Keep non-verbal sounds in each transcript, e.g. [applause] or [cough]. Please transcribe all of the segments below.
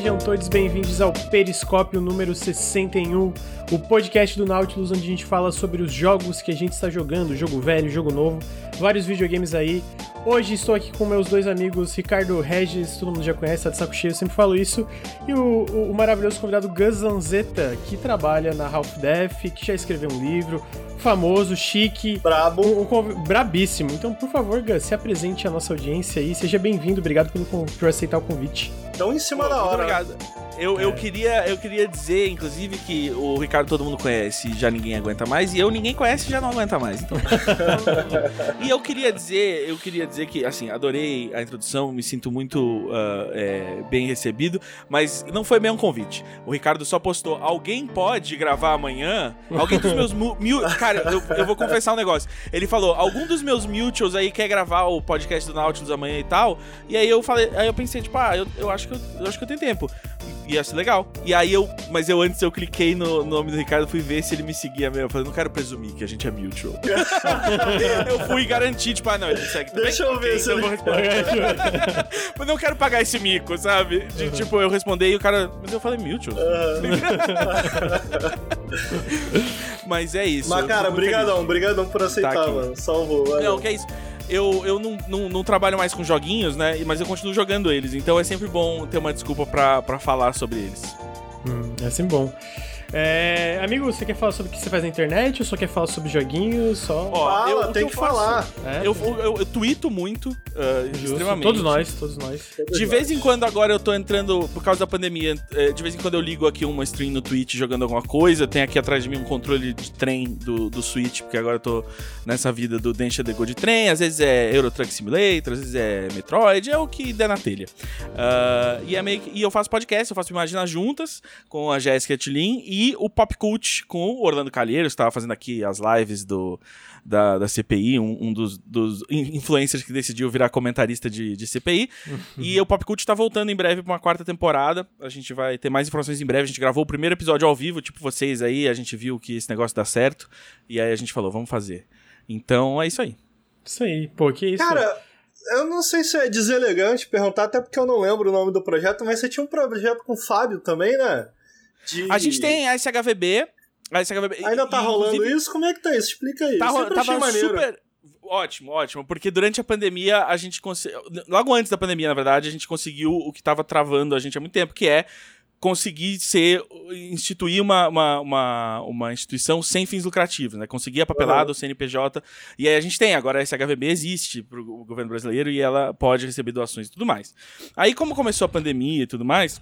sejam todos bem-vindos ao Periscópio número 61, o podcast do Nautilus onde a gente fala sobre os jogos que a gente está jogando, jogo velho, jogo novo, vários videogames aí. Hoje estou aqui com meus dois amigos Ricardo Regis, todo mundo já conhece, tá de saco cheio, eu sempre falo isso, e o, o, o maravilhoso convidado Gus Lanzetta, que trabalha na Half Def, que já escreveu um livro, famoso, chique, Brabo. um, um, brabíssimo. Então, por favor, Gus, se apresente à nossa audiência aí, seja bem-vindo, obrigado por, por aceitar o convite. Tão em cima Pô, da muito hora. Obrigado. Eu, eu, queria, eu queria dizer, inclusive, que o Ricardo todo mundo conhece já ninguém aguenta mais, e eu ninguém conhece já não aguenta mais. Então. [laughs] e eu queria dizer, eu queria dizer que, assim, adorei a introdução, me sinto muito uh, é, bem recebido, mas não foi bem um convite. O Ricardo só postou, alguém pode gravar amanhã? Alguém dos meus mil... Cara, eu, eu vou confessar um negócio. Ele falou, algum dos meus mutuals aí quer gravar o podcast do Nautilus amanhã e tal, e aí eu falei, aí eu pensei, tipo, ah, eu, eu acho que eu, eu acho que eu tenho tempo ia ser legal. E aí eu. Mas eu antes eu cliquei no nome do Ricardo fui ver se ele me seguia mesmo. Eu falei, não quero presumir que a gente é mutual. [laughs] eu fui garantir, tipo, ah, não, ele segue também. Deixa eu ver Ok, se então ele- eu vou responder. [laughs] mas não quero pagar esse mico, sabe? De tipo, eu respondi e o cara. Mas eu falei mutual. [laughs] mas é isso. Mas, cara, brigadão, brigadão por aceitar, Tá mano. Salvou. valeu. Não, que é isso. Eu, eu não, não, não trabalho mais com joguinhos, né? Mas eu continuo jogando eles. Então é sempre bom ter uma desculpa pra falar sobre eles. Hum, é sempre bom. É, amigo, você quer falar sobre o que você faz na internet ou só quer falar sobre joguinhos? Só. Ó, Fala, eu- o tem eu que falar. É, Eu, eu, eu tweeto muito, uh, justo. extremamente. Todos nós, todos nós. De vez em quando agora eu tô entrando, por causa da pandemia, eh, de vez em quando eu ligo aqui uma stream no Twitch jogando alguma coisa. Tem aqui atrás de mim um controle de trem do, do Switch, porque agora eu tô nessa vida do Densha The Go de trem. Às vezes é Euro Truck Simulator, às vezes é Metroid, é o que der na telha. Ah, e, é meio que- e eu faço podcast, eu faço Imagina Juntas com a Jéssica Tilin e o Pop Cult com o Orlando Calheiros, que tava fazendo aqui as lives do, da, da CPI, um, um dos, dos in- influencers que decidiu virar comentarista de, de CPI. [laughs] E o Pop Cult tá voltando em breve pra uma quarta temporada. A gente vai ter mais informações em breve. A gente gravou o primeiro episódio ao vivo, tipo vocês aí. A gente viu que esse negócio dá certo. E aí a gente falou, vamos fazer. Então é isso aí. Isso aí, pô, que isso? Cara, eu não sei se é deselegante perguntar, até porque eu não lembro o nome do projeto, mas você tinha um projeto com o Fábio também, né? De- A gente tem a SHVB. A SHVB Ainda tá e, rolando isso? Como é que tá isso? Explica aí. Tá, Eu ro- sempre achei tava maneiro. super. Ótimo, ótimo. Porque durante a pandemia a gente conseguiu. Logo antes da pandemia, na verdade, a gente conseguiu o que tava travando a gente há muito tempo, que é conseguir ser. instituir uma, uma, uma, uma instituição sem fins lucrativos, né? Conseguir a papelada, o CNPJ. E aí a gente tem, agora a SHVB existe pro governo brasileiro e ela pode receber doações e tudo mais. Aí, como começou a pandemia e tudo mais,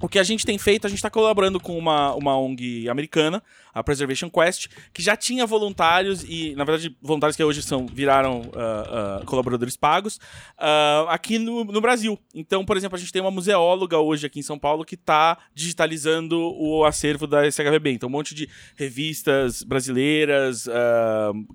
o que a gente tem feito, a gente está colaborando com uma, uma ONG americana, a Preservation Quest, que já tinha voluntários e, na verdade, voluntários que hoje são viraram ah, ah, colaboradores pagos ah, aqui no, no Brasil. Então, por exemplo, a gente tem uma museóloga hoje aqui em São Paulo que está digitalizando o acervo da SHVB. Então, um monte de revistas brasileiras,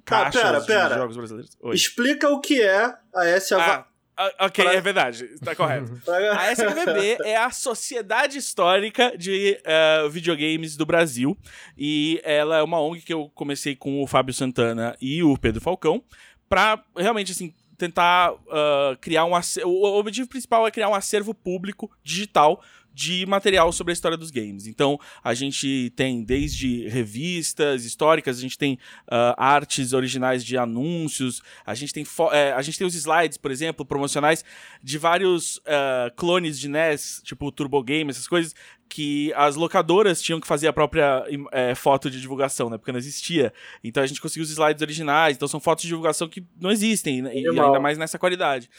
caixas pera, de pera. jogos brasileiros. Oi. Explica o que é a S. Ah, ah, ok, Pra- é verdade, tá correto. [laughs] A SHVB é a Sociedade Histórica de eh, Videogames do Brasil. E ela é uma ONG que eu comecei com o Fábio Santana e o Pedro Falcão. Pra realmente, assim, tentar ah, criar um acervo. O objetivo principal é criar um acervo público digital de material sobre a história dos games. Então, a gente tem desde revistas históricas, a gente tem ah, artes originais de anúncios, a gente tem eh, a gente tem os slides, por exemplo, promocionais de vários ah, clones de NES, tipo Turbo Game, essas coisas, que as locadoras tinham que fazer a própria eh, foto de divulgação, né? Porque não existia. Então a gente conseguiu os slides originais, então são fotos de divulgação que não existem, né? e, e ainda mais nessa qualidade.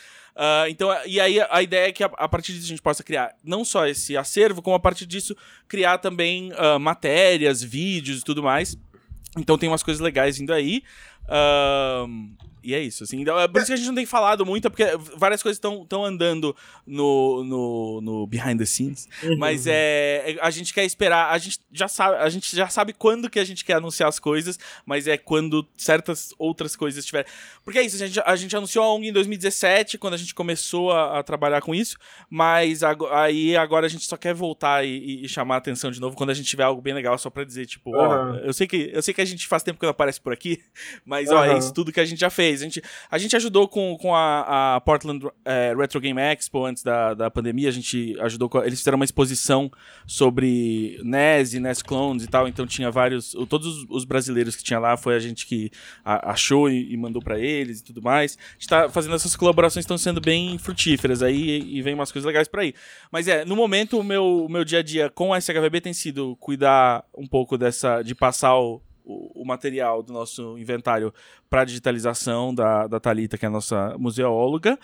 Ah, então, e aí a ideia é que a, a partir disso a gente possa criar não só esse acervo, como a partir disso criar também ah, matérias, vídeos e tudo mais. Então tem umas coisas legais vindo aí. Ahn, e é isso, assim. Então, é por isso que a gente não tem falado muito, é porque várias coisas estão andando no, no, no behind the scenes. Mas é, é- a gente quer esperar, a gente já sabe, a gente já sabe quando que a gente quer anunciar as coisas, mas é quando certas outras coisas estiverem. Porque é isso, a gente, a gente anunciou a ONG em 2017, quando a gente começou a, a trabalhar com isso, mas ago- aí agora a gente só quer voltar e, e- e chamar a atenção de novo quando a gente tiver algo bem legal só pra dizer, tipo, ó, Aham. eu sei que eu sei que é gente faz tempo que não aparece por aqui, mas ó, é isso tudo que a gente já fez. A gente, a gente ajudou com, com a, a Portland é, Retro Game Expo antes da, da pandemia, a gente ajudou com, eles fizeram uma exposição sobre NES e NES Clones e tal, então tinha vários, todos os brasileiros que tinha lá foi a gente que achou e, e mandou para eles e tudo mais. A gente tá fazendo essas colaborações estão sendo bem frutíferas aí e, e vem umas coisas legais para aí. Mas é, no momento o meu, meu dia a dia com a SHVB tem sido cuidar um pouco dessa de passar o, o, material do nosso inventário para digitalização da, da Talita, que é a nossa museóloga,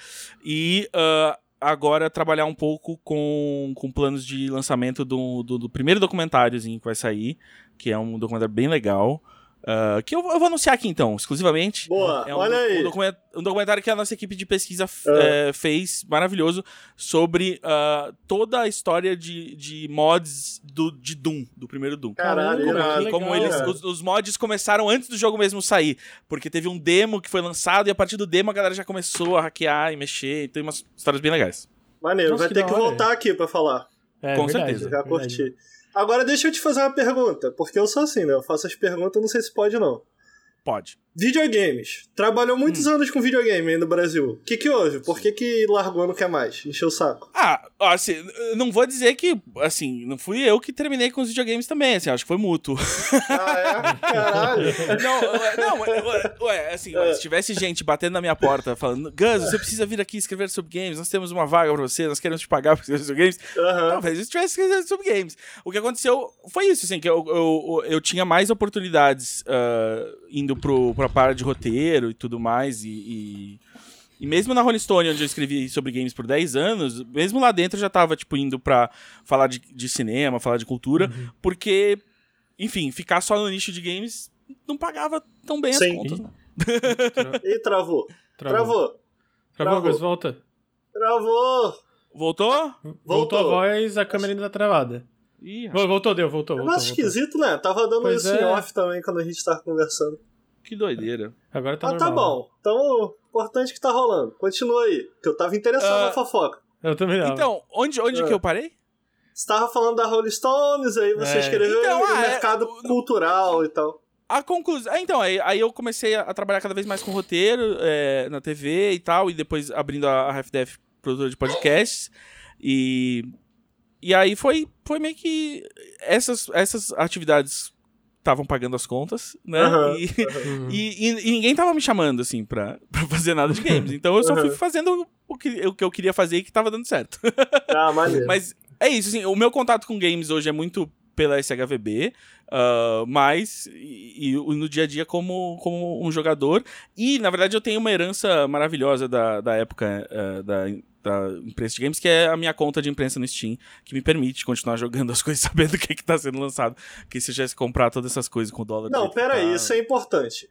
e uh, agora trabalhar um pouco com, com planos de lançamento do, do, do primeiro documentáriozinho que vai sair, que é um documentário bem legal. Uh, que eu, eu, vou anunciar aqui então, exclusivamente. Boa, é um, olha aí. Um, document, um, documentário que a nossa equipe de pesquisa é. fez, maravilhoso, sobre uh, toda a história de, de mods do, de Doom, do primeiro Doom. Caralho, como, irado, como legal, eles, os, os, mods começaram antes do jogo mesmo sair, porque teve um demo que foi lançado e a partir do demo a galera já começou a hackear e mexer, e tem umas histórias bem legais. Maneiro, Nossa, vai ter que voltar aqui pra falar. É, Com verdade, certeza. Já curti. Agora deixa eu te fazer uma pergunta, porque eu sou assim, né? Eu faço as perguntas, não sei se pode não. Pode. Videogames. Trabalhou muitos hum. anos com videogame aí no Brasil. O que que houve? Por que que largou não quer mais? Encheu o saco? Ah, assim, não vou dizer que, assim, não fui eu que terminei com os videogames também, assim, acho que foi mútuo. Ah, é? Caralho. Não, [laughs] não, ué, assim, é. se tivesse gente batendo na minha porta falando, Gus, você precisa vir aqui escrever sobre games, nós temos uma vaga pra você, nós queremos te pagar pra escrever sobre games. Uhum. Talvez eu estivesse escrevendo sobre games. O que aconteceu foi isso, assim, que eu, eu, eu tinha mais oportunidades uh, indo pro, pra parte de roteiro e tudo mais. E, e, e, mesmo na Rolling Stone, onde eu escrevi sobre games por 10 anos, mesmo lá dentro eu já tava, tipo, indo pra falar de, de cinema, falar de cultura, uhum. porque, enfim, ficar só no nicho de games não pagava tão bem Sim. as contas. Né? [laughs] E travou. Travou. Travou, Gus, volta. Travou. Voltou? Voltou? Voltou a voz, a câmera ainda tá travada. Ih, voltou, deu, voltou. voltou, voltou. esquisito, né? Tava dando pois isso é. em off também quando a gente tava conversando. Que doideira. Agora tá ah, tá bom. Então, importante que tá rolando. Continua aí, que eu tava interessado uh, na fofoca. Eu também não. Então, onde, onde é. que eu parei? Você tava falando da Rolling Stones, aí você é. escreveu então, ah, mercado é, cultural e tal. A conclusão. É, então, aí, aí eu comecei a, trabalhar cada vez mais com roteiro é, na TV e tal, e depois abrindo a, a FDF produtora de podcasts. E. E aí foi, foi meio que. Essas, essas atividades estavam pagando as contas, né? Uhum, e, uhum. E, e, e, ninguém tava me chamando, assim, pra, [laughs] pra fazer nada de games. Então eu só fui fazendo o que, o que eu queria fazer e que tava dando certo. Ah, maneiro. [laughs] Mas é isso, assim, o meu contato com games hoje é muito pela SHVB, uh, ah, mas e, e, no dia a dia como, como um jogador. E, na verdade, eu tenho uma herança maravilhosa da, da época uh, da da imprensa de games, que é a minha conta de imprensa no Steam, que me permite continuar jogando as [laughs] coisas sabendo o que, é que tá sendo lançado. Que se eu tivesse comprar todas essas coisas com dólar. Não, pera aí, tá... isso é importante.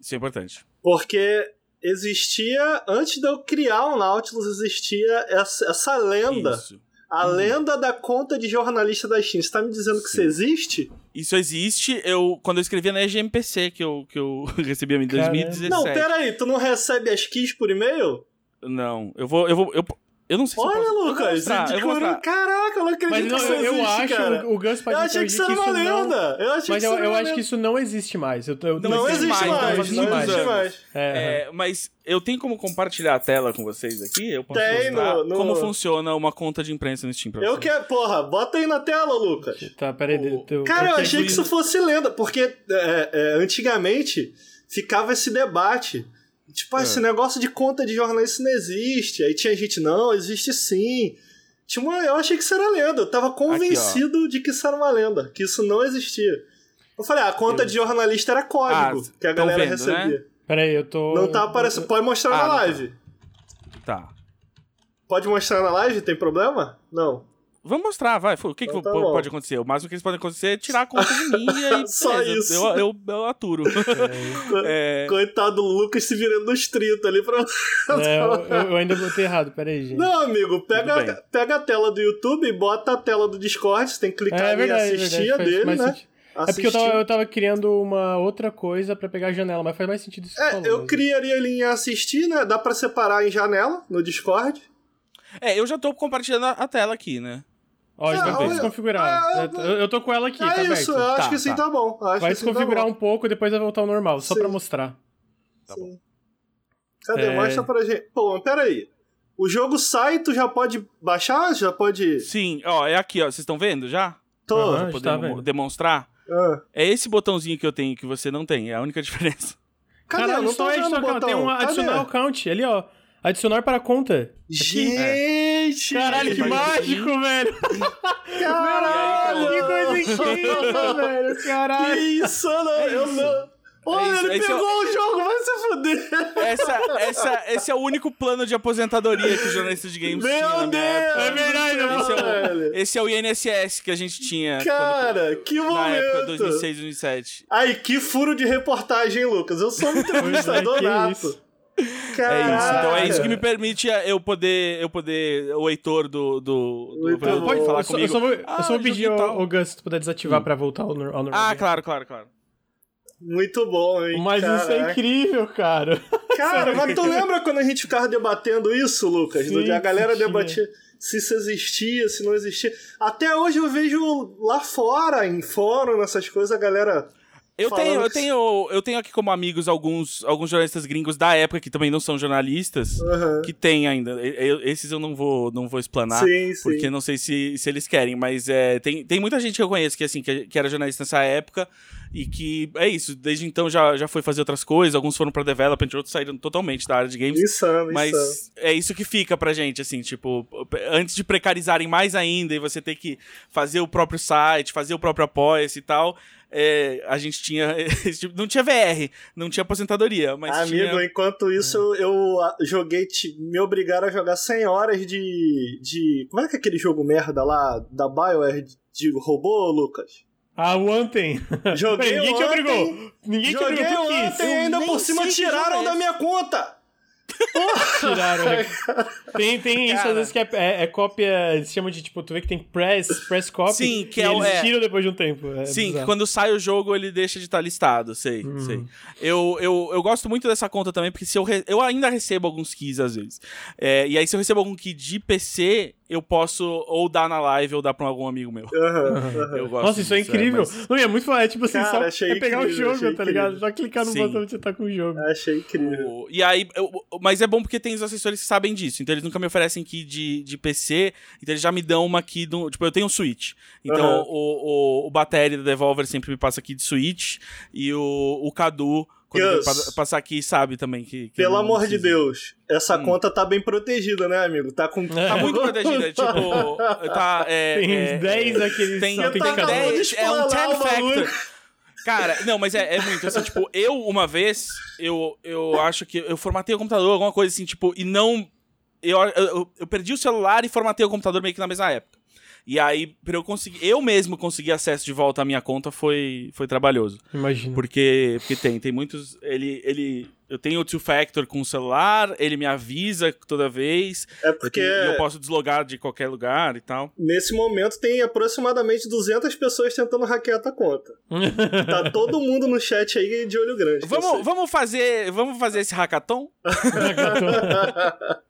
Isso é importante. Porque existia, antes de eu criar o Nautilus, existia essa, essa lenda. Isso. A hum. lenda da conta de jornalista da Steam. Você tá me dizendo que Sim. isso existe? Isso existe. Eu, quando eu escrevia na EGMPC, que eu, que eu [laughs] recebi em 2017. Não, pera aí, tu não recebe as keys por e-mail? Não, eu vou. Eu, vou, eu, eu não sei Olha, se Olha, Lucas, eu vou mostrar. Caraca, eu não acredito Mas não, que isso eu, existe, acho, cara. o Gus pode Eu achei que isso era uma lenda. Eu achei mas que eu, eu acho que isso não existe mais. Eu, eu, não, não, existe mais, mais, não, existe não mais. Mais. É, é, mas eu tenho como compartilhar a tela com vocês aqui? Eu posso Tem no, no... como funciona uma conta de imprensa no Steam pra Eu quero, porra, bota aí na tela, Lucas. Tá, peraí. O... Teu, cara, eu achei que isso fosse lenda, porque é, é, antigamente ficava esse debate Tipo, ah, é. esse negócio de conta de jornalista não existe. Aí tinha gente, não, existe sim. Tinha uma, eu achei que isso era lenda. Eu tava convencido Aqui, de que isso era uma lenda, que isso não existia. Eu falei, ah, a conta eu... de jornalista era código ah, que a galera vendo, recebia. Né? Peraí, eu tô. Não tá aparecendo. Pode mostrar ah, na live. Tá. Pode mostrar na live? Tem problema? Não. Vamos mostrar, vai. O que, então, que tá pode acontecer? O máximo que eles podem acontecer é tirar a conta de mim e aí. [laughs] Só beleza, isso. Eu, eu, eu aturo. É. Coitado do Lucas se virando nos 30 ali pra. É, eu, eu, ainda botei errado, peraí, gente. Não, amigo, pega, pega a tela do YouTube e bota a tela do Discord. Você tem que clicar é, verdade, em assistir a dele, né? Sentido. É porque eu tava, eu tava, criando uma outra coisa para pegar a janela, mas faz mais sentido isso. É, falou, eu criaria ele em assistir, né? Dá para separar em janela no Discord. É, eu já tô compartilhando a tela aqui, né? Ó, então Ah, vai olha- desconfigurar. ah, eu, eu tô com ela aqui, tá é aberto. isso, eu acho Tá, que assim tá. tá, bom. eu Acho Vai que tá desconfigurar bom. um pouco e depois vai voltar ao normal, só Sim. pra mostrar. Tá Sim. Cadê? É. Mostra pra gente. Pô, mas peraí. O jogo sai, tu já pode baixar? Já pode. Sim, ó, é aqui, ó. Vocês estão vendo já? Tô. Pra gente poder tá demonstrar? Ah. É esse botãozinho que eu tenho que você não tem. É a única [laughs] diferença. Cadê? Caralho, não tô só vendo o adicionar, botão. tem um Cadê? adicional account ali, ó. Adicionar para a conta. Gente! Caralho, que Faz mágico, velho. Caralho! Que coisa incrível, [laughs] velho. Que Caralho. isso, não, eu não. Olha, isso, ele esse é pegou o jogo, vai se fuder! Essa, essa, esse é o único plano de aposentadoria que os jornalistas de games Meu minha Deus! época. É verdade, Esse é, velho. o, esse é o INSS que a gente tinha Cara, que quando, na época momento! 2006, 2007. Ai, que furo de reportagem, hein, Lucas? Eu sou um entrevistador é, nato. É isso. Caraca. Então é isso que me permite eu poder, eu poder o Heitor do, do, do pode falar eu, só, comigo. eu só vou, Ah, eu só vou pedir joguinho ao, ao Gus se tu puder desativar pra voltar ao, ao normal. Ah, claro, claro, claro. Muito bom, hein? Mas isso é Caraca. incrível, cara. [laughs] Cara, mas tu lembra quando a gente ficava debatendo isso, Lucas? Sim, a galera tinha. debatia se isso existia, se não existia. Até hoje eu vejo lá fora, em fórum, nessas coisas, a galera. Eu Falando tenho, eu tenho, eu tenho aqui como amigos alguns, alguns jornalistas gringos da época que também não são jornalistas, Aham. que tem ainda. Eu- esses eu não vou, não vou explanar. sim, sim. Porque não sei se, se eles querem, mas é, tem, tem muita gente que eu conheço que, assim, que, que era jornalista nessa época e que é isso, desde então já, já foi fazer outras coisas, alguns foram pra development, outros saíram totalmente da área de games. Insano, insano. Mas é isso que fica pra gente, assim, tipo, antes de precarizarem mais ainda e você ter que fazer o próprio site, fazer o próprio apoia-se e tal, é, a gente tinha. [laughs] tipo- não tinha VR, não tinha aposentadoria, mas Amigo, tinha. enquanto isso, eu, eu, ah, joguei. Me obrigaram a jogar 100 horas de. de. Como é que é aquele jogo merda lá da BioWare de, de robô, Lucas? Ah, ontem. Joguei [laughs] Ninguém te ontem. obrigou. Ninguém te obrigou, ontem ainda por cima tiraram é da minha conta! Tiraram, né? [laughs] Tem, tem isso, às vezes, que é, é- é cópia, eles chamam de, tipo, tu vê que tem press, press copy. Sim, que é o- eles é. tiram depois de um tempo. é Sim, que bizarro. quando sai o jogo ele deixa de estar listado, sei, Uhum. sei. Eu, eu, eu gosto muito dessa conta também, porque se eu, re- eu ainda recebo alguns keys às vezes. É, e aí, se eu recebo algum key de PC, eu posso ou dar na live ou dar pra algum amigo meu. Aham, aham. [laughs] Eu gosto Nossa, isso é disso, incrível. mas- Não, é muito foda. É tipo assim, Cara, só é pegar o incrível, jogo, achei tá ligado? incrível. Só clicar no Sim. botão e você tá com o jogo. Achei incrível. O- E aí, eu- mas é bom porque tem os assessores que sabem disso. Então eles nunca me oferecem key de, de PC, então eles já me dão uma key do. Tipo, eu tenho um Switch. Então Aham. o, o, o Battery da Devolver sempre me passa key de Switch. E o, o Cadu, quando passar aqui, sabe também que. que Pelo amor de. Deus, essa Hum. conta tá bem protegida, né, amigo? Tá com. Tá muito protegida. [laughs] tipo, tá. É, Tem é, 10 aqueles Tem, Você tem tá acabando de 10. É um explanar 10 o bagulho. factor. Cara, não, mas é, é muito. Assim, tipo, eu, uma vez, eu, eu acho que eu formatei o computador, alguma coisa assim, tipo, e não. Eu, eu, eu perdi o celular e formatei o computador meio que na mesma época. E aí, pra eu conseguir, eu mesmo conseguir acesso de volta à minha conta foi, foi trabalhoso. Imagina. Porque, porque tem, tem muitos. Ele. ele eu tenho o two factor com o celular, ele me avisa toda vez. É porque eu posso deslogar de qualquer lugar e tal. nesse momento tem aproximadamente 200 pessoas tentando hackear a tua conta. [laughs] Tá todo mundo no chat aí de olho grande. Vamos, vamos fazer. Vamos fazer esse hackathon? [laughs]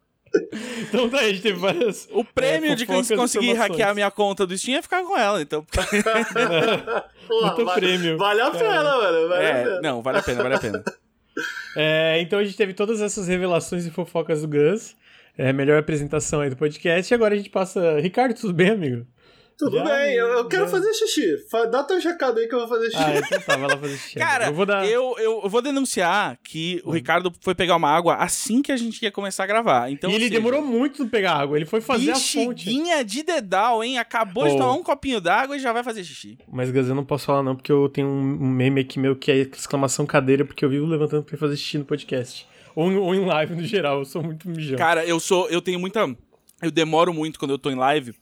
então tá, a gente teve várias. O prêmio É, de quem conseguir hackear a minha conta do Steam é ficar com ela, então. [laughs] Pô, Muito va- prêmio. Vale a pena, mano. Vale a É, pena. não, vale a pena, vale a pena. É, então a gente teve todas essas revelações e fofocas do Gus. É, melhor apresentação aí do podcast. E agora a gente passa. Ricardo, tudo bem, amigo? Tudo Já- bem, eu, eu quero fazer xixi. Dá teu recado aí que eu vou fazer xixi. Ah, então tá, vai lá fazer xixi. Cara, eu vou dar. eu, eu vou denunciar que o Ricardo foi pegar uma água assim que a gente ia começar a gravar. Então, e ele seja, demorou muito pra pegar água. Ele foi fazer a fonte. De dedal, hein? Acabou de Oh. tomar um copinho d'água e já vai fazer xixi. Mas, Gus, eu não posso falar não, porque eu tenho um meme aqui meu que é exclamação cadeira, porque eu vivo levantando pra ir fazer xixi no podcast. Ou, em- ou em live, no geral. Eu sou muito mijão. Cara, eu sou. Eu tenho muita. Eu demoro muito quando eu tô em live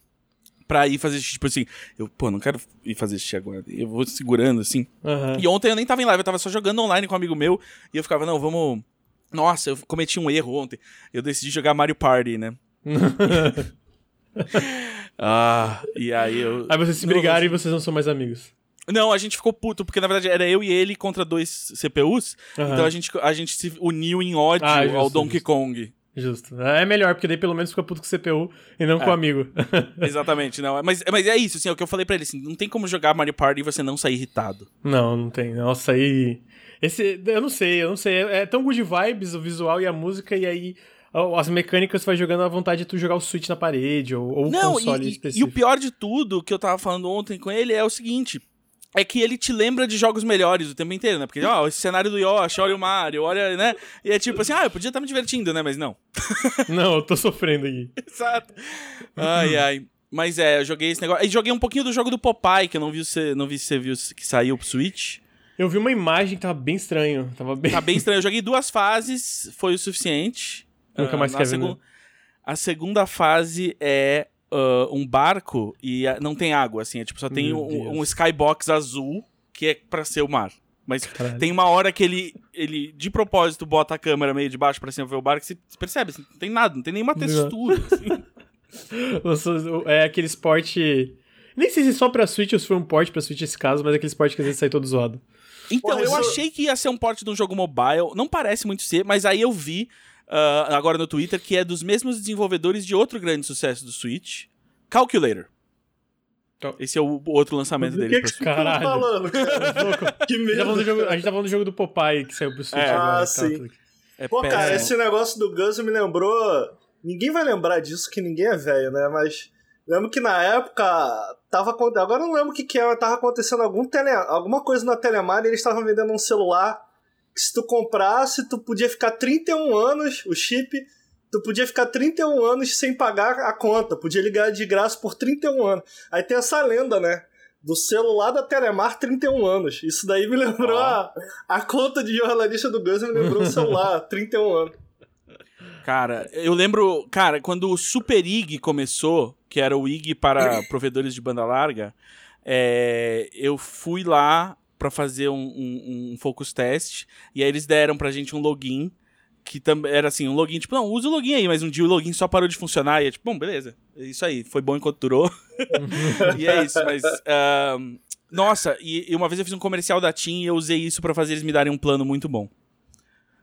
pra ir fazer xixi. Tipo assim, eu, pô, não quero ir fazer xixi agora. Eu vou segurando assim. Aham. E ontem eu nem tava em live, eu tava só jogando online com um amigo meu. E eu ficava, não, vamos. Nossa, eu cometi um erro ontem. Eu decidi jogar Mario Party, né? [laughs] ah, e aí eu. Aí vocês se Não, brigaram e vocês não são mais amigos. Não, a gente ficou puto, porque na verdade era eu e ele contra dois CPUs. Aham. Então a gente, a gente se uniu em ódio Ah, ao Donkey. Kong. Justo. É melhor, porque daí pelo menos fica puto com o CPU e não é. com o amigo. [laughs] Exatamente, não. Mas, mas é isso, assim, é o que eu falei pra ele, assim, não tem como jogar Mario Party e você não sair irritado. Não, não tem. Nossa, aí... Esse, eu não sei, eu não sei. É, é tão good vibes o visual e a música, e aí as mecânicas vai jogando à vontade de tu jogar o Switch na parede ou, ou não, o console e, específico. E o pior de tudo, que eu tava falando ontem com ele, é o seguinte é que ele te lembra de jogos melhores o tempo inteiro, né? Porque, ó, esse cenário do Yoshi, olha o Mario, olha, né? E é tipo assim, ah, eu podia estar me divertindo, né? Mas não. [laughs] não, eu tô sofrendo aqui. Exato. Ai, ai. Mas é, eu joguei esse negócio. E joguei um pouquinho do jogo do Popeye, que eu não vi se, não vi se você viu que saiu pro Switch. Eu vi uma imagem que tava bem estranho. Tava bem... Tá bem estranho. Eu [laughs] joguei duas fases, foi o suficiente. Nunca mais uh, quer ver, né? A segunda fase é uh, um barco e não tem água, assim. É tipo, só tem um, um, skybox azul que é para ser o mar. Mas Caralho. tem uma hora que ele, ele, de propósito, bota a câmera meio de baixo pra cima ver o barco e você percebe, assim, não tem nada, não tem nenhuma textura, assim. [laughs] é aquele esporte... Nem sei se só pra Switch ou se foi um port pra Switch esse caso, mas é aquele esporte que às vezes sai todo zoado. Então, Porra, eu achei que ia ser um port de um jogo mobile, não parece muito ser, mas aí eu vi uh, agora no Twitter, que é dos mesmos desenvolvedores de outro grande sucesso do Switch, Calculator. Então, Esse é o outro lançamento dele. O que, tá falando, cara? [laughs] que medo. A gente, jogo, a gente tá falando do jogo do Popeye que saiu pro Switch é. agora. Ah, sim. É Pô, cara, esse negócio do Gus me lembrou... Ninguém vai lembrar disso, que ninguém é velho, né? Mas lembro que na época tava... Agora eu não lembro o que que era, tava acontecendo algum tele... alguma coisa na Telemar e eles estavam vendendo um celular se tu comprasse, tu podia ficar 31 anos, o chip, tu podia ficar 31 anos sem pagar a conta, podia ligar de graça por 31 anos. Aí tem essa lenda, né? Do celular da Telemar 31 anos. Isso daí me lembrou a, a conta de jornalista do Gus, me lembrou o celular, [laughs] 31 anos. Cara, eu lembro, cara, quando o Super IG começou, que era o IG para [coughs] provedores de banda larga, é, eu fui lá para fazer um, um, um, focus test. E aí eles deram pra gente um login. Que também era assim, um login, tipo, não, usa o login aí, mas um dia o login só parou de funcionar. E é tipo, bom, beleza. É isso aí. Foi bom enquanto durou. [laughs] e é isso, mas. Uh, nossa, e, e, uma vez eu fiz um comercial da TIM e eu usei isso para fazer eles me darem um plano muito bom.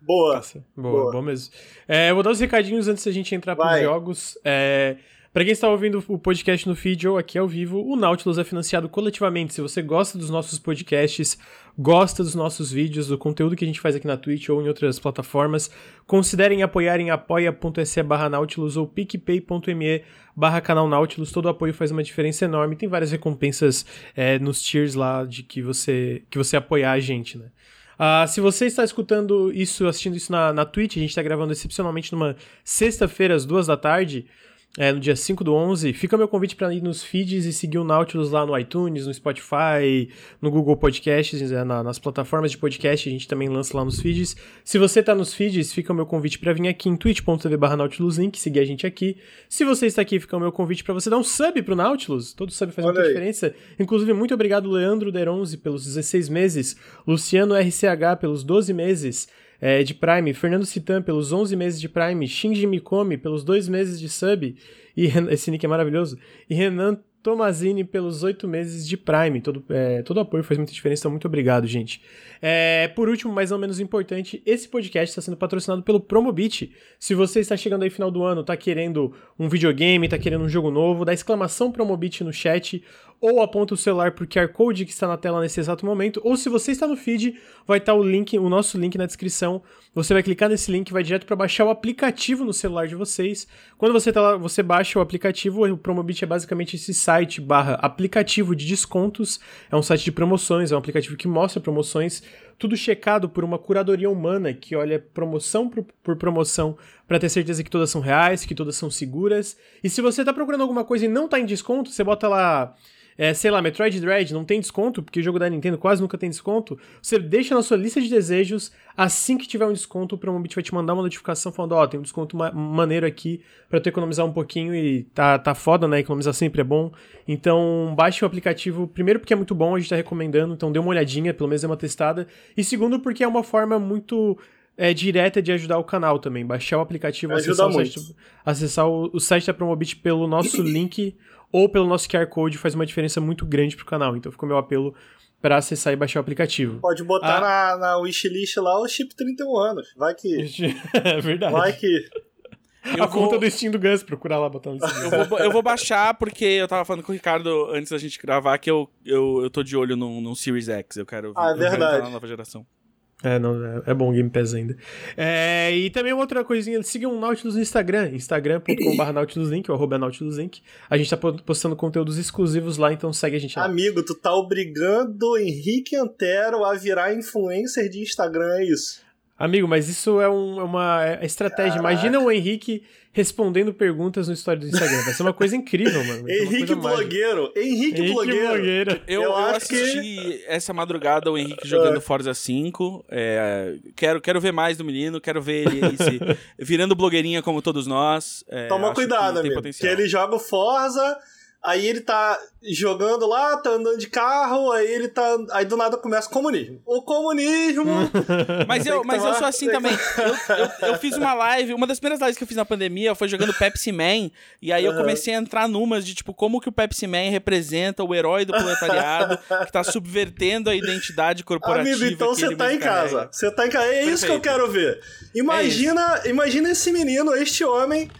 Boa. Nossa, boa, boa, mesmo. É, eu vou dar os recadinhos antes da gente entrar Vai. pros jogos. É. Para quem está ouvindo o podcast no feed ou aqui ao vivo, o Nautilus é financiado coletivamente. Se você gosta dos nossos podcasts, gosta dos nossos vídeos, do conteúdo que a gente faz aqui na Twitch ou em outras plataformas, considerem apoiar em apoia.se barra Nautilus ou picpay.me barra canal Nautilus. Todo apoio faz uma diferença enorme. Tem várias recompensas é, nos tiers lá de que você, que você apoiar a gente, né? Uh, se você está escutando isso, assistindo isso na, na Twitch, a gente está gravando excepcionalmente numa sexta-feira às duas da tarde é, no dia 5 do 11. Fica meu convite para ir nos feeds e seguir o Nautilus lá no iTunes, no Spotify, no Google Podcasts, é, na, nas plataformas de podcast, a gente também lança lá nos feeds. Se você está nos feeds, fica o meu convite para vir aqui em twitch.tv barra Link, seguir a gente aqui. Se você está aqui, fica o meu convite para você dar um sub pro Nautilus. Todo sub faz Olha muita aí. diferença. Inclusive, muito obrigado, Leandro Deronze, pelos 16 meses, Luciano RCH pelos 12 meses, é, de Prime, Fernando Citan pelos 11 meses de Prime, Shinji Mikami pelos 2 meses de sub, e esse nick é maravilhoso, e Renan Tomazini pelos 8 meses de Prime. Todo, é, todo apoio faz muita diferença, então muito obrigado, gente. É, por último, mas não menos importante, esse podcast está sendo patrocinado pelo Promobit. Se você está chegando aí final do ano, está querendo um videogame, está querendo um jogo novo, dá exclamação Promobit no chat ou aponta o celular o QR Code que está na tela nesse exato momento, ou se você está no feed, vai estar o link, o nosso link na descrição. Você vai clicar nesse link, vai direto para baixar o aplicativo no celular de vocês. Quando você tá lá, você baixa o aplicativo, o Promobit é basicamente esse site barra aplicativo de descontos. É um site de promoções, é um aplicativo que mostra promoções, tudo checado por uma curadoria humana que olha promoção por, por promoção para ter certeza que todas são reais, que todas são seguras. E se você está procurando alguma coisa e não está em desconto, você bota lá é, sei lá, Metroid Dread não tem desconto, porque o jogo da Nintendo quase nunca tem desconto, você deixa na sua lista de desejos, assim que tiver um desconto, o Promobit vai te mandar uma notificação falando, ó, oh, tem um desconto ma maneiro aqui para tu economizar um pouquinho e tá, tá foda, né? Economizar sempre é bom. Então, baixe o aplicativo, primeiro porque é muito bom, a gente tá recomendando, então dê uma olhadinha, pelo menos dê uma testada, e segundo porque é uma forma muito é, direta de ajudar o canal também. Baixar o aplicativo, acessar, o site, acessar o, o, site da Promobit pelo nosso [coughs] link ou pelo nosso QR Code faz uma diferença muito grande pro canal. Então ficou meu apelo para acessar e baixar o aplicativo. Pode botar ah. na, na wishlist lá o chip 31 anos. Vai que. é [laughs] verdade. Vai que. a vou... conta do Steam do Gus, procurar lá botando eu vou, eu vou baixar porque eu tava falando com o Ricardo antes da gente gravar que eu, eu, eu tô de olho num, num Series X. Eu quero, ah, é verdade. na nova geração. É, não, é, é bom o Game Pass ainda. É, e também uma outra coisinha, sigam o Nautilus no Instagram, instagram.com.br nautiluslink, ou arroba nautiluslink. A gente tá postando conteúdos exclusivos lá, então segue a gente lá. Amigo, tu tá obrigando Henrique Antero a virar influencer de Instagram, é isso? Amigo, mas isso é, um, é uma é estratégia. Caraca. Imagina o Henrique respondendo perguntas no story do Instagram. Vai ser uma coisa incrível, mano. Henrique Blogueiro. Henrique, Henrique Blogueiro. Blogueiro. Eu, eu, assisti que... essa madrugada o Henrique jogando Forza 5. É, quero, quero ver mais do menino, quero ver ele se, [laughs] virando blogueirinha como todos nós. É, Toma cuidado, que amigo. Que ele joga o Forza Aí ele tá jogando lá, tá andando de carro, aí ele tá. Aí do nada começa o comunismo. O comunismo! [laughs] mas eu, mas eu sou assim também. Eu, eu, eu, fiz uma live, uma das primeiras lives que eu fiz na pandemia foi jogando Pepsi Man. E aí eu comecei a entrar numas de tipo, como que o Pepsi Man representa o herói do proletariado que tá subvertendo a identidade corporativa. Amigo, então você tá em casa. Você tá em casa. É Perfeito. isso que eu quero ver. Imagina, é imagina esse menino, este homem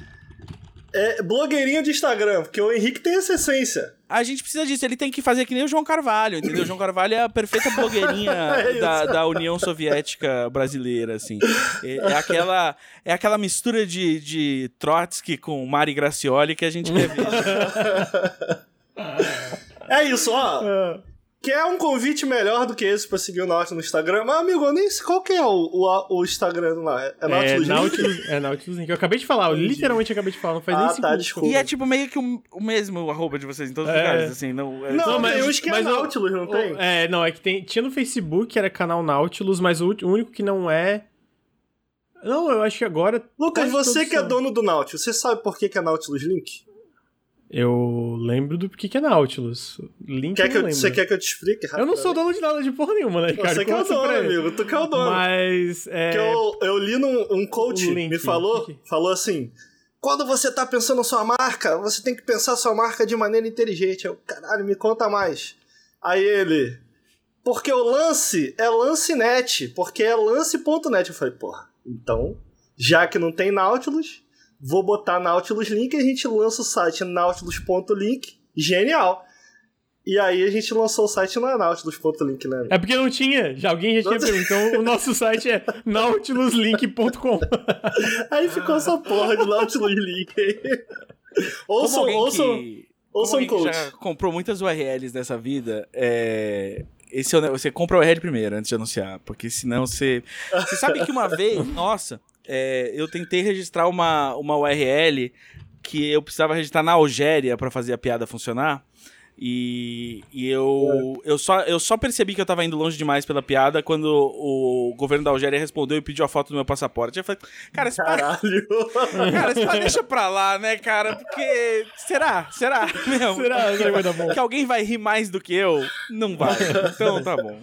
é blogueirinho de Instagram, porque o Henrique tem essa essência. A gente precisa disso, ele tem que fazer que nem o João Carvalho, entendeu? O João Carvalho é a perfeita blogueirinha [laughs] é da, da União Soviética brasileira, assim. É, é, [laughs] aquela, é aquela mistura de, de Trotsky com Mari Gracioli que a gente quer ver. [laughs] é isso, ó. É. Quer um convite melhor do que esse pra seguir o Nautilus no Instagram? Mas, amigo, eu nem sei qual que é o, o, o Instagram lá. É Nautilus, é, Nautilus É Nautilus Link. Eu acabei de falar, eu literalmente acabei de falar, não faz ah, nem tá, cinco desculpa. E é tipo meio que o, o mesmo arroba de vocês em todos os é. lugares, assim. Não, é... não, não mas, eu acho que é Nautilus, não tem? É, não, é que tem, tinha no Facebook, era canal Nautilus, mas o, o único que não é... Não, eu acho que agora... Lucas, você que é dono do Nautilus, você sabe por que, que é Nautilus Link? Eu lembro do que, que é Nautilus. Link quer que eu, Você quer que eu te explique? Eu não sou dono de nada de porra nenhuma, né, cara? Você que é o dono, amigo. Tu que é o dono. Mas. É... eu, eu li num um coach me falou, falou assim. Quando você tá pensando na sua marca, você tem que pensar sua marca de maneira inteligente. Eu, caralho, me conta mais. Aí ele. Porque o lance é lance net, porque é lance.net. Eu falei, porra, então, já que não tem Nautilus, vou botar Nautilus Link e a gente lança o site nautilus.link. Genial! E aí a gente lançou o site na nautilus.link, né? É porque não tinha, já alguém já tinha perguntado. Então o nosso site é nautiluslink.com. [laughs] aí ficou essa porra de Nautilus Link. ouçam, ouçam, que, ouçam coach. já comprou muitas URLs nessa vida, é... Esse é você compra o URL primeiro antes de anunciar, porque senão você. Você sabe que uma vez, nossa, é, eu tentei registrar uma, uma URL que eu precisava registrar na Algéria para fazer a piada funcionar. E, e eu, é. eu, só, eu só percebi que eu tava indo longe demais pela piada quando o governo da Algéria respondeu e pediu a foto do meu passaporte. Eu falei, cara, esse Caralho! [laughs] Cara, esse deixa pra lá, né, cara? Porque. Será? Será? [laughs] Meu, será? Que, vai que alguém vai rir mais do que eu? Não vai. Então tá bom.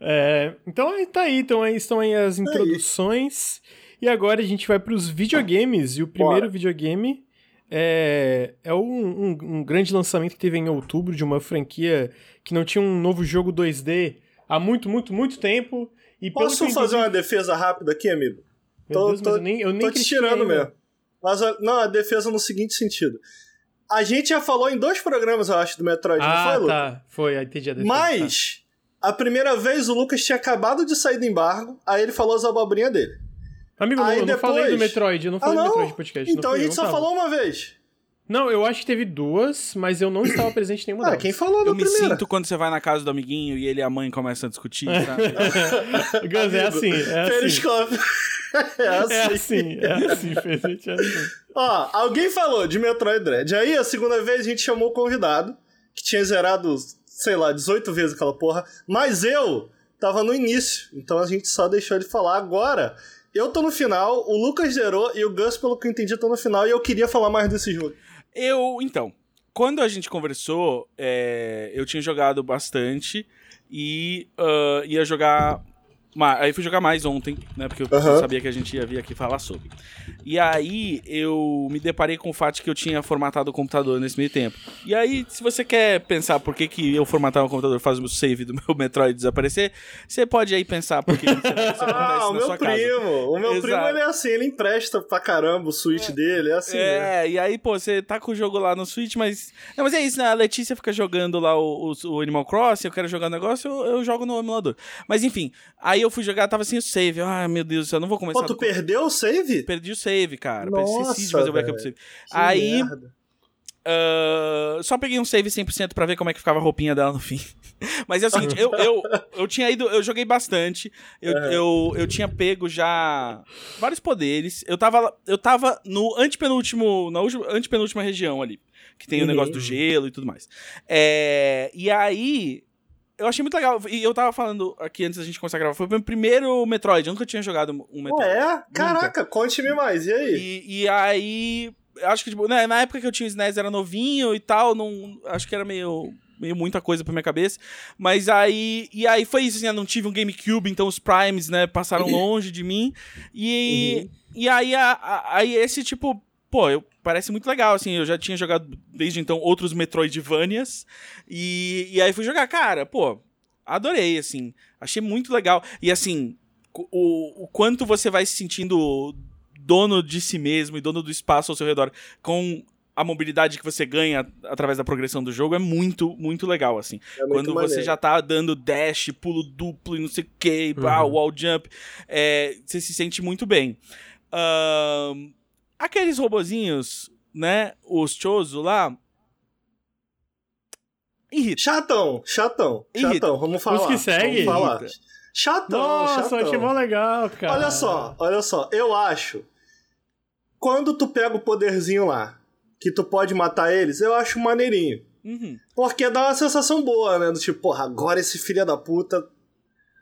É, então tá aí, então aí estão aí as introduções. E agora a gente vai para os videogames. E o primeiro Bora. videogame é, é um, um, um, grande lançamento que teve em outubro de uma franquia que não tinha um novo jogo 2D há muito, muito, muito tempo. E Posso fazer uma defesa rápida aqui, amigo? Meu tô, Deus, tô, eu nem, eu nem tô te tirando mesmo. Mas não, a defesa no seguinte sentido. A gente já falou em dois programas, eu acho, do Metroid, ah, não foi, Lucas? tá. Foi, aí entendi a defesa. Mas, tá. a primeira vez o Lucas tinha acabado de sair do embargo, aí ele falou as abobrinhas dele. Amigo, Aí eu não depois... falei do Metroid, eu não falei ah, não? do Metroid podcast. Então a gente só falou uma vez. Não, eu acho que teve duas, mas eu não [coughs] estava presente em nenhuma ah, delas. quem falou Eu primeira? me sinto quando você vai na casa do amiguinho e ele e a mãe começam a discutir, sabe? [laughs] Gus, é [laughs] assim, é assim. Periscope. É assim. É assim, é assim, é assim. Ó, alguém falou de Metroid Dread. Aí, a segunda vez, a gente chamou o convidado, que tinha zerado, sei lá, 18 vezes aquela porra, mas eu tava no início, então a gente só deixou ele falar agora. Eu tô no final, o Lucas zerou e o Gus, pelo que eu entendi, tô no final e eu queria falar mais desse jogo. Eu, então, quando a gente conversou, é, eu tinha jogado bastante e uh, ia jogar Aí fui jogar mais ontem, né? Porque eu sabia que a gente ia vir aqui falar sobre. E aí eu me deparei com o fato de que eu tinha formatado o computador nesse meio tempo. E aí, se você quer pensar por que, que eu formatar o computador faz o save do meu [laughs] Metroid desaparecer, você pode aí pensar por que isso, isso acontece Ah, o meu primo. casa. O meu primo, ele é assim, ele empresta pra caramba o Switch dele, é assim. né? É, e aí, pô, você tá com o jogo lá no Switch, mas. Não, mas é isso, né? A Letícia fica jogando lá o, o- o Animal Crossing, eu quero jogar o negócio, eu, eu jogo no emulador. Mas enfim, aí eu fui jogar, tava sem o save. Ai, meu Deus do céu, eu não vou começar Pô, tu perdeu o save? Perdi o save, cara. Nossa, Esqueci de fazer o backup do save. Aí, ah, só peguei um save 100% pra ver como é que ficava a roupinha dela no fim. [laughs] Mas é o seguinte, eu, eu, eu tinha ido, eu joguei bastante. Eu, Aham. eu, eu tinha pego já vários poderes. Eu tava, eu tava no antepenúltimo, na última, antepenúltima região ali. Que tem o Uhum. negócio do gelo e tudo mais. É, e aí, eu achei muito legal. E eu tava falando aqui antes da gente começar a gravar. Foi o meu primeiro Metroid. Eu nunca tinha jogado um Metroid. é? Caraca, conte-me mais, e aí? E, e aí, acho que, tipo, né, na época que eu tinha o SNES era novinho e tal, não, acho que era meio, meio muita coisa pra minha cabeça. Mas aí, e aí foi isso, assim, eu não tive um GameCube, então os Primes, né, passaram longe de mim. E, e aí, a- a- aí esse, tipo, pô, eu, parece muito legal, assim, eu já tinha jogado desde então outros Metroidvanias. E, e aí fui jogar, cara, pô, adorei, assim, achei muito legal. E assim, o, o quanto você vai se sentindo dono de si mesmo e dono do espaço ao seu redor com a mobilidade que você ganha através da progressão do jogo é muito, muito legal, assim. É muito Quando você maneiro. já tá dando dash, pulo duplo e não sei o que, Uhum. wall jump, é, você se sente muito bem. Ahn, aqueles robozinhos, né, os Chozo lá, irrita. Chatão, chatão, Irrita. chatão, vamos falar. que segue? Vamos falar. Irrita. Chatão, Nossa, eu chatão. achei mó legal, cara. Olha só, olha só, eu acho. Quando tu pega o poderzinho lá, que tu pode matar eles, eu acho maneirinho. Uhum. Porque dá uma sensação boa, né? Do tipo, porra, agora esse filho da puta.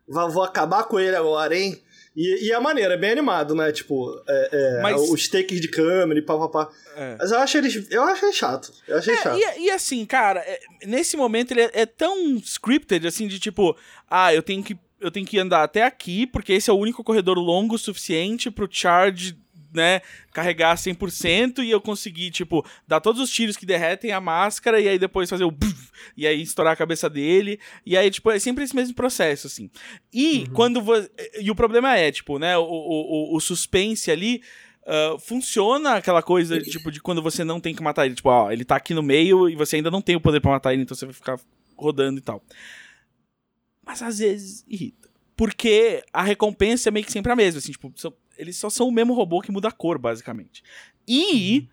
Vou acabar com ele agora, hein? E, e a maneira, é bem animado, né? Tipo, é, é, Mas- os takes de câmera e papapá. É. Mas eu acho eles. Eu achei chato. Eu achei chato. E, e assim, cara, é- nesse momento ele é, é tão scripted, assim, de tipo, ah, eu tenho que eu tenho que andar até aqui, porque esse é o único corredor longo o suficiente pro charge, né, carregar 100% e eu conseguir, tipo, dar todos os tiros que derretem a máscara e aí depois fazer o e aí estourar a cabeça dele. E aí, tipo, é sempre esse mesmo processo, assim. E quando você. E o problema é, tipo, né, o, o, o- suspense ali. ah, funciona aquela coisa, tipo, de quando você não tem que matar ele. Tipo, ó, ele tá aqui no meio e você ainda não tem o poder pra matar ele, então você vai ficar rodando e tal. Mas às vezes irrita. Porque a recompensa é meio que sempre a mesma, assim, tipo, eles só são o mesmo robô que muda a cor, basicamente. E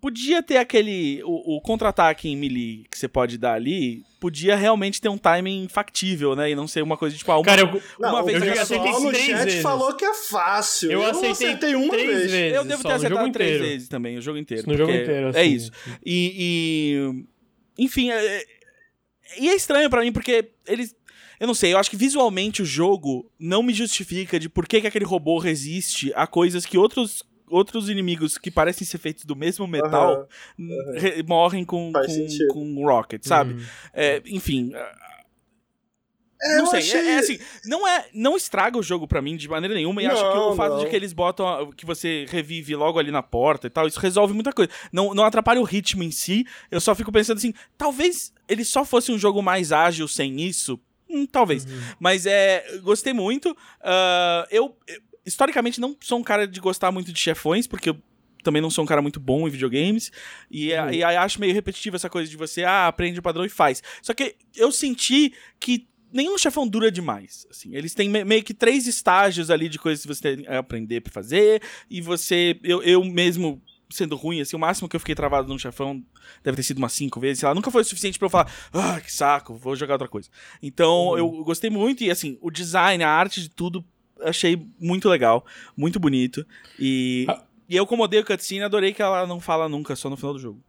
podia ter aquele. O, o contra-ataque em melee que você pode dar ali, podia realmente ter um timing factível, né? E não ser uma coisa de, tipo, ah, uma, Cara, eu, Não, uma vez o eu já aceitei no três chat vezes. falou que é fácil. eu não aceitei acertei uma três vez. vezes. Eu devo só, ter acertado três inteiro. vezes também, o jogo inteiro. No jogo inteiro, É assim. isso. E. e- enfim, é, e é estranho pra mim, porque eles. Eu não sei, eu acho que visualmente o jogo não me justifica de por que, que aquele robô resiste a coisas que outros. Outros inimigos que parecem ser feitos do mesmo metal Aham. re- morrem com, com, com Rocket, sabe? Uhum. É, enfim. É, não sei, achei- é, é assim, não é, não estraga o jogo pra mim de maneira nenhuma e acho que Não, o fato não. de que eles botam que você revive logo ali na porta e tal, isso resolve muita coisa. Não, não atrapalha o ritmo em si. Eu só fico pensando assim, talvez ele só fosse um jogo mais ágil sem isso. Hum, talvez. Mas é, gostei muito. Ah, eu, eu, historicamente não sou um cara de gostar muito de chefões, porque eu também não sou um cara muito bom em videogames. E, Uhum. e aí acho meio repetitivo essa coisa de você, ah, aprende o padrão e faz. Só que eu senti que nenhum chefão dura demais. Assim, eles têm me- meio que três estágios ali de coisas que você tem que aprender pra fazer. E você. Eu, eu mesmo. Sendo ruim, assim, o máximo que eu fiquei travado num chefão deve ter sido umas cinco vezes, sei lá, nunca foi o suficiente pra eu falar, ah, que saco, vou jogar outra coisa. Então, eu gostei muito, e assim, o design, a arte de tudo, achei muito legal, muito bonito. E, Ah. e eu, como odeio cutscene, adorei que ela não fala nunca, só no final do jogo.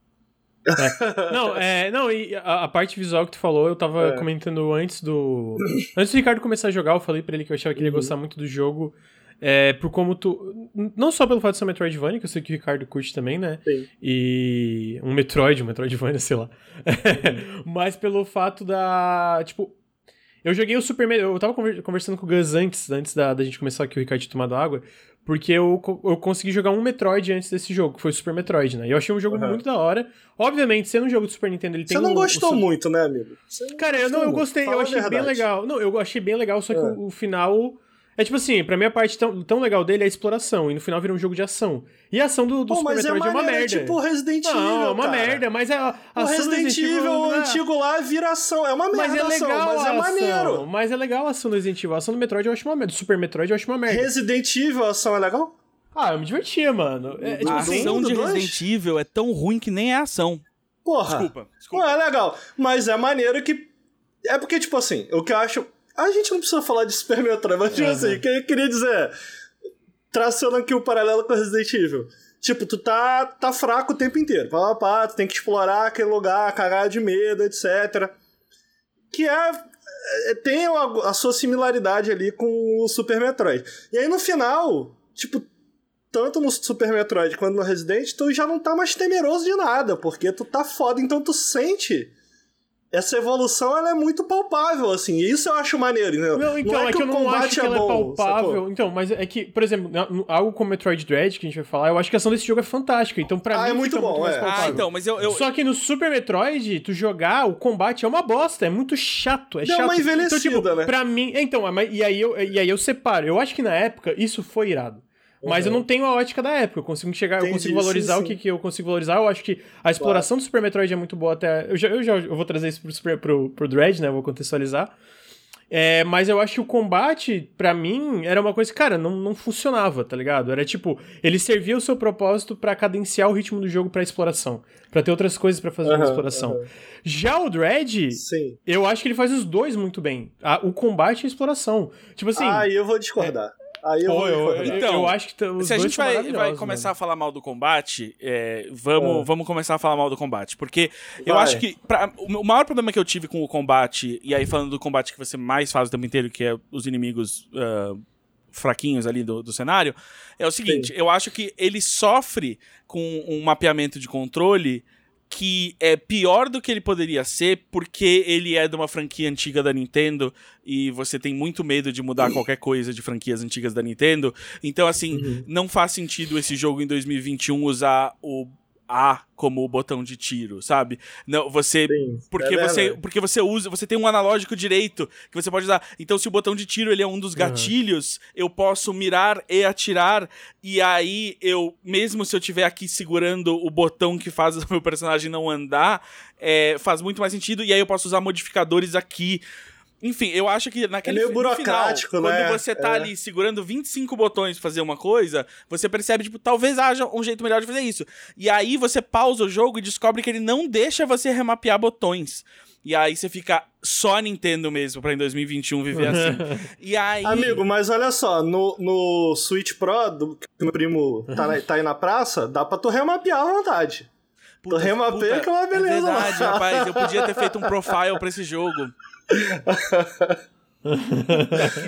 Não, é, não, e a, a parte visual que tu falou, eu tava É. comentando antes do. Antes do Ricardo começar a jogar, eu falei pra ele que eu achava que ele ia Uhum. gostar muito do jogo. É, por como tu. Não só pelo fato de ser Metroidvania, que eu sei que o Ricardo curte também, né? Sim. E. Um Metroid, um Metroidvania, [laughs] sei lá. mas pelo fato da. Tipo. Eu joguei o Super Eu tava conversando com o Gus antes, antes da, da gente começar aqui o Ricardo tomado água, porque eu, eu consegui jogar um Metroid antes desse jogo, que foi o Super Metroid, né? E eu achei um jogo uhum. muito da hora. Obviamente, sendo um jogo do Super Nintendo, ele tem Você não o, gostou muito, né, amigo? Cara, eu não, eu gostei, eu achei bem legal. Não, eu achei bem legal, só que é. o, o final é tipo assim, pra mim a parte tão, tão legal dele é a exploração, e no final vira um jogo de ação. E a ação do, do Pô, Super Metroid é, é, uma merda. É tipo Resident Evil. Não, é uma cara. merda, mas a, a o Resident, Resident Evil o antigo lá vira ação. É uma merda mas é legal ação, mas é maneiro. Mas é legal a ação do Resident Evil. A ação do Metroid eu acho uma merda. Do Super Metroid eu acho uma merda. Resident Evil, a ação é legal? Ah, eu me divertia, mano. É, tipo, a assim, ação de Resident Evil é tão ruim que nem é ação. Porra. Desculpa, desculpa. Não, é legal. Mas é maneiro que. É porque, tipo assim, o que eu acho a gente não precisa falar de Super Metroid, mas, tipo uhum. assim, o que eu queria dizer, traçando aqui o paralelo com Resident Evil. Tipo, tu tá, tá fraco o tempo inteiro. Pá, pá, tu tem que explorar aquele lugar, cagar de medo, etc. Que é, é. Tem a, a sua similaridade ali com o Super Metroid. E aí no final, tipo, tanto no Super Metroid quanto no Resident, tu já não tá mais temeroso de nada, porque tu tá foda, então tu sente essa evolução ela é muito palpável, assim. E isso eu acho maneiro, entendeu? Não, então, não é, é que, que eu não acho que é ela é, bom, é palpável. Sacou? Então, mas é que, por exemplo, algo como Metroid Dread, que a gente vai falar, eu acho que a ação desse jogo é fantástica. Então, pra ah, mim, é muito bom, muito é. Ah, então, mas eu, eu, Só que no Super Metroid, tu jogar, o combate é uma bosta, é muito chato. É Deu chato. uma envelhecida, então, tipo, né? Pra mim. Então, e aí, eu, e aí eu separo. Eu acho que na época isso foi irado. Mas uhum. eu não tenho a ótica da época. Eu consigo chegar, Entendi, eu consigo valorizar sim, sim. o que, que eu consigo valorizar. Eu acho que a exploração claro. do Super Metroid é muito boa até. Eu já, eu já eu vou trazer isso pro, Super, pro, pro Dread, né? Eu vou contextualizar. É, mas eu acho que o combate, para mim, era uma coisa que, cara, não, não funcionava, tá ligado? Era tipo, ele servia o seu propósito para cadenciar o ritmo do jogo pra exploração. para ter outras coisas para fazer uhum, na exploração. Uhum. Já o Dread, Sim. eu acho que ele faz os dois muito bem. A, o combate e a exploração. Tipo assim. Ah, eu vou discordar. É, Aí eu, Pô, eu, então, eu acho que os se a gente vai, vai começar a falar mal do combate, é, vamos, é. vamos começar a falar mal do combate. Porque vai. eu acho que pra, o maior problema que eu tive com o combate, e aí falando do combate que você mais faz o tempo inteiro, que é os inimigos uh, fraquinhos ali do, do cenário, é o seguinte: Sim. eu acho que ele sofre com um mapeamento de controle que é pior do que ele poderia ser, porque ele é de uma franquia antiga da Nintendo e você tem muito medo de mudar qualquer coisa de franquias antigas da Nintendo. Então, assim, uhum. não faz sentido esse jogo em 2021 usar o a como o botão de tiro, sabe? Não, você Sim, porque é você porque você usa, você tem um analógico direito que você pode usar. Então se o botão de tiro ele é um dos gatilhos, uhum. eu posso mirar e atirar e aí eu mesmo se eu tiver aqui segurando o botão que faz o meu personagem não andar, é, faz muito mais sentido e aí eu posso usar modificadores aqui enfim, eu acho que naquele é meio burocrático, final, né? Quando você tá é. ali segurando 25 botões pra fazer uma coisa, você percebe, tipo, talvez haja um jeito melhor de fazer isso. E aí você pausa o jogo e descobre que ele não deixa você remapear botões. E aí você fica só Nintendo mesmo pra em 2021 viver [laughs] assim. e aí. Amigo, mas olha só, no, no Switch Pro, do, que meu primo tá, tá aí na praça, dá pra tu remapear à vontade. Puta, tu remapeia que é uma beleza. É verdade, rapaz. Eu podia ter feito um [laughs] profile pra esse jogo.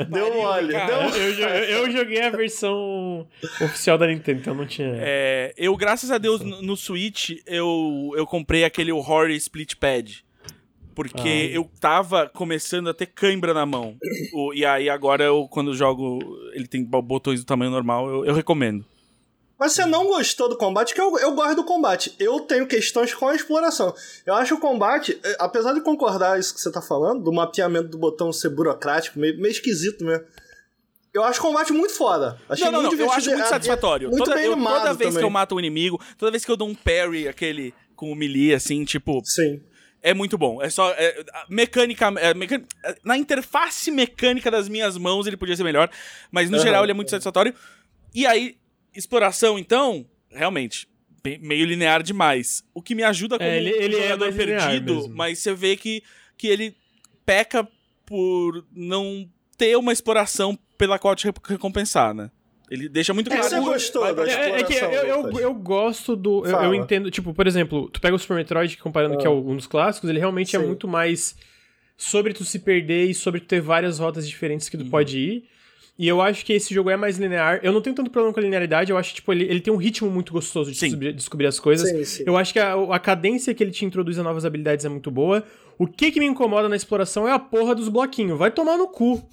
Deu mole. Deu... Eu, eu, joguei a versão oficial da Nintendo, então não tinha. É, eu, graças a Deus, no, no Switch, eu, eu comprei aquele Horror Split Pad. Porque ah. eu tava começando a ter cãibra na mão. o, e aí agora eu, quando jogo, ele tem botões do tamanho normal, eu, eu recomendo. Mas você não gostou do combate, que eu, eu gosto do combate. Eu tenho questões com a exploração. Eu acho o combate, é, apesar de concordar isso que você tá falando, do mapeamento do botão ser burocrático, meio, meio esquisito mesmo. Eu acho o combate muito foda. Achei não, não, muito não, eu acho muito é, satisfatório. É, muito toda, bem eu, toda vez também. que eu mato um inimigo, toda vez que eu dou um parry, aquele com o melee, assim, tipo. Sim. É muito bom. É só. É, mecânica, é, mecan... Na interface mecânica das minhas mãos ele podia ser melhor. Mas no uhum, geral ele é muito satisfatório. E aí, exploração, então, realmente, meio linear demais. O que me ajuda como é, ele, ele é jogador é perdido, mas você vê que, que ele peca por não ter uma exploração pela qual te recompensar, né? Ele deixa muito claro. É, você gostou da é, é que eu, eu, eu, gosto do. Eu, eu, entendo. Tipo, por exemplo, tu pega o Super Metroid, comparando ah. que é um dos clássicos, ele realmente é Sim. é muito mais sobre tu se perder e sobre tu ter várias rotas diferentes que tu uhum. pode ir. E eu acho que esse jogo é mais linear. Eu não tenho tanto problema com a linearidade, eu acho que tipo, ele, ele tem um ritmo muito gostoso de descobrir, descobrir, as coisas. Sim, sim. Eu acho que a, a cadência que ele te introduz a novas habilidades é muito boa. O que que me incomoda na exploração é a porra dos bloquinhos. Vai tomar no cu.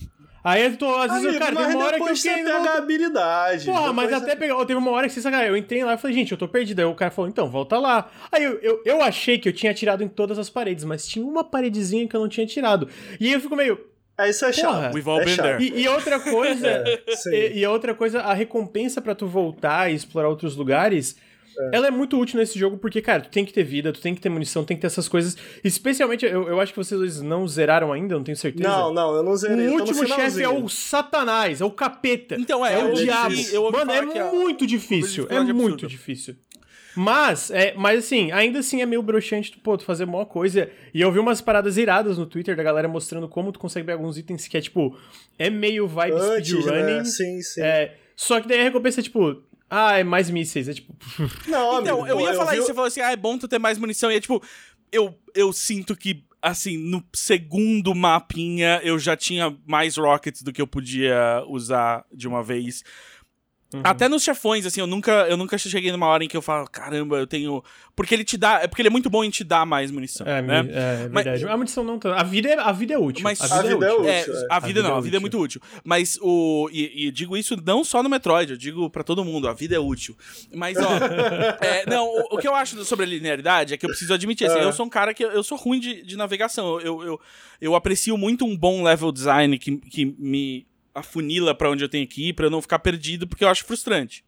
Aí eu tô, às vezes, Amigo, cara, tem uma hora que eu você pega a habilidade. Porra, mas até pegar. Teve uma hora que você sabe, eu entrei lá e falei, gente, eu tô perdido. Aí o cara falou, então, volta lá. Aí eu, eu, eu achei que eu tinha tirado em todas as paredes, mas tinha uma paredezinha que eu não tinha tirado. E aí eu fico meio. É isso é chato. We've all é been there. E, e, outra [laughs] coisa, é, e, e, outra coisa, a recompensa para tu voltar e explorar outros lugares é. Ela é muito útil nesse jogo porque, cara, tu tem que ter vida, tu tem que ter munição, tem que ter essas coisas. Especialmente, eu, eu acho que vocês dois não zeraram ainda, não tenho certeza. Não, não, eu não zerei. O último chefe é o Satanás, é o capeta. Então, é, é o diabo. Mano, é, é muito difícil. É muito difícil. Mas, é, mas assim, ainda assim é meio broxante tu, pô, tu fazer uma coisa. E eu vi umas paradas iradas no Twitter da galera mostrando como tu consegue pegar alguns itens que é tipo. É meio vibe speedrunning. Né? Sim, sim. É, só que daí a recompensa é tipo, ah, é mais mísseis. É tipo. [laughs] Não, então, amigo, eu ia falar eu isso, você falou assim, ah, é bom tu ter mais munição. E é tipo, eu, eu sinto que, assim, no segundo mapinha eu já tinha mais rockets do que eu podia usar de uma vez. Uhum. Até nos chefões, assim, eu nunca, eu nunca cheguei numa hora em que eu falo, caramba, eu tenho. Porque ele te dá. É porque ele é muito bom em te dar mais munição. É, né? é, é verdade. Mas, a munição não tá. A vida é, a vida é útil. Mas, a, vida é útil. É, é, a vida não, a vida é muito útil. Mas o. E, e, digo isso não só no Metroid, eu digo para todo mundo, a vida é útil. Mas, ó. [laughs] não, o, o, que eu acho sobre a linearidade é que eu preciso admitir, assim, eu sou um cara que eu, eu sou ruim de, de navegação. Eu, eu, eu aprecio muito um bom level design que, que me afunila para onde eu tenho que ir, pra eu não ficar perdido, porque eu acho frustrante.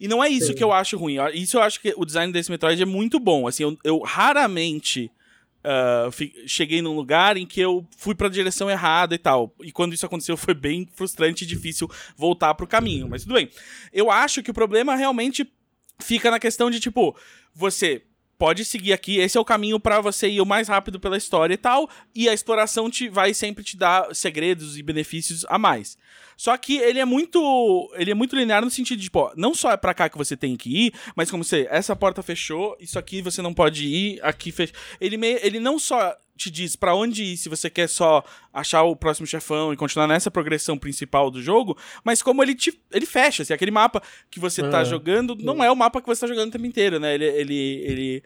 E não é isso Sim. que eu acho ruim. Isso eu acho que o design desse Metroid é muito bom. Assim, eu, eu raramente uh, cheguei num lugar em que eu fui pra direção errada e tal. E quando isso aconteceu foi bem frustrante e difícil voltar pro caminho. Mas tudo bem. Eu acho que o problema realmente fica na questão de, tipo, você pode seguir aqui, esse é o caminho para você ir o mais rápido pela história e tal, e a exploração te vai sempre te dar segredos e benefícios a mais. Só que ele é muito, ele é muito linear no sentido de, pô, não só é para cá que você tem que ir, mas como você, essa porta fechou, isso aqui você não pode ir, aqui fechou. Ele me, ele não só te diz para onde ir se você quer só achar o próximo chefão e continuar nessa progressão principal do jogo, mas como ele te ele fecha, assim, aquele mapa que você tá jogando não é o mapa que você tá jogando o tempo inteiro, né? Ele ele ele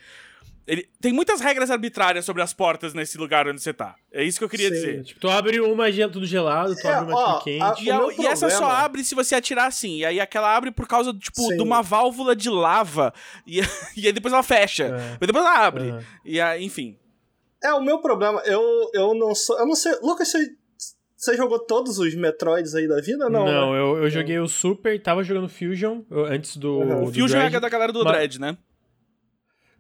ele tem muitas regras arbitrárias sobre as portas nesse lugar onde você tá. É isso que eu queria Sim, dizer. Tipo, tu abre uma gel tudo gelado, tu é, abre uma ó, quente. A, e, a, e essa só abre se você atirar assim. E aí aquela abre por causa, tipo, Sim. de uma válvula de lava. E, [laughs] e aí depois ela fecha. É. E depois ela abre. E aí, enfim. É, o meu problema, eu, eu não sou. Eu não sei. Lucas, você, você jogou todos os Metroids aí da vida? Não, não né? eu, eu joguei o Super, tava jogando Fusion antes do. Uhum. O Fusion Dread, é da galera do mas... Dread, né?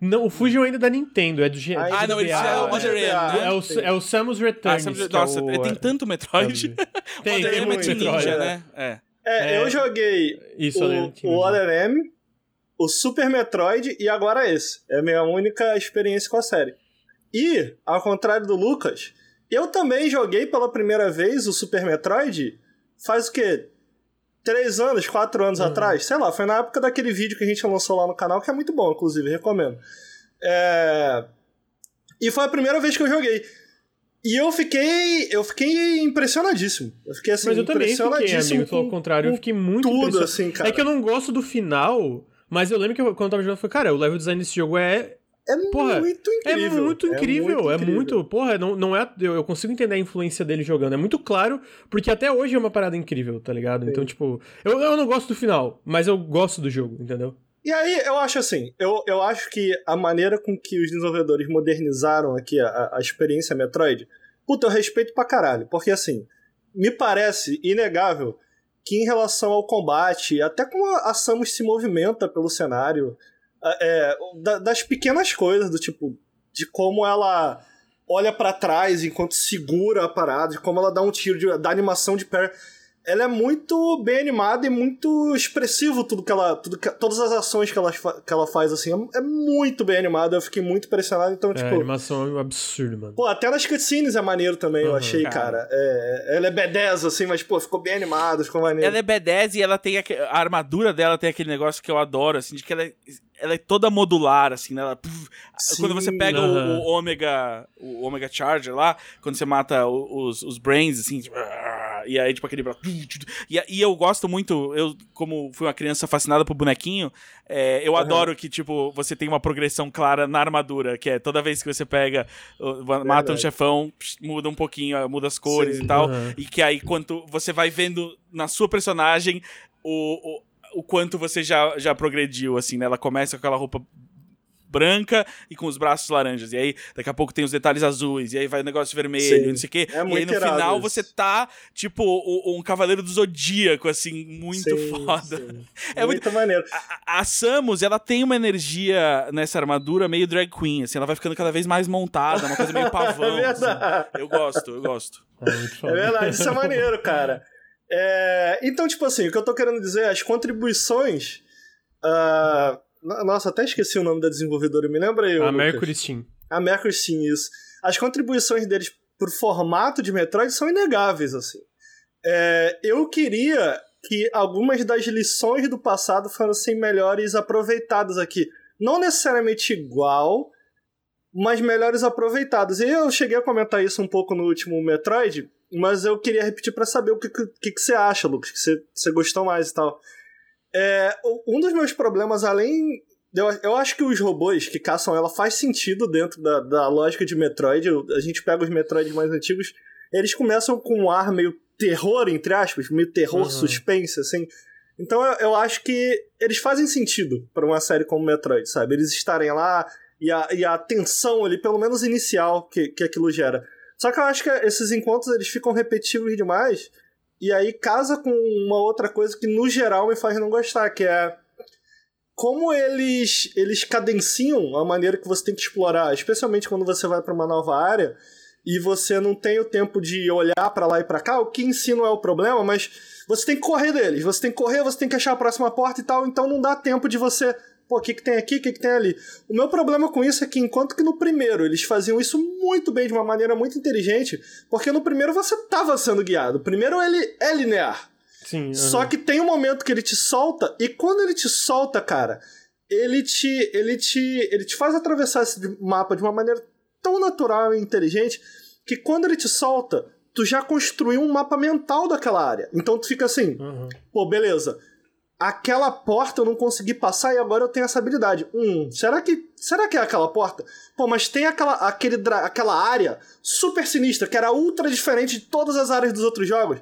Não, o Fusion ainda é da Nintendo, é do G. Ah, não, ele é o Mother M, né? É o, é o Samus Returns. Ah, Samus, nossa, é o, tem tanto Metroid. [laughs] tem, tem M é Ninja, né? É. É, eu joguei Isso, o, o Other M, o Super Metroid e agora esse. É a minha única experiência com a série. E, ao contrário do Lucas, eu também joguei pela primeira vez o Super Metroid faz o quê? Três anos, quatro anos uhum. atrás? Sei lá, foi na época daquele vídeo que a gente lançou lá no canal, que é muito bom, inclusive, recomendo. É... E foi a primeira vez que eu joguei. E eu fiquei. Eu fiquei impressionadíssimo. Eu fiquei assim, Mas eu também fiquei, amigo, com, ao contrário, eu fiquei muito tudo, assim, cara. É que eu não gosto do final, mas eu lembro que eu, quando eu tava jogando, eu falei, cara, o level design desse jogo é é porra, muito incrível. É muito incrível. É muito, é muito porra, não, não é. Eu, eu, consigo entender a influência dele jogando. É muito claro, porque até hoje é uma parada incrível, tá ligado? Sim. Então, tipo, eu, eu não gosto do final, mas eu gosto do jogo, entendeu? E aí, eu acho assim, eu, eu acho que a maneira com que os desenvolvedores modernizaram aqui a, a experiência Metroid, puta, eu respeito pra caralho. Porque assim, me parece inegável que em relação ao combate, até como a Samus se movimenta pelo cenário, é, das pequenas coisas, do tipo, de como ela olha para trás enquanto segura a parada, de como ela dá um tiro, de, da animação de pé ela é muito bem animada e muito expressivo tudo que ela. Tudo que, todas as ações que ela, que ela faz, assim. É, é muito bem animada, eu fiquei muito impressionado. Então, é, tipo. A animação é absurda, mano. Pô, até nas cutscenes é maneiro também, uhum, eu achei, cara. cara. É, ela é B10, assim, mas, pô, ficou bem animada, ficou maneiro. Ela é B10 e ela tem. A, a armadura dela tem aquele negócio que eu adoro, assim, de que ela é ela é toda modular, assim, né? Ela, Sim, quando você pega uh -huh. o, o, Omega, o Omega Charger lá, quando você mata os, os Brains, assim, tipo, e aí, tipo, aquele. E, e eu gosto muito, eu, como fui uma criança fascinada por bonequinho, é, eu uhum. adoro que, tipo, você tem uma progressão clara na armadura, que é toda vez que você pega, mata um chefão, muda um pouquinho, muda as cores Sim, e tal. Uhum. E que aí, quanto você vai vendo na sua personagem o, o o quanto você já, já progrediu, assim, né? Ela começa com aquela roupa branca e com os braços laranjas. E aí, daqui a pouco tem os detalhes azuis, e aí vai o negócio vermelho, Sim. não sei o quê. É e aí no final isso. você tá, tipo, um, um cavaleiro do zodíaco, assim, muito sim, foda. Sim. [laughs] É muito, muito maneiro. A, a, Samus, ela tem uma energia nessa armadura meio drag queen, assim, ela vai ficando cada vez mais montada, uma coisa meio [laughs] pavão. é assim. Eu gosto, eu gosto. É, é verdade, isso é maneiro, cara. É, então, tipo assim, o que eu tô querendo dizer, as contribuições. Uh, nossa, até esqueci o nome da desenvolvedora, me lembra aí. A Lucas. Mercury Steam. A Mercury Steam, isso. As contribuições deles por formato de Metroid são inegáveis, assim. É, eu queria que algumas das lições do passado fossem melhores aproveitadas aqui. Não necessariamente igual, mas melhores aproveitadas. E eu cheguei a comentar isso um pouco no último Metroid, mas eu queria repetir para saber o que, que, que, você acha, Lucas, que você, você gostou mais e tal. É, um dos meus problemas, além. Eu, eu acho que os robôs que caçam ela faz sentido dentro da, da lógica de Metroid. A gente pega os Metroids mais antigos, eles começam com um ar meio terror, entre aspas, meio terror, uhum. suspense, assim. Então eu, eu acho que eles fazem sentido para uma série como Metroid, sabe? Eles estarem lá e a, e a tensão ali, pelo menos inicial, que, que aquilo gera. Só que eu acho que esses encontros eles ficam repetitivos demais. E aí casa com uma outra coisa que no geral me faz não gostar, que é como eles eles cadenciam a maneira que você tem que explorar, especialmente quando você vai para uma nova área e você não tem o tempo de olhar para lá e para cá, o que em si não é o problema, mas você tem que correr deles, você tem que correr, você tem que achar a próxima porta e tal, então não dá tempo de você pô, o que, que tem aqui, o que, que tem ali. O meu problema com isso é que, enquanto que no primeiro eles faziam isso muito bem, de uma maneira muito inteligente, porque no primeiro você tava sendo guiado. O primeiro ele é linear. Sim. Uhum. Só que tem um momento que ele te solta, e quando ele te solta, cara, ele te, ele te, ele te faz atravessar esse mapa de uma maneira tão natural e inteligente que quando ele te solta, tu já construiu um mapa mental daquela área. Então tu fica assim, uhum. pô, beleza aquela porta eu não consegui passar e agora eu tenho essa habilidade. Hum, será que será que é aquela porta? Pô, mas tem aquela, aquele, aquela área super sinistra que era ultra diferente de todas as áreas dos outros jogos.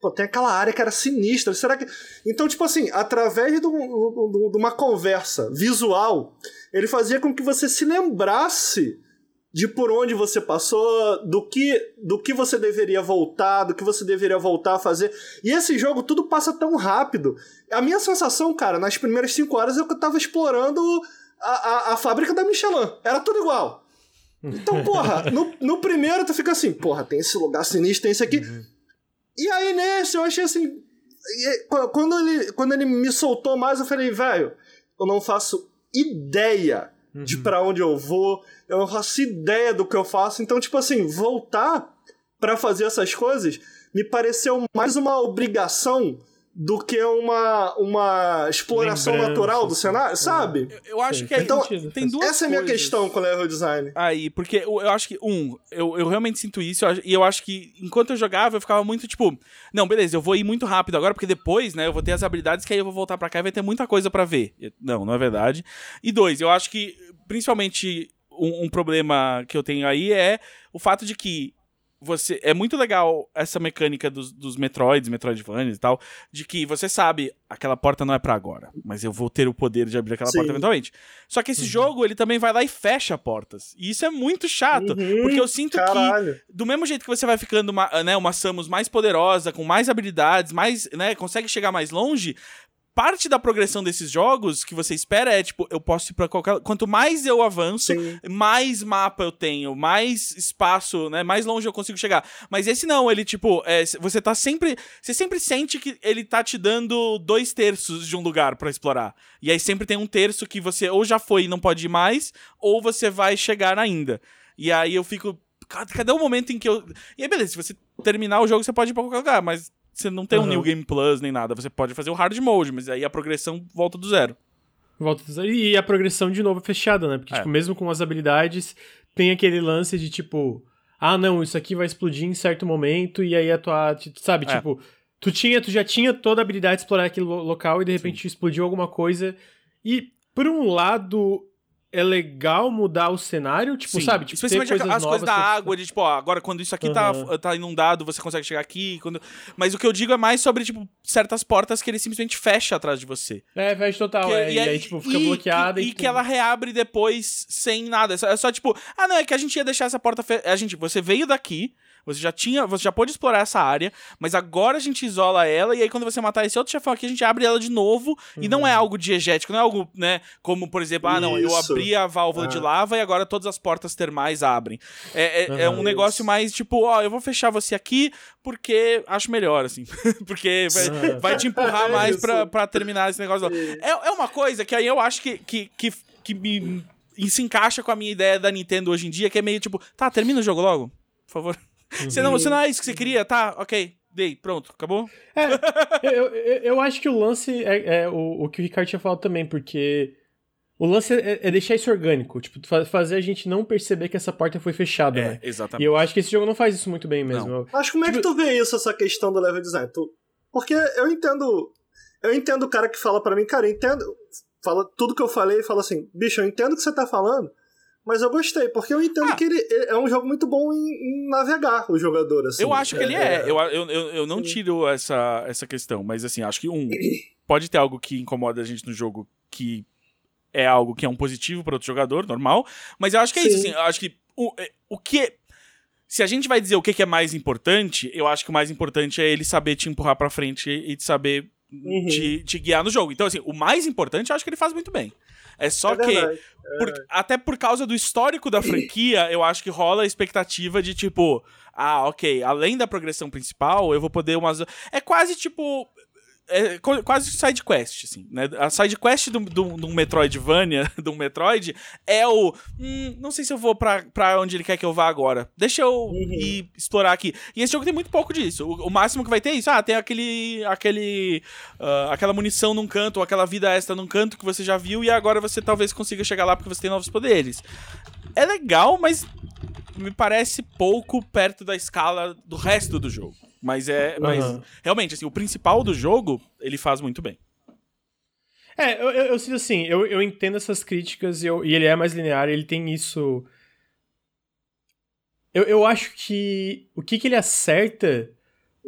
Pô, tem aquela área que era sinistra. Será que. Então, tipo assim, através de, uma conversa visual, ele fazia com que você se lembrasse de por onde você passou, do que, do que você deveria voltar, do que você deveria voltar a fazer. E esse jogo tudo passa tão rápido. A minha sensação, cara, nas primeiras 5 horas eu tava explorando a, a, a, fábrica da Michelin. Era tudo igual. Então, porra, no, no primeiro tu fica assim, porra, tem esse lugar sinistro, tem esse aqui. Uhum. E aí nesse eu achei assim. Quando ele, quando ele me soltou mais, eu falei, velho, eu não faço ideia uhum. de para onde eu vou, eu não faço ideia do que eu faço. Então, tipo assim, voltar para fazer essas coisas me pareceu mais uma obrigação do que uma, uma exploração Lembrança, natural do cenário, sabe? Eu, eu acho que é, então, tem duas Essa é a minha questão com o level design. Aí, porque eu, eu acho que, um, eu, eu realmente sinto isso, e eu acho que enquanto eu jogava, eu ficava muito tipo, não, beleza, eu vou ir muito rápido agora, porque depois, né, eu vou ter as habilidades que aí eu vou voltar para cá e vai ter muita coisa para ver. Não, não é verdade. E dois, eu acho que, principalmente, um, um problema que eu tenho aí é o fato de que você é muito legal essa mecânica dos, dos Metroids, Metroidvanias e tal, de que você sabe, aquela porta não é para agora, mas eu vou ter o poder de abrir aquela Sim. porta eventualmente. Só que esse uhum. jogo, ele também vai lá e fecha portas. E isso é muito chato, uhum, porque eu sinto caralho. que do mesmo jeito que você vai ficando uma, né, uma Samus mais poderosa, com mais habilidades, mais, né, consegue chegar mais longe, parte da progressão desses jogos que você espera é, tipo, eu posso ir pra qualquer. Quanto mais eu avanço, Sim. mais mapa eu tenho, mais espaço, né? Mais longe eu consigo chegar. Mas esse não, ele, tipo, é, você tá sempre. Você sempre sente que ele tá te dando dois terços de um lugar para explorar. E aí sempre tem um terço que você ou já foi e não pode ir mais, ou você vai chegar ainda. E aí eu fico. Cadê o momento em que eu. E aí, beleza, se você terminar o jogo, você pode ir pra qualquer lugar, mas você não tem uhum. um New Game Plus nem nada. Você pode fazer o hard mode, mas aí a progressão volta do zero. Volta do zero. E a progressão de novo é fechada, né? Porque, é. tipo, mesmo com as habilidades, tem aquele lance de tipo. ah, não, isso aqui vai explodir em certo momento, e aí a tua. Sabe, É. tipo, tu tinha, tu já tinha toda a habilidade de explorar aquele lo- local e de repente explodiu alguma coisa. E, por um lado, é legal mudar o cenário, tipo, Sim. sabe? Tipo, Especialmente coisas as coisas da água, de tipo, ó, agora quando isso aqui Aham. tá, tá inundado, você consegue chegar aqui. Quando... Mas o que eu digo é mais sobre, tipo, certas portas que ele simplesmente fecha atrás de você. É, fecha total. Que- é, e, aí, tipo, fica bloqueada. E, e que ela reabre depois sem nada. É só, é só, tipo, ah, não, é que a gente ia deixar essa porta. Fe... A gente, você veio daqui, você já tinha. Você já pôde explorar essa área, mas agora a gente isola ela, e aí quando você matar esse outro chefão aqui, a gente abre ela de novo. E não é algo diegético, não é algo, né? Como, por exemplo, ah, não, eu Isso. abri a válvula de Ah. lava e agora todas as portas termais abrem. É, é, é um negócio Isso. mais tipo, ó, eu vou fechar você aqui porque acho melhor, assim. [laughs] porque vai, Aham. vai te empurrar [laughs] É mais pra, pra terminar esse negócio. É, é uma coisa que aí eu acho que, que, que, que me e se encaixa com a minha ideia da Nintendo hoje em dia, que é meio tipo, tá, termina o jogo logo, por favor. Você, não, você não é isso que você queria? Tá, ok, dei, pronto, acabou? eu, eu, eu acho que o lance é, é o, o que o Ricardo tinha falado também, porque o lance é, é deixar isso orgânico, tipo, fa- fazer a gente não perceber que essa porta foi fechada, né? E exatamente. eu acho que esse jogo não faz isso muito bem mesmo. Eu- Mas como é que tu vê isso, essa questão do level design? Tu... Porque eu entendo. Eu entendo o cara que fala pra mim, cara, eu entendo. Fala tudo que eu falei e fala assim, bicho, eu entendo o que você tá falando, mas eu gostei, porque eu entendo Ah. que ele é um jogo muito bom em, em navegar o jogador, assim. Eu acho que ele é. Eu, eu, eu, eu não tiro essa, essa questão, mas assim, acho que um. [clears throat] Pode ter algo que incomoda a gente no jogo que é algo que é um positivo para outro jogador, normal. Mas eu acho que é isso, Sim. assim. Eu acho que o, é- o que. Se a gente vai dizer o que que é mais importante, eu acho que o mais importante é ele saber te empurrar pra frente e te saber Uhum. te, te guiar no jogo. Então, assim, o mais importante eu acho que ele faz muito bem. É só É que. verdade. Por- até por causa do histórico da franquia, eu acho que rola a expectativa de tipo, ah, ok, além da progressão principal, eu vou poder umas. É quase tipo. É quase side quest, assim, né? A side quest do, do, do Metroidvania, [laughs] do Metroid, é o. Hum, não sei se eu vou pra, pra onde ele quer que eu vá agora. Deixa eu ir explorar aqui. E esse jogo tem muito pouco disso. O, o máximo que vai ter é isso. Ah, tem aquele. aquele ah, aquela munição num canto, ou aquela vida extra num canto que você já viu, e agora você talvez consiga chegar lá porque você tem novos poderes. É legal, mas me parece pouco perto da escala do resto do jogo. Mas é. Mas realmente, assim, o principal do jogo, ele faz muito bem. É, eu, eu, eu sinto assim, eu, eu entendo essas críticas e, eu- e ele é mais linear, ele tem isso. Eu, eu acho que o que, que ele acerta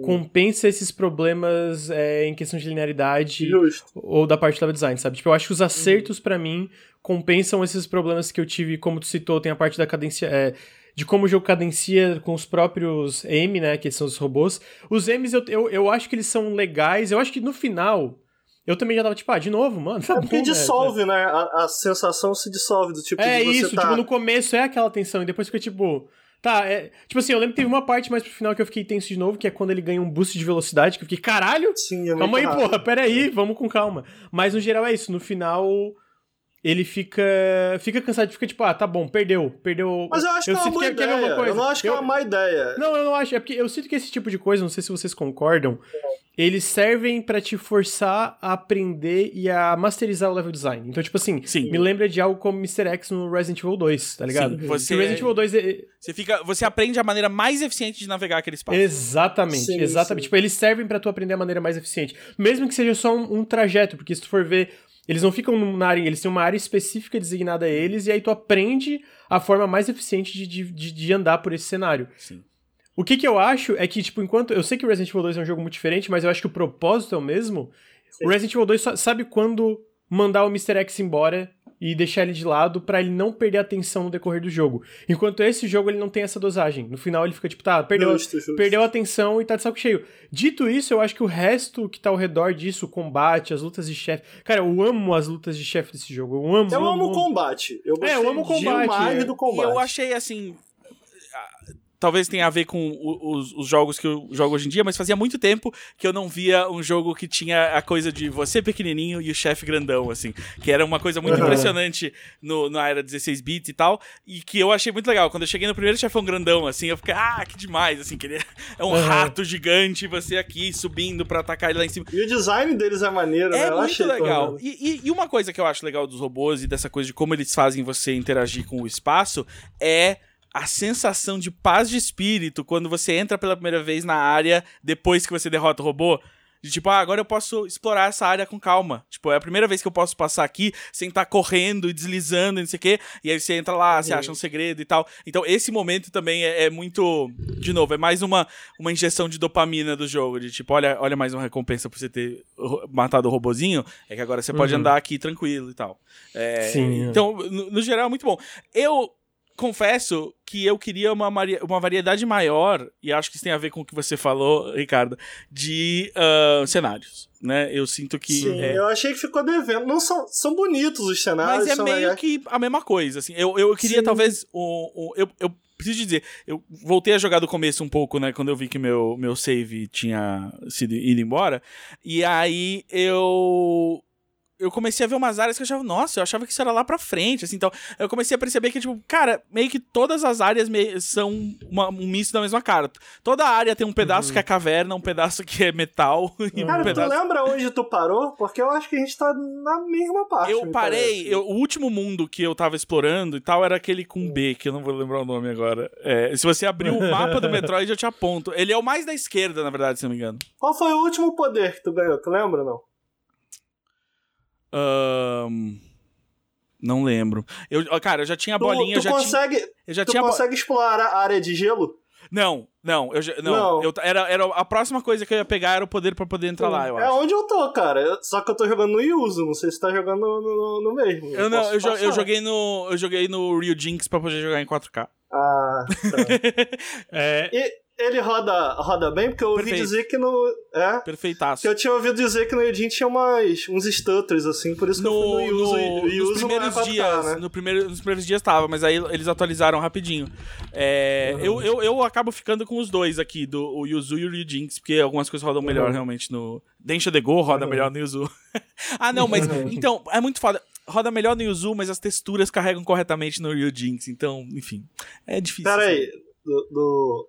compensa esses problemas é, em questão de linearidade Justo. ou da parte do level design, sabe? Tipo, eu acho que os acertos pra mim compensam esses problemas que eu tive, como tu citou, tem a parte da cadência. é, de como o jogo cadencia com os próprios M, né? Que são os robôs. Os M's eu, eu, eu acho que eles são legais. Eu acho que no final. Eu também já tava tipo, ah, de novo, mano. Tá É porque bom, né? dissolve, né? A, a sensação se dissolve, do tipo É isso, tá... tipo, no começo é aquela tensão, e depois fica tipo. Tá, é. Tipo assim, eu lembro que teve uma parte mais pro final que eu fiquei tenso de novo, que é quando ele ganha um boost de velocidade, que eu fiquei, caralho! Sim, é Calma aí, rápido. porra, peraí, vamos com calma. Mas no geral é isso, no final ele fica fica cansado, fica tipo, ah, tá bom, perdeu, perdeu. Mas eu acho que é uma boa é- é a ideia. mesma coisa. Eu não acho que é uma má ideia. Não, eu não acho, é porque eu sinto que esse tipo de coisa, não sei se vocês concordam, eles servem pra te forçar a aprender e a masterizar o level design. Então, tipo assim, Sim. me lembra de algo como Mr. X no Resident Evil 2, tá ligado? Sim, você- Que Resident Evil 2 é- Você fica. Você aprende a maneira mais eficiente de navegar aquele espaço. Exatamente, Sim, exatamente. sim. Tipo, eles servem pra tu aprender a maneira mais eficiente. Mesmo que seja só um, um trajeto, porque se tu for ver, eles não ficam na área, eles têm uma área específica designada a eles, e aí tu aprende a forma mais eficiente de, de, de- andar por esse cenário. Sim. O que que eu acho é que, tipo, enquanto. Eu sei que o Resident Evil 2 é um jogo muito diferente, mas eu acho que o propósito é o mesmo. O Resident Evil 2 só- sabe quando mandar o Mr. X embora e deixar ele de lado pra ele não perder a atenção no decorrer do jogo. Enquanto esse jogo ele não tem essa dosagem. No final ele fica tipo, tá, perdeu, Justo, justo. perdeu a atenção e tá de saco cheio. Dito isso, eu acho que o resto que tá ao redor disso, o combate, as lutas de chefe. Cara, eu amo as lutas de chefe desse jogo. Eu amo. Eu amo o combate. Eu É, eu amo o gostei combate, demais é. do E combate. eu achei assim. Talvez tenha a ver com os, os jogos que eu jogo hoje em dia, mas fazia muito tempo que eu não via um jogo que tinha a coisa de você pequenininho e o chefe grandão, assim. Que era uma coisa muito Uhum. impressionante no, na era 16 bits e tal. E que eu achei muito legal. Quando eu cheguei no primeiro chefão grandão, assim, eu fiquei, ah, que demais, assim. Que ele é um Uhum. rato gigante, você aqui subindo pra atacar ele lá em cima. E o design deles é maneiro, né? É Eu muito achei legal. E, e- e uma coisa que eu acho legal dos robôs e dessa coisa de como eles fazem você interagir com o espaço é a sensação de paz de espírito quando você entra pela primeira vez na área depois que você derrota o robô. De tipo, ah, agora eu posso explorar essa área com calma. Tipo, é a primeira vez que eu posso passar aqui sem estar tá correndo e deslizando e não sei o quê. E aí você entra lá, você acha um segredo e tal. Então, esse momento também é, é, muito. De novo, é mais uma, uma injeção de dopamina do jogo. De tipo, olha, olha mais uma recompensa por você ter matado o robozinho. É que agora você pode uhum. andar aqui tranquilo e tal. É, Sim. Então, no, no geral, é muito bom. Eu confesso que eu queria uma, uma variedade maior, e acho que isso tem a ver com o que você falou, Ricardo, de uh, cenários. Né? Eu sinto que. Sim, é... eu achei que ficou devendo. Não são, são bonitos os cenários. Mas é meio legais. que a mesma coisa. Assim. Eu, eu queria, Sim. talvez. O, o, eu, eu preciso dizer, eu voltei a jogar do começo um pouco, né? Quando eu vi que meu, meu save tinha sido ido embora. E aí eu eu comecei a ver umas áreas que eu achava, nossa, eu achava que isso era lá pra frente, assim, então eu comecei a perceber que, tipo, cara, meio que todas as áreas são uma, um misto da mesma cara. Toda área tem um pedaço uhum. que é caverna, um pedaço que é metal. [laughs] E cara, um pedaço... tu lembra onde tu parou? Porque eu acho que a gente tá na mesma parte. Eu parei, eu, o último mundo que eu tava explorando e tal era aquele com B, que eu não vou lembrar o nome agora. É, se você abrir o mapa do Metroid, eu te aponto. Ele é o mais da esquerda, na verdade, se não me engano. Qual foi o último poder que tu ganhou? Tu lembra, não? Um, não lembro. Eu, cara, eu já tinha a bolinha. Tu, tu já consegue, tinha, eu já tu tinha consegue explorar a área de gelo? Não, não, eu já, não, não. Eu, era, era a próxima coisa que eu ia pegar era o poder para poder entrar lá, eu é acho. É onde eu tô, cara. Só que eu tô jogando no Yuzu, não sei se tá jogando no, no, no mesmo. Eu, eu não, eu, jo, eu, joguei no eu joguei no Rio Jinx para poder jogar em 4K. Ah, tá. [laughs] é... E ele roda, roda bem, porque eu ouvi Perfeito. dizer que no. É? Perfeitaço. Que eu tinha ouvido dizer que no Edin tinha umas, uns stutters, assim, por isso que no, eu fui no, no nos primeiros dias. né? no primeiro, nos primeiros dias tava, mas aí eles atualizaram rapidinho. É, uhum. eu, eu, eu acabo ficando com os dois aqui, do o Yuzu e o Ryujinx, porque algumas coisas rodam melhor uhum. realmente no. Densha de Go roda uhum. melhor no Yuzu. [laughs] ah, não, mas. Então, é muito foda roda melhor no Yuzu, mas as texturas carregam corretamente no Ryujinx. Então, enfim, é difícil. Pera assim. aí, do, do,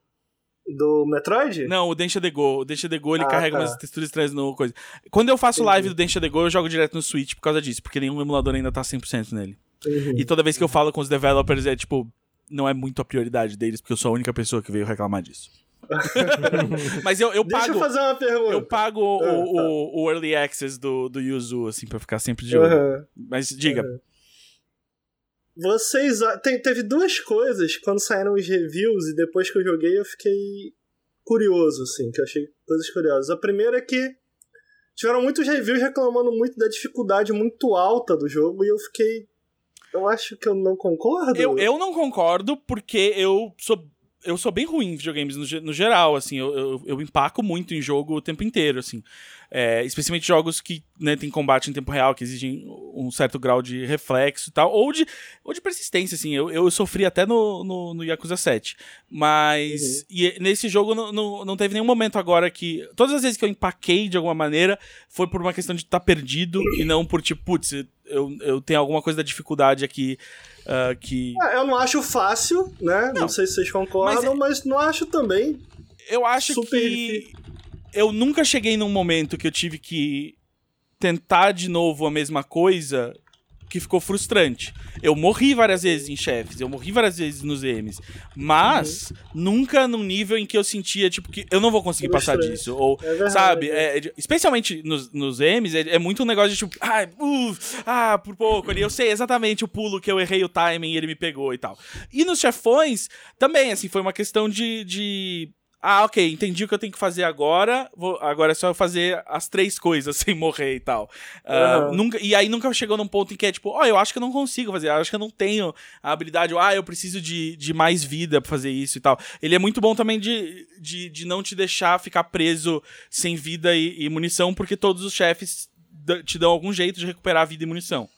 do Metroid? Não, o Densha de Go. O Densha de Go, ele ah, carrega tá. umas texturas estranhas no coisa. Quando eu faço Entendi. live do Densha de Go, eu jogo direto no Switch por causa disso, porque nenhum emulador ainda tá 100% nele. Uhum. E toda vez que eu falo com os developers, é tipo, não é muito a prioridade deles, porque eu sou a única pessoa que veio reclamar disso. [laughs] Mas eu, eu pago. Deixa eu fazer uma pergunta. Eu pago o, ah, o, tá. o, Early Access do, do Yuzu, assim, pra ficar sempre de olho. Uhum. Mas diga. Uhum. Vocês. Tem, teve duas coisas quando saíram os reviews e depois que eu joguei eu fiquei curioso, assim, que eu achei coisas curiosas. A primeira é que tiveram muitos reviews reclamando muito da dificuldade muito alta do jogo e eu fiquei. Eu acho que eu não concordo. Eu, eu não concordo porque eu sou eu sou bem ruim em videogames no, no geral, assim, eu, eu, eu, empaco muito em jogo o tempo inteiro, assim. É, especialmente jogos que né, tem combate em tempo real, que exigem um certo grau de reflexo e tal, ou de, ou de persistência, assim. Eu, eu sofri até no, no, no Yakuza 7. Mas uhum. e nesse jogo não, não, não, teve nenhum momento agora que. Todas as vezes que eu empaquei de alguma maneira, foi por uma questão de estar tá perdido e não por tipo, putz, eu, eu tenho alguma coisa da dificuldade aqui. Uh, que... É, eu não acho fácil, né? Não, não sei se vocês concordam, mas, mas, não acho também. Eu acho que. Difícil eu nunca cheguei num momento que eu tive que tentar de novo a mesma coisa que ficou frustrante. Eu morri várias vezes em chefes, eu morri várias vezes nos M's, mas uhum. nunca num nível em que eu sentia, tipo, que eu não vou conseguir passar disso. Ou, é sabe, é. É, especialmente nos, nos M's, é, é, muito um negócio de tipo, ah, uh, ah, por pouco ali, eu sei exatamente o pulo que eu errei o timing e ele me pegou e tal. E nos chefões, também, assim, foi uma questão de, de ah, ok, entendi o que eu tenho que fazer agora. Vou, agora é só fazer as três coisas [laughs] sem morrer e tal. Uh, nunca, e aí nunca chegou num ponto em que é tipo, ó, oh, eu acho que eu não consigo fazer, eu acho que eu não tenho a habilidade, ah, eu preciso de, de mais vida pra fazer isso e tal. Ele é muito bom também de, de, de não te deixar ficar preso sem vida e, e munição, porque todos os chefes te dão algum jeito de recuperar vida e munição.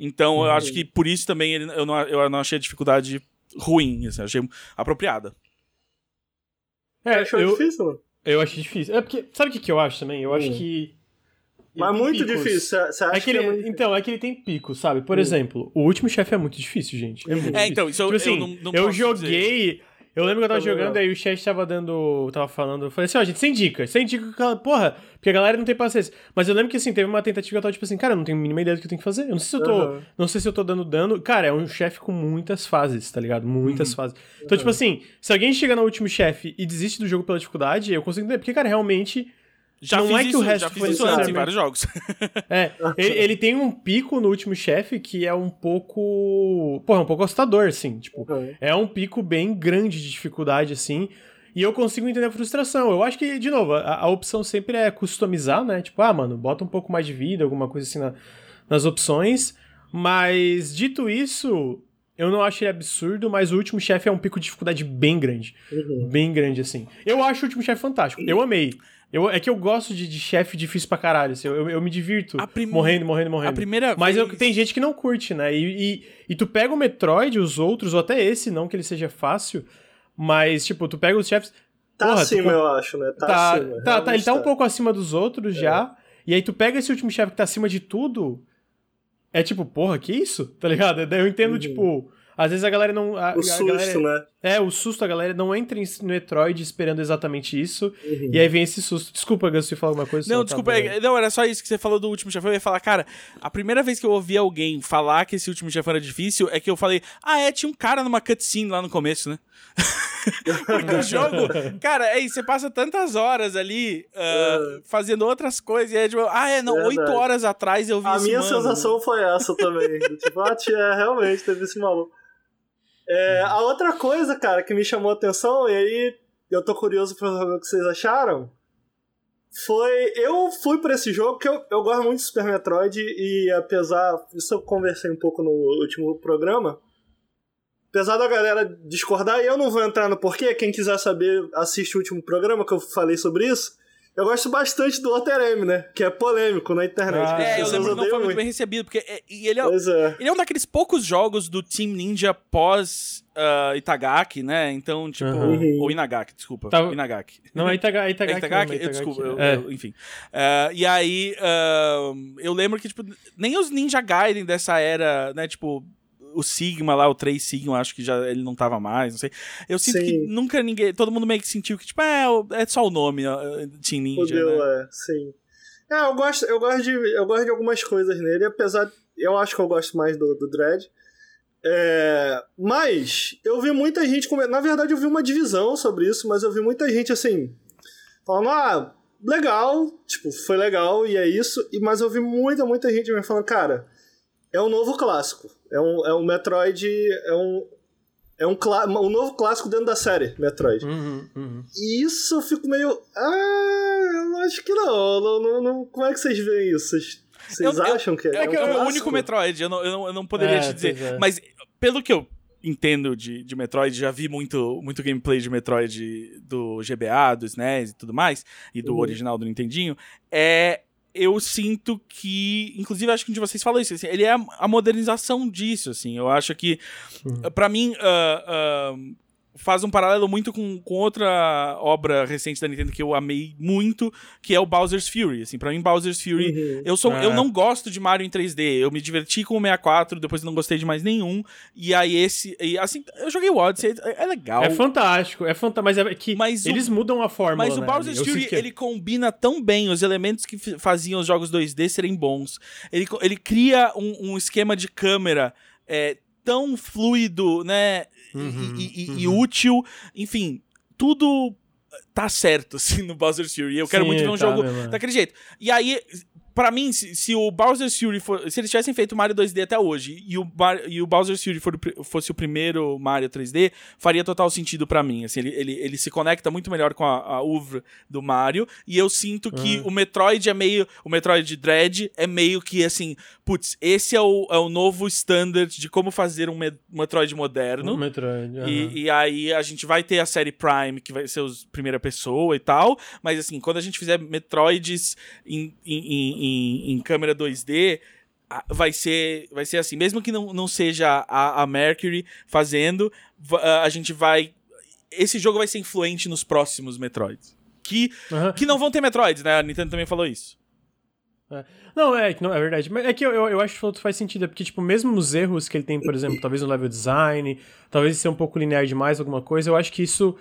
Então uhum. eu acho que por isso também ele, eu, não, eu não achei a dificuldade ruim, assim, achei apropriada. É, achou eu, difícil, mano? Eu achei difícil. É porque, sabe o que, que eu acho também? Eu hum. acho que. Mas muito picos. difícil. Você acha é que, ele, que é muito Então, é que ele tem pico, sabe? Por hum. exemplo, o último chefe é muito difícil, gente. É, muito é então, isso tipo eu, assim, eu não, não Eu joguei. Eu lembro que eu tava jogando, aí o chat tava dando. tava falando. Eu falei assim, ó, gente, sem dica, sem dica, porra, porque a galera não tem paciência. Mas eu lembro que assim, teve uma tentativa que eu tava tipo assim, cara, eu não tenho a mínima ideia do que eu tenho que fazer. Eu não sei se eu tô. Uhum. Não sei se eu tô dando dano. Cara, é um chefe com muitas fases, tá ligado? Muitas uhum. fases. Então, uhum. tipo assim, se alguém chega no último chefe e desiste do jogo pela dificuldade, eu consigo entender. Porque, cara, realmente já não é que isso, o resto já fiz isso antes em vários jogos. [laughs] é, ele, ele, tem um pico no último chefe que é um pouco. Porra, um pouco assustador, assim. Tipo, uhum. é um pico bem grande de dificuldade, assim. E eu consigo entender a frustração. Eu acho que, de novo, a, a, opção sempre é customizar, né? Tipo, ah, mano, bota um pouco mais de vida, alguma coisa assim na, nas opções. Mas, dito isso, eu não acho ele absurdo, mas o último chefe é um pico de dificuldade bem grande. Uhum. Bem grande, assim. Eu acho o último chefe fantástico. Eu amei. Eu, é que eu gosto de, de chefe difícil pra caralho. Assim, eu, eu, eu, me divirto prim... morrendo, morrendo, morrendo. A primeira Mas vez... eu, tem gente que não curte, né? E, e, e, tu pega o Metroid, os outros, ou até esse, não que ele seja fácil, mas, tipo, tu pega os chefes. Tá porra, acima, tu... eu acho, né? Tá, tá acima. Tá, tá, ele tá, um tá. pouco acima dos outros é. já. E aí tu pega esse último chefe que tá acima de tudo. É tipo, porra, que isso? Tá ligado? Eu entendo, uhum. tipo às vezes a galera não. A, o susto, galera, né? É, o susto, a galera não entra em Metroid esperando exatamente isso. Uhum. E aí vem esse susto. Desculpa, Gus, você falar alguma coisa. Não, desculpa. Tá é, não, era só isso que você falou do último chefão. Eu ia falar, cara, a primeira vez que eu ouvi alguém falar que esse último chefão era difícil é que eu falei, ah, é, tinha um cara numa cutscene lá no começo, né? [laughs] Porque o jogo, cara, é você passa tantas horas ali uh, fazendo outras coisas, e é tipo, ah, é, não, oito horas atrás eu vi A minha mano. sensação foi essa também. tipo, ah, tia, realmente, teve esse maluco. É, a outra coisa, cara, que me chamou a atenção, e aí eu tô curioso pra saber o que vocês acharam, foi. Eu fui pra esse jogo, que eu, eu gosto muito de Super Metroid, e apesar. Isso eu conversei um pouco no último programa. Apesar da galera discordar, e eu não vou entrar no porquê, quem quiser saber, assiste o último programa que eu falei sobre isso. Eu gosto bastante do Outer M, né? Que é polêmico na internet. Ah, é, eu lembro que não foi muito bem recebido, porque é, e ele, é, é. ele é um daqueles poucos jogos do Team Ninja pós uh, Itagaki, né? Então, tipo. Uhum. Ou Inagaki, desculpa. Tá... Inagaki. Não, é Itagaki. Itagaki, é Itagaki? Não, é Itagaki desculpa, eu, é. eu, enfim. Uh, e aí, uh, eu lembro que, tipo, nem os Ninja Gaiden dessa era, né? Tipo, o Sigma lá, o 3 Sigma, acho que já ele não tava mais, não sei. Eu sinto sim. que nunca ninguém. Todo mundo meio que sentiu que, tipo, é, é só o nome, Team Ninja. Fudeu, né? é, sim. É, eu gosto, eu, gosto de, eu gosto de algumas coisas nele, apesar. Eu acho que eu gosto mais do, do Dread. É, mas eu vi muita gente. Na verdade, eu vi uma divisão sobre isso, mas eu vi muita gente assim. Falando, ah, legal, tipo, foi legal e é isso. E, mas eu vi muita, muita gente me falando, cara, é um novo clássico. É um, é um Metroid. É um. É um, um novo clássico dentro da série Metroid. Uhum, uhum. E isso eu fico meio. Ah, eu acho que não. não, não, não como é que vocês veem isso? Vocês, vocês eu, acham eu, que é? É, é, um é o único Metroid, eu não, eu não, eu não poderia é, te dizer. É. Mas pelo que eu entendo de, de Metroid, já vi muito, muito gameplay de Metroid do GBA, do SNES e tudo mais, e do uhum. original do Nintendinho, é eu sinto que, inclusive acho que um de vocês falou isso, assim, ele é a modernização disso, assim, eu acho que, uhum. para mim, uh, uh, faz um paralelo muito com, com outra obra recente da Nintendo que eu amei muito, que é o Bowser's Fury. Assim, para mim Bowser's Fury, uhum. eu sou eu é. não gosto de Mario em 3D. Eu me diverti com o 64, depois não gostei de mais nenhum. E aí esse, e assim, eu joguei o Odyssey, é, é legal. É fantástico, é fantástico, mas é que mas eles o, mudam a forma, Mas né? o Bowser's Fury, que... ele combina tão bem os elementos que faziam os jogos 2D serem bons. Ele, ele cria um, um esquema de câmera é, tão fluido, né? Uhum, e, e, uhum. e, útil. Enfim, tudo tá certo, [laughs] assim, no Bowser's Fury. Eu quero Sim, muito ver um tá jogo daquele jeito. E aí, para mim, se, se, o Bowser's Fury for, se eles tivessem feito Mario 2D até hoje e o, e o Bowser's Fury for, fosse o primeiro Mario 3D, faria total sentido para mim. Assim, ele, ele, ele se conecta muito melhor com a, a oeuvre do Mario e eu sinto que uhum. o Metroid é meio. O Metroid Dread é meio que assim, putz, esse é o, é o novo standard de como fazer um Metroid moderno. Um Metroid, uhum. e, e aí a gente vai ter a série Prime, que vai ser os primeira pessoa e tal, mas assim, quando a gente fizer Metroids em, em, em em, em câmera 2D, vai ser, vai ser assim. Mesmo que não, não seja a, a Mercury fazendo, a gente vai. Esse jogo vai ser influente nos próximos Metroids. Que, uhum. que não vão ter Metroids, né? A Nintendo também falou isso. É. Não, é, não, é verdade. Mas é que eu, eu, eu acho que faz sentido, é porque, tipo, mesmo os erros que ele tem, por exemplo, talvez no level design, talvez ser um pouco linear demais, alguma coisa, eu acho que isso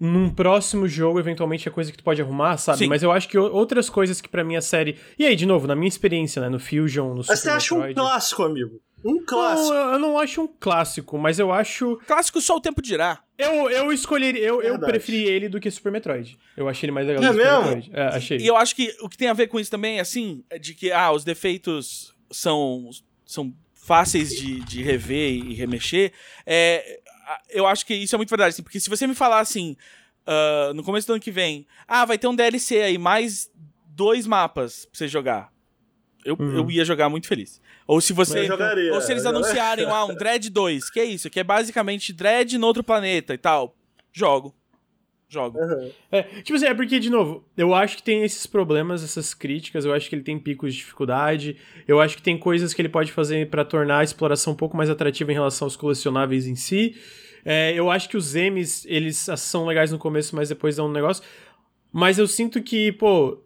num próximo jogo, eventualmente, é coisa que tu pode arrumar, sabe? Sim. Mas eu acho que outras coisas que para mim a série. E aí, de novo, na minha experiência, né? No Fusion, no Super Mas você acha um clássico, amigo? Um clássico. Não, eu não acho um clássico, mas eu acho. Clássico só o tempo dirá. Eu, eu escolheria. Eu, eu preferi ele do que Super Metroid. Eu achei ele mais legal é do que Super Metroid. É, achei. E eu acho que o que tem a ver com isso também, assim, é de que, ah, os defeitos são, são fáceis de, de rever e remexer. É, eu acho que isso é muito verdade, assim, porque se você me falar assim. Uh, no começo do ano que vem, ah, vai ter um DLC aí, mais dois mapas pra você jogar. Eu, uhum. eu ia jogar muito feliz. Ou se você. Jogaria, ou se eles anunciarem ah, um Dread 2, que é isso, que é basicamente Dread no outro planeta e tal. Jogo. Jogo. Uhum. É, tipo assim, é porque, de novo, eu acho que tem esses problemas, essas críticas, eu acho que ele tem picos de dificuldade, eu acho que tem coisas que ele pode fazer para tornar a exploração um pouco mais atrativa em relação aos colecionáveis em si. É, eu acho que os M's, eles são legais no começo, mas depois dão um negócio. Mas eu sinto que, pô,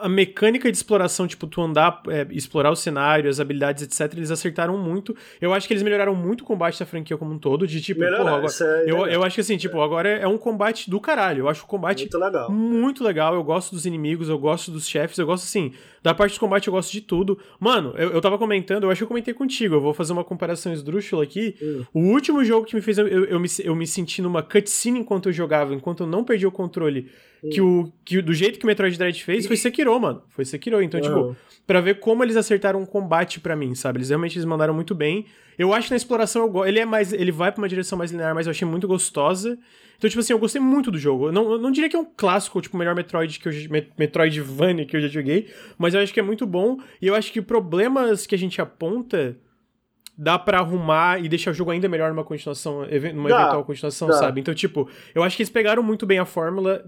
a mecânica de exploração, tipo, tu andar, é, explorar o cenário, as habilidades, etc., eles acertaram muito. Eu acho que eles melhoraram muito o combate da franquia como um todo, de tipo, Melhorar, agora, é eu, eu acho que assim, tipo, agora é um combate do caralho. Eu acho o combate muito legal. muito legal. Eu gosto dos inimigos, eu gosto dos chefes, eu gosto assim, da parte do combate eu gosto de tudo. Mano, eu, eu tava comentando, eu acho que eu comentei contigo, eu vou fazer uma comparação esdrúxula aqui. Hum. O último jogo que me fez eu, eu, eu, me, eu me senti numa cutscene enquanto eu jogava, enquanto eu não perdi o controle que, o, que do jeito que o Metroid Dread fez foi Sekiro, mano. Foi Sekiro. Então, uhum. tipo, pra ver como eles acertaram um combate para mim, sabe? Eles realmente eles mandaram muito bem. Eu acho que na exploração eu, ele é mais. Ele vai pra uma direção mais linear, mas eu achei muito gostosa. Então, tipo assim, eu gostei muito do jogo. Eu não, eu não diria que é um clássico, tipo, o melhor Metroid que eu Metroidvania que eu já joguei, mas eu acho que é muito bom. E eu acho que problemas que a gente aponta dá para arrumar e deixar o jogo ainda melhor numa continuação, numa dá, eventual continuação, dá. sabe? Então, tipo, eu acho que eles pegaram muito bem a fórmula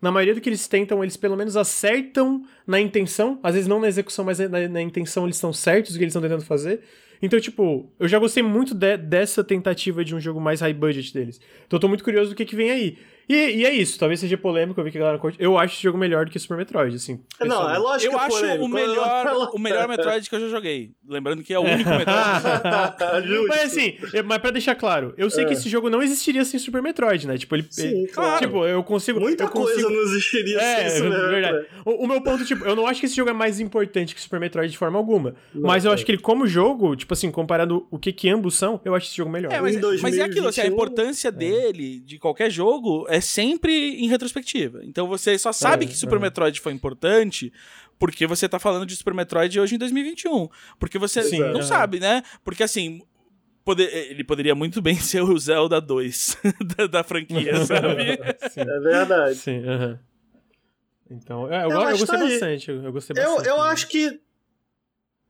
na maioria do que eles tentam, eles pelo menos acertam na intenção. Às vezes não na execução, mas na, na intenção eles estão certos do que eles estão tentando fazer. Então, tipo, eu já gostei muito de, dessa tentativa de um jogo mais high budget deles. Então eu tô muito curioso do que, que vem aí. E, e, é isso, talvez seja polêmico, eu vi que a galera curte. Eu acho esse jogo melhor do que Super Metroid, assim. Não, é lógico Eu que é acho polêmico. o melhor, o melhor Metroid que eu já joguei. Lembrando que é o único [laughs] Metroid. mas assim, mas pra deixar claro, eu sei é. que esse jogo não existiria sem Super Metroid, né? Tipo, ele. Sim, ele, claro. Tipo, eu consigo. Muita eu consigo... coisa não existiria é, sem isso, [laughs] né? Verdade. O, o, meu ponto, tipo, eu não acho que esse jogo é mais importante que Super Metroid de forma alguma. Não, mas eu é. acho que ele, como jogo, tipo assim, comparado o que, que ambos são, eu acho esse jogo melhor. É, mas, mas é aquilo, assim, a importância dele, de qualquer jogo, é sempre em retrospectiva. Então você só sabe é, que Super é. Metroid foi importante porque você tá falando de Super Metroid hoje em 2021. Porque você Sim, não é. sabe, né? Porque assim, Poder, ele poderia muito bem [laughs] ser o Zelda 2 [laughs] da, da, franquia, [laughs] sabe? Sim. É verdade. Sim, uh -huh. Então, é, eu, eu, eu, gostei bastante. Eu, gostei bastante. Eu, eu acho que.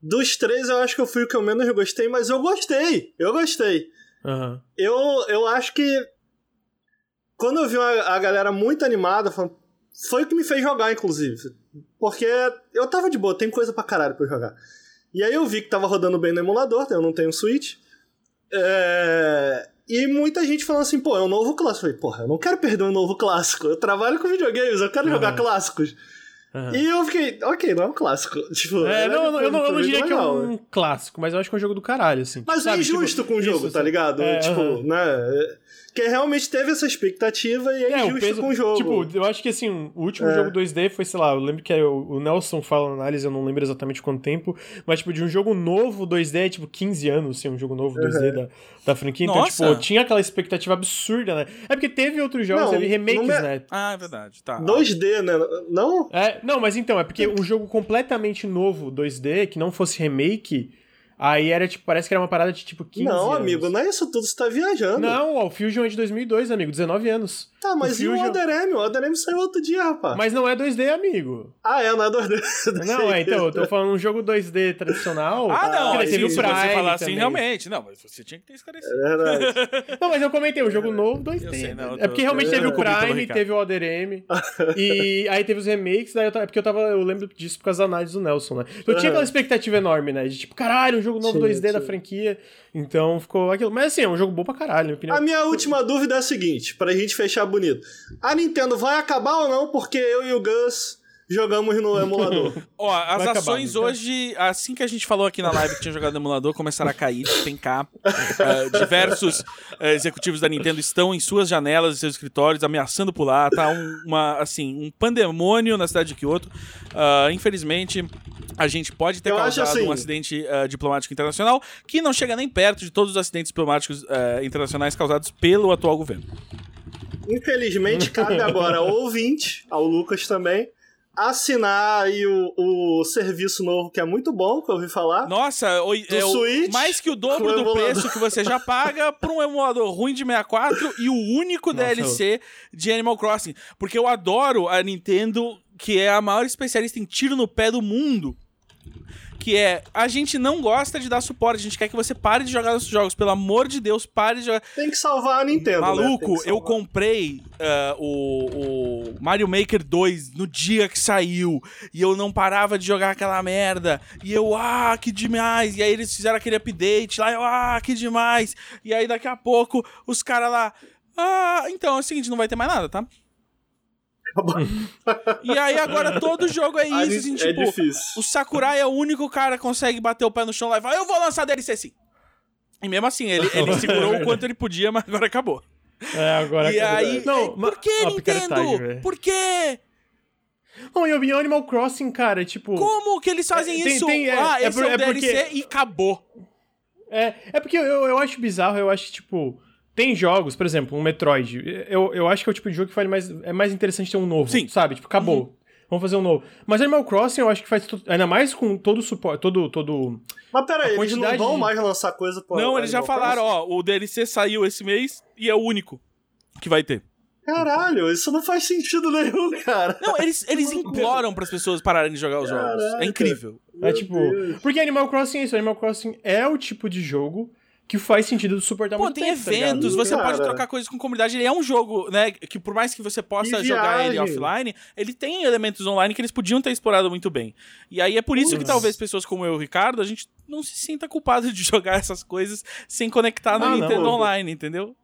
Dos três, eu acho que eu fui o que eu menos gostei, mas eu gostei. Eu gostei. Uhum. Eu, eu acho que quando eu vi a, galera muito animada, foi o que me fez jogar, inclusive. Porque eu tava de boa, tem coisa pra caralho pra eu jogar. E aí eu vi que tava rodando bem no emulador, eu não tenho Switch. É... E muita gente falando assim, pô, é um novo clássico. Eu falei, porra, eu não quero perder um novo clássico. Eu trabalho com videogames, eu quero uhum. jogar clássicos. Uhum. E eu fiquei, ok, não é um clássico. [laughs] Tipo, é, não, não, eu, não, eu não diria que é um clássico, mas eu acho que é um jogo do caralho, assim. Mas sabe? é injusto tipo, com o jogo, isso, tá ligado? É, tipo, uhum. né? Porque realmente teve essa expectativa e é, é injusto peso, com o jogo. Tipo, eu acho que assim, o último é. jogo 2D foi, sei lá, eu lembro que o, Nelson fala na análise, eu não lembro exatamente quanto tempo, mas tipo, de um jogo novo 2D é tipo 15 anos, assim, um jogo novo 2D da, da franquia. Então, Nossa. tipo, tinha aquela expectativa absurda, né? É porque teve outros jogos ali, remakes, é... né? Ah, é verdade, tá. 2D, né? Não? É, não, mas então, é porque um jogo completamente novo 2D, que não fosse remake Aí era tipo, parece que era uma parada de tipo 15 Não, anos. amigo, não é isso tudo, você tá viajando. Não, o Fusion é de 2002, amigo, 19 anos. Tá, mas o e Fusion... o Other M? O Other M saiu outro dia, rapaz. Mas não é 2D, amigo. Ah, é, não é 2D. [laughs] não, é, então, eu tô falando um jogo 2D tradicional. ah, não, que teve o Prime você falar assim, também. realmente. Não, mas você tinha que ter esclarecido. É verdade. [laughs] não, mas eu comentei, o jogo novo 2D. Sei, não, é porque realmente teve o Prime, teve o Other M, [laughs] e aí teve os remakes, daí eu, é porque eu tava, eu lembro disso por causa da análise do Nelson, né? Eu tinha aquela expectativa enorme, né? De tipo, caralho, um jogo novo sim, 2D sim. da franquia. Então ficou aquilo. Mas assim, é um jogo bom pra caralho, minha opinião. A minha última dúvida é a seguinte, pra gente fechar bonito. A Nintendo vai acabar ou não? Porque eu e o Gus jogamos no emulador. [laughs] Ó, as Vai acabar, ações então. hoje, assim que a gente falou aqui na live que tinha jogado no emulador, começaram a cair, despencar. Uh, diversos uh, executivos da Nintendo estão em suas janelas e seus escritórios ameaçando pular. Tá um, uma, assim, um pandemônio na cidade de Kyoto. Uh, infelizmente, a gente pode ter Eu causado assim- um acidente uh, diplomático internacional que não chega nem perto de todos os acidentes diplomáticos uh, internacionais causados pelo atual governo. Infelizmente, cabe agora ao ouvinte, ao Lucas também, assinar aí o, o serviço novo, que é muito bom, que eu ouvi falar. Nossa, o, é o- Switch mais que o dobro o do preço que você já paga [laughs] pra um emulador ruim de 64 e o único Nossa, DLC de Animal Crossing. Porque eu adoro a Nintendo, que é a maior especialista em tiro no pé do mundo. Que é, a gente não gosta de dar suporte, a gente quer que você pare de jogar nossos jogos. Pelo amor de Deus, pare de jogar. Tem que salvar a Nintendo. né? Maluco, que eu comprei ah, o, o Mario Maker 2 no dia que saiu e eu não parava de jogar aquela merda. E eu, ah, que demais. E aí eles fizeram aquele update lá, eu, ah, que demais. E aí daqui a pouco os caras lá, ah, então é o seguinte, não vai ter mais nada, tá? E aí agora todo jogo é [laughs] isso, assim, é tipo, difícil. o Sakurai é o único cara que consegue bater o pé no chão lá e falar, eu vou lançar DLC sim. E mesmo assim, ele, ele [laughs] segurou o quanto ele podia, mas agora acabou. É, agora E acabou. aí, Não, é, por que, Nintendo? Por quê? Não, e o Animal Crossing, cara, tipo. Como que eles fazem É, tem- isso? tem- é, ah, é esse por- é, o é porque- DLC e acabou. É, é porque eu, eu acho bizarro, eu acho que, tipo. Tem jogos, por exemplo, um Metroid. Eu, eu acho que é o tipo de jogo que faz mais, é mais interessante ter um novo. Sim. Uhum. Sabe? Tipo, acabou. Vamos fazer um novo. Mas Animal Crossing eu acho que faz. Ainda mais com todo o suporte. Todo, todo. Mas peraí, eles não vão de- mais lançar coisa pro não, eles já falaram, Crossing? ó, o DLC saiu esse mês e é o único que vai ter. Caralho, isso não faz sentido nenhum, cara. Não, eles, [laughs] eles imploram pras pessoas pararem de jogar os jogos. Caraca. É incrível. É tipo. Deus. Porque Animal Crossing é isso. Animal Crossing é o tipo de jogo que faz sentido suportar Pô, muito tem tempo, tá eventos, você Cara. pode trocar coisas com comunidade. Ele é um jogo, né, que por mais que você possa jogar ele offline, ele tem elementos online que eles podiam ter explorado muito bem. E aí é por isso que talvez pessoas como eu e o Ricardo, a gente não se sinta culpado [laughs] de jogar essas coisas sem conectar no Ah, não. Nintendo Online, entendeu?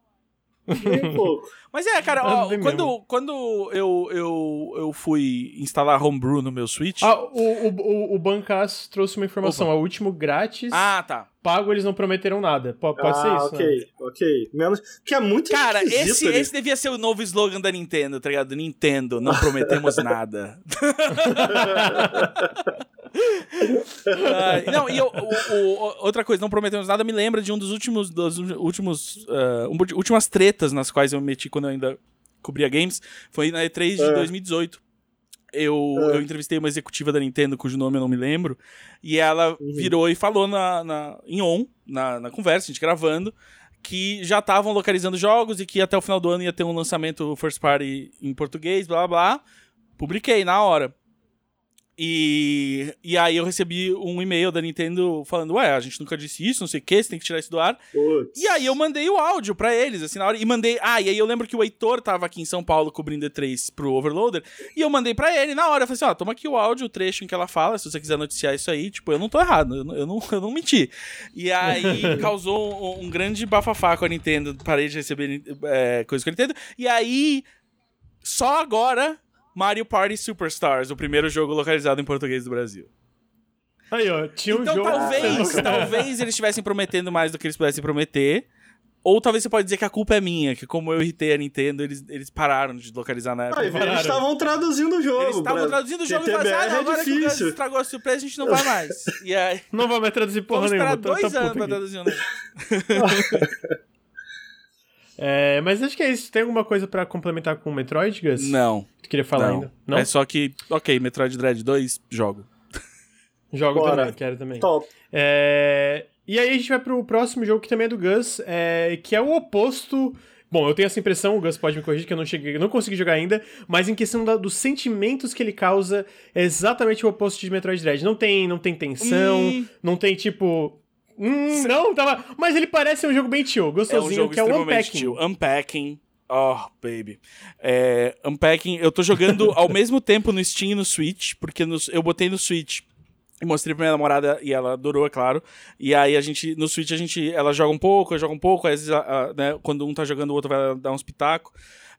[laughs] Mas é, cara, Ah, ó, quando, mesmo. quando eu, eu, eu fui instalar Homebrew no meu Switch. Ah, o, o, o, o Bancas trouxe uma informação. É o último grátis. Ah, tá. Pago, eles não prometeram nada. Pode, pode ah, ser isso. ok, né? ok. Menos. Que é muito Cara, esse, ali. esse devia ser o novo slogan da Nintendo, tá ligado? Nintendo, não [laughs] prometemos nada. [laughs] Ai, não, e eu- o- o- outra coisa, não prometemos nada, me lembra de um dos últimos, dos últimos, ah, um últimas tretas nas quais eu me meti quando eu ainda cobria games, foi na E3 de É. 2018. Eu, É. eu entrevistei uma executiva da Nintendo, cujo nome eu não me lembro, e ela Uhum. virou e falou na, na, em on, na, na conversa, a gente gravando, que já estavam localizando jogos e que até o final do ano ia ter um lançamento first party em português, blá blá blá. Publiquei na hora. E, e aí eu recebi um e-mail da Nintendo falando, ué, a gente nunca disse isso, não sei o que, você tem que tirar isso do ar. E aí eu mandei o áudio pra eles, assim, na hora. E mandei. Ah, e aí eu lembro que o Heitor tava aqui em São Paulo cobrindo E3 pro Overloader. E eu mandei pra ele na hora. Eu falei assim: ó, toma aqui o áudio, o trecho em que ela fala. Se você quiser noticiar isso aí, tipo, eu não tô errado, eu não, eu não, eu não menti. E aí [laughs] causou um, um grande bafafá com a Nintendo. Parei de receber é, coisa com a Nintendo. E aí, só agora. Mario Party Superstars, o primeiro jogo localizado em português do Brasil. Aí, ó, tinha um Então jogo. talvez, talvez eles estivessem prometendo mais do que eles pudessem prometer. Ou talvez você pode dizer que a culpa é minha, que como eu irritei a Nintendo, eles, eles pararam de localizar na época. Ah, eles estavam traduzindo o jogo. Eles estavam traduzindo o jogo e falaram assim, TTBR ah, não, agora é que o difícil. estragou a surpresa, a gente não vai mais. E aí, Não vai mais traduzir porra vamos nenhuma. esperar tô- tô dois anos pra traduzir o negócio. [laughs] É, mas acho que é isso. Tem alguma coisa pra complementar com o Metroid, Gus? Não, Tu queria falar não. ainda? Não? É só que, ok, Metroid Dread 2, jogo. [laughs] Jogo Bora. também, quero também. Top. É, E aí a gente vai pro próximo jogo que também é do Gus, é, que é o oposto. Bom, eu tenho essa impressão, o Gus pode me corrigir, que eu não cheguei, não consegui jogar ainda, mas em questão da- dos sentimentos que ele causa, é exatamente o oposto de Metroid Dread. Não tem, não tem tensão, Hum. não tem tipo. Hum, não, tava. Mas ele parece um jogo bem chill, É um gostosinho, jogo que é o Unpacking. chill. Unpacking. Oh, baby. É, Unpacking, eu tô jogando ao [laughs] mesmo tempo no Steam e no Switch, porque no- eu botei no Switch E mostrei pra minha namorada e ela adorou, é claro. E aí a gente, no Switch, a gente, ela joga um pouco, eu jogo um pouco, às vezes, a, a, né, quando um tá jogando, o outro vai dar uns pitacos.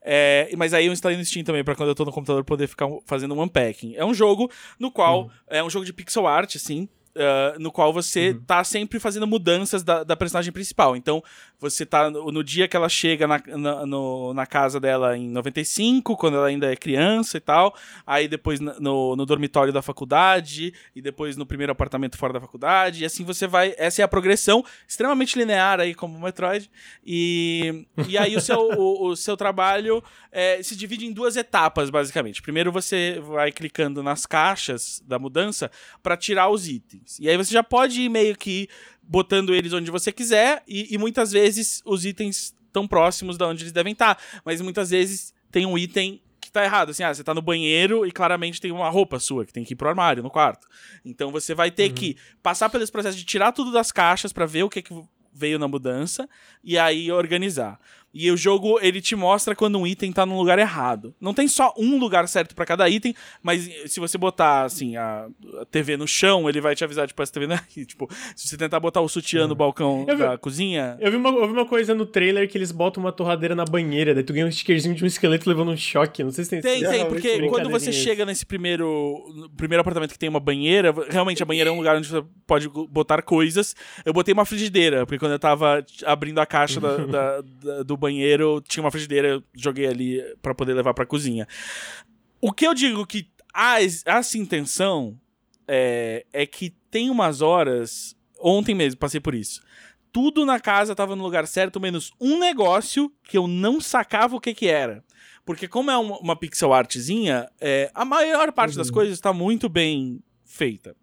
É, mas aí eu instalei no Steam também, pra quando eu tô no computador poder ficar fazendo um unpacking. É um jogo no qual, uhum. é um jogo de pixel art, assim, Uh, no qual você uhum. tá sempre fazendo mudanças da, da personagem principal. Então, você tá no, no dia que ela chega na, na, no, na, casa dela em 95, quando ela ainda é criança e tal. Aí depois no, no, dormitório da faculdade, e depois no primeiro apartamento fora da faculdade. E assim você vai. Essa é a progressão extremamente linear aí, como o Metroid. E, e aí o seu, o, o, seu trabalho é, se divide em duas etapas, basicamente. Primeiro você vai clicando nas caixas da mudança para tirar os itens itens. E aí você já pode ir meio que botando eles onde você quiser, e, e muitas vezes os itens estão próximos de onde eles devem estar. Tá, mas muitas vezes tem um item que tá errado. Assim, ah, você tá no banheiro e claramente tem uma roupa sua que tem que ir pro armário, no quarto. Então você vai ter uhum. que passar pelo processo de tirar tudo das caixas para ver o que, que veio na mudança e aí organizar. E o jogo, ele te mostra quando um item tá num lugar errado. Não tem só um lugar certo para cada item, mas se você botar, assim, a, TV no chão, ele vai te avisar, tipo, essa TV não é aqui. Tipo, se você tentar botar o sutiã uhum. no balcão eu da vi, cozinha... Eu vi, uma, eu vi uma coisa no trailer que eles botam uma torradeira na banheira, daí tu ganha um stickerzinho de um esqueleto levando um choque. Não sei se tem... Tem, tem, porque quando você chega nesse primeiro, primeiro apartamento que tem uma banheira, realmente a banheira é um lugar onde você pode botar coisas. Eu botei uma frigideira, porque quando eu tava abrindo a caixa da, [laughs] da, da, do banheiro, tinha uma frigideira, eu joguei ali para poder levar pra cozinha. O que eu digo que há essa intenção é, é que tem umas horas. Ontem mesmo passei por isso. Tudo na casa tava no lugar certo, menos um negócio que eu não sacava o que que era. Porque como é uma, uma pixel artzinha, é, a maior parte uhum. das coisas está muito bem feita.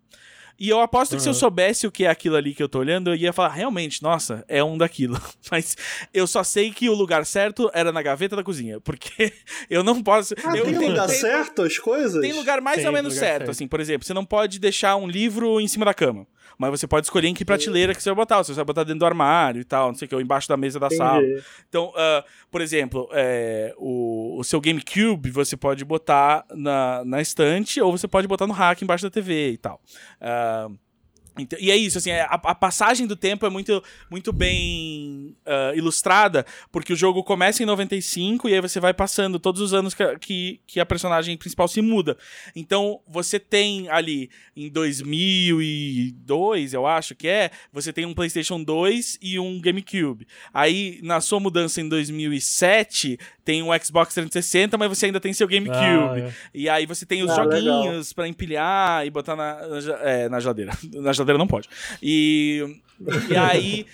E eu aposto uhum. que se eu soubesse o que é aquilo ali que eu tô olhando, eu ia falar, realmente, nossa, é um daquilo. [laughs] Mas eu só sei que o lugar certo era na gaveta da cozinha. Porque [laughs] eu não posso. Ah, eu tem lugar tem, certo as coisas? Tem lugar mais tem ou menos certo, certo, assim. Por exemplo, você não pode deixar um livro em cima da cama. Mas você pode escolher em que prateleira que você vai botar. Se você vai botar dentro do armário e tal, não sei o que, ou embaixo da mesa da Entendi. sala. Então, uh, por exemplo, é, o, o, seu GameCube você pode botar na, na estante ou você pode botar no rack embaixo da TV e tal. Uh, então, e é isso, assim, é, a, a, passagem do tempo é muito, muito bem uh, ilustrada, porque o jogo começa em 95 e aí você vai passando todos os anos que, que, que, a personagem principal se muda. Então, você tem ali em 2002, eu acho que é, você tem um PlayStation 2 e um GameCube. Aí, na sua mudança em 2007, tem um Xbox 360, mas você ainda tem seu GameCube. Ah, é. E aí você tem os ah, joguinhos para empilhar e botar na, na, é, na geladeira. [laughs] Na geladeira não pode. E, e aí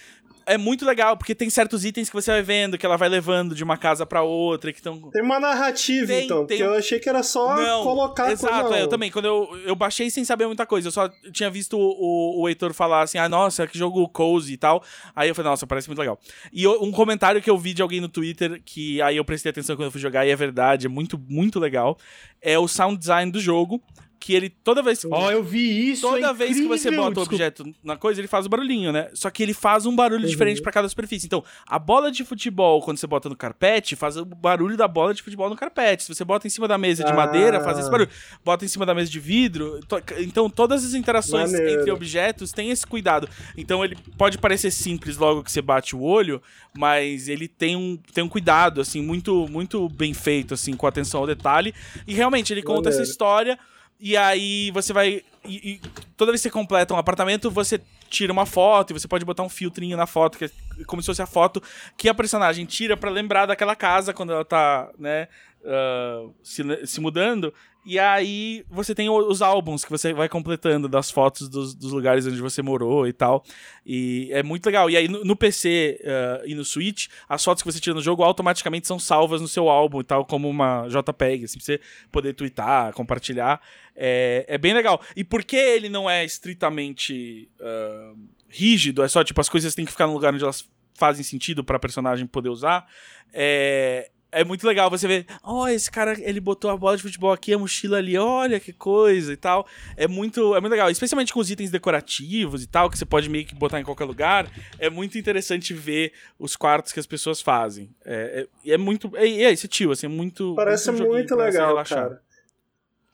é muito legal, porque tem certos itens que você vai vendo, que ela vai levando de uma casa para outra, que estão... Tem uma narrativa, tem, então, tem... porque eu achei que era só não, colocar... Exato, é, eu também, quando eu, eu baixei sem saber muita coisa, eu só tinha visto o, o Heitor falar assim, ah, nossa, que jogo cozy e tal, aí eu falei, nossa, parece muito legal. E eu, um comentário que eu vi de alguém no Twitter, que aí eu prestei atenção quando eu fui jogar, e é verdade, é muito, muito legal, é o sound design do jogo, que ele toda vez Ó, oh, eu vi isso. Toda é vez que você bota o objeto na coisa, ele faz o barulhinho, né? Só que ele faz um barulho uhum. diferente para cada superfície. Então, a bola de futebol, quando você bota no carpete, faz o barulho da bola de futebol no carpete. Se você bota em cima da mesa de ah. madeira, faz esse barulho. Bota em cima da mesa de vidro. To... Então, todas as interações Maneiro. entre objetos têm esse cuidado. Então, ele pode parecer simples logo que você bate o olho, mas ele tem um, tem um cuidado, assim, muito, muito bem feito, assim, com atenção ao detalhe. E realmente, ele conta Maneiro. essa história e aí você vai. E, e, toda vez que você completa um apartamento, você tira uma foto e você pode botar um filtrinho na foto, que é como se fosse a foto que a personagem tira para lembrar daquela casa quando ela tá, né, uh, se, se mudando. E aí você tem os álbuns que você vai completando das fotos dos, dos, lugares onde você morou e tal. E é muito legal. E aí no, no PC uh, e no Switch, as fotos que você tira no jogo automaticamente são salvas no seu álbum e tal, como uma JPEG, assim, pra você poder twittar, compartilhar. É, é bem legal. E por que ele não é estritamente uh, rígido, é só tipo as coisas têm que ficar no lugar onde elas fazem sentido para a personagem poder usar. É, é muito legal você ver, ó, oh, esse cara, ele botou a bola de futebol aqui, a mochila ali, olha que coisa e tal. É muito, é muito legal, especialmente com os itens decorativos e tal, que você pode meio que botar em qualquer lugar. É muito interessante ver os quartos que as pessoas fazem. É, é, é muito, é, é esse tio, assim, é muito Parece muito, muito legal, cara.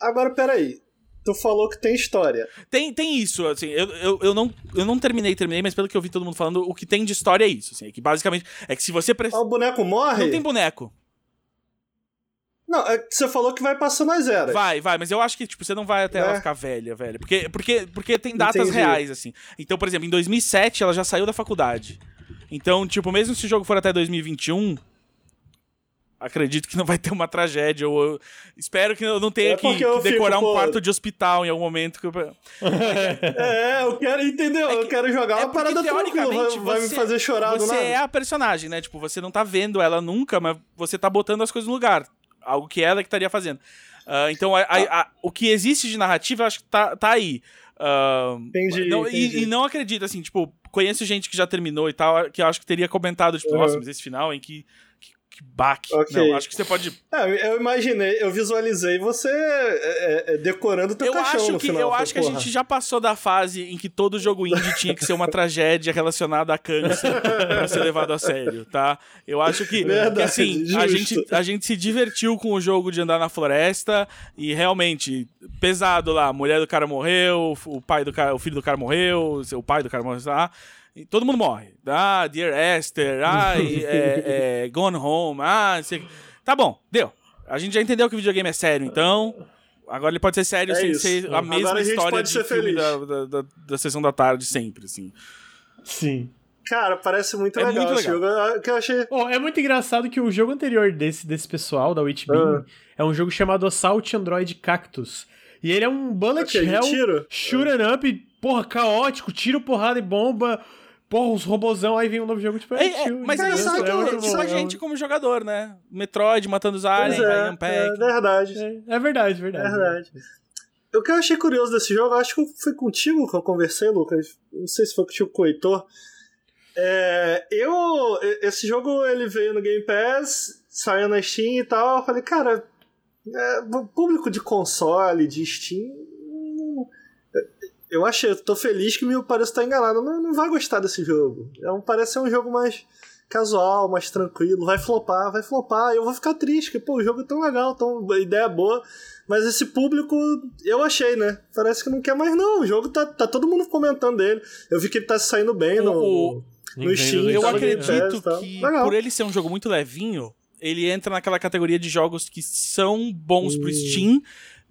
Agora, peraí. tu falou que tem história. Tem, tem isso, assim, eu, eu, eu, não, eu não terminei, terminei, mas pelo que eu vi todo mundo falando, o que tem de história é isso, assim, é que basicamente, é que se você... Pre... Ah, o boneco morre? Não tem boneco. Não, é que você falou que vai passando as eras. Vai, vai, mas eu acho que, tipo, você não vai até ela É. ficar velha, velho. Porque, porque, porque tem datas Entendi. reais, assim. Então, por exemplo, em 2007 ela já saiu da faculdade. Então, tipo, mesmo se o jogo for até 2021, acredito que não vai ter uma tragédia. Ou espero que eu não tenha É que, que decorar fico, um quarto de hospital em algum momento. Que eu... [laughs] É, eu quero, entendeu? eu quero jogar É uma parada vai, teoricamente, vai me você- fazer chorar Você é a personagem, né? Tipo, você não tá vendo ela nunca, mas você tá botando as coisas no lugar. Algo que ela que estaria fazendo. Ah, então, a- a- a- o que existe de narrativa, acho que tá, tá aí. Ah, Entendi, não- e- entendi. E, não acredito, assim, tipo, conheço gente que já terminou e tal, que eu acho que teria comentado, tipo, Uhum. nossa, mas esse final, em que baque. Ok. Não, acho que você pode É, eu imaginei, eu visualizei você é, é, é, decorando o teu Eu caixão acho que, final. eu acho que a porra. gente já passou da fase em que todo jogo indie [laughs] tinha que ser uma tragédia relacionada a câncer pra ser levado a sério, tá? Eu acho que, Verdade, que, assim, a gente, a gente se divertiu com o jogo de andar na floresta e realmente, pesado lá, a mulher do cara morreu, o pai do cara, o filho do cara morreu, o pai do cara morreu, lá. E todo mundo morre. Ah, Dear Esther, ah, [laughs] e, é, é, Gone Home, ah, não sei. Tá bom, deu. A gente já entendeu que o videogame é sério, então. Agora ele pode ser sério É sem isso. ser a Agora mesma a gente história pode de ser filme feliz. da, da, da, da sessão da tarde sempre, assim. Sim. Cara, parece muito É legal muito esse legal. jogo. Eu- Que eu achei. Oh, é muito engraçado que o jogo anterior desse, desse pessoal, da Witchbeam, Ah. é um jogo chamado Assault Android Cactus. E ele é um bullet Ok, de hell, tiro? shooting up, porra, caótico, tiro, porrada e bomba, porra, uns robozão, aí vem um novo jogo tipo... É, é, mas é isso é, sabe tipo a gente como jogador, né? Metroid matando os aliens, é, Unpack. é verdade. É, é verdade, verdade. É verdade. O que eu achei curioso desse jogo, acho que foi contigo que eu conversei, Lucas. Não sei se foi contigo com o Heitor. É, eu. Esse jogo ele veio no Game Pass, saiu na Steam e tal. Eu falei, cara, é, o público de console, de Steam. Eu achei, eu tô feliz que meu parece estar enganado. Não, não vai gostar desse jogo. É um, parece ser um jogo mais casual, mais tranquilo. Vai flopar, vai flopar. Eu vou ficar triste, porque pô, o jogo é tão legal, tão, a ideia é boa. Mas esse público, eu achei, né? Parece que não quer mais, não. O jogo tá, tá todo mundo comentando dele. Eu vi que ele tá saindo bem no, O- no, no Steam. Eu tá acredito tal. que, Legal. por ele ser um jogo muito levinho, ele entra naquela categoria de jogos que são bons pro Hum. Steam,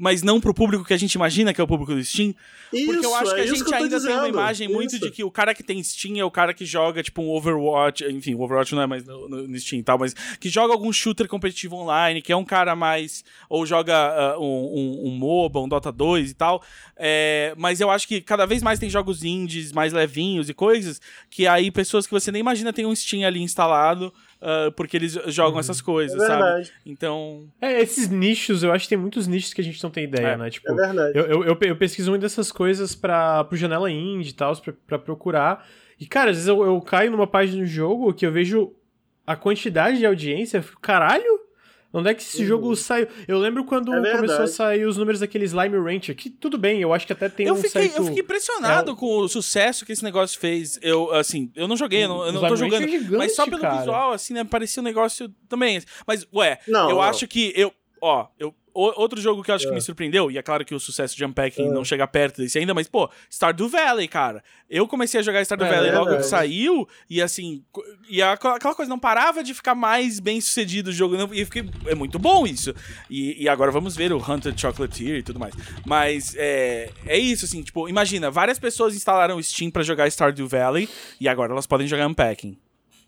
mas não pro público que a gente imagina que é o público do Steam. Porque eu Isso, acho que é a isso gente ainda tem uma dizendo. imagem muito Isso. de que o cara que tem Steam é o cara que joga, tipo, um Overwatch. Enfim, o Overwatch não é mais no, no- Steam e tal, mas que joga algum shooter competitivo online, que é um cara mais. Ou joga ah, um, um, um MOBA, um Dota 2 e tal. É, mas eu acho que cada vez mais tem jogos indies mais levinhos e coisas que aí pessoas que você nem imagina tem um Steam ali instalado. Ah, porque eles jogam essas coisas, É sabe? verdade. Então. É, esses nichos, eu acho que tem muitos nichos que a gente não tem ideia, É, né? Tipo, É verdade. eu, eu, eu, eu pesquiso muito dessas coisas pra, pro Janela Indie e tal, pra, pra procurar. E, cara, às vezes eu, eu caio numa página do jogo que eu vejo a quantidade de audiência, eu fico, caralho? Onde é que esse Uhum. jogo saiu? Eu lembro quando É começou a sair os números daquele Slime Rancher, que tudo bem, eu acho que até tem Eu um fiquei, certo... eu fiquei impressionado com o sucesso que esse negócio fez. Eu, assim, eu não joguei, eu não, eu não tô jogando. É gigante, mas só pelo cara. visual, assim, né? Parecia um negócio também. Mas, ué, Não, eu não. acho que eu. Ó, eu. O- Outro jogo que eu acho que me surpreendeu, e é claro que o sucesso de Unpacking não chega perto desse ainda, mas, pô, Stardew Valley, cara. Eu comecei a jogar Stardew É Valley logo que saiu, e assim, e a- aquela coisa não parava de ficar mais bem sucedido o jogo, não- e fiquei, é muito bom isso. E, e agora vamos ver o Hunter Chocolatier e tudo mais. Mas é, é isso, assim, tipo, imagina, várias pessoas instalaram o Steam pra jogar Stardew Valley, e agora elas podem jogar Unpacking.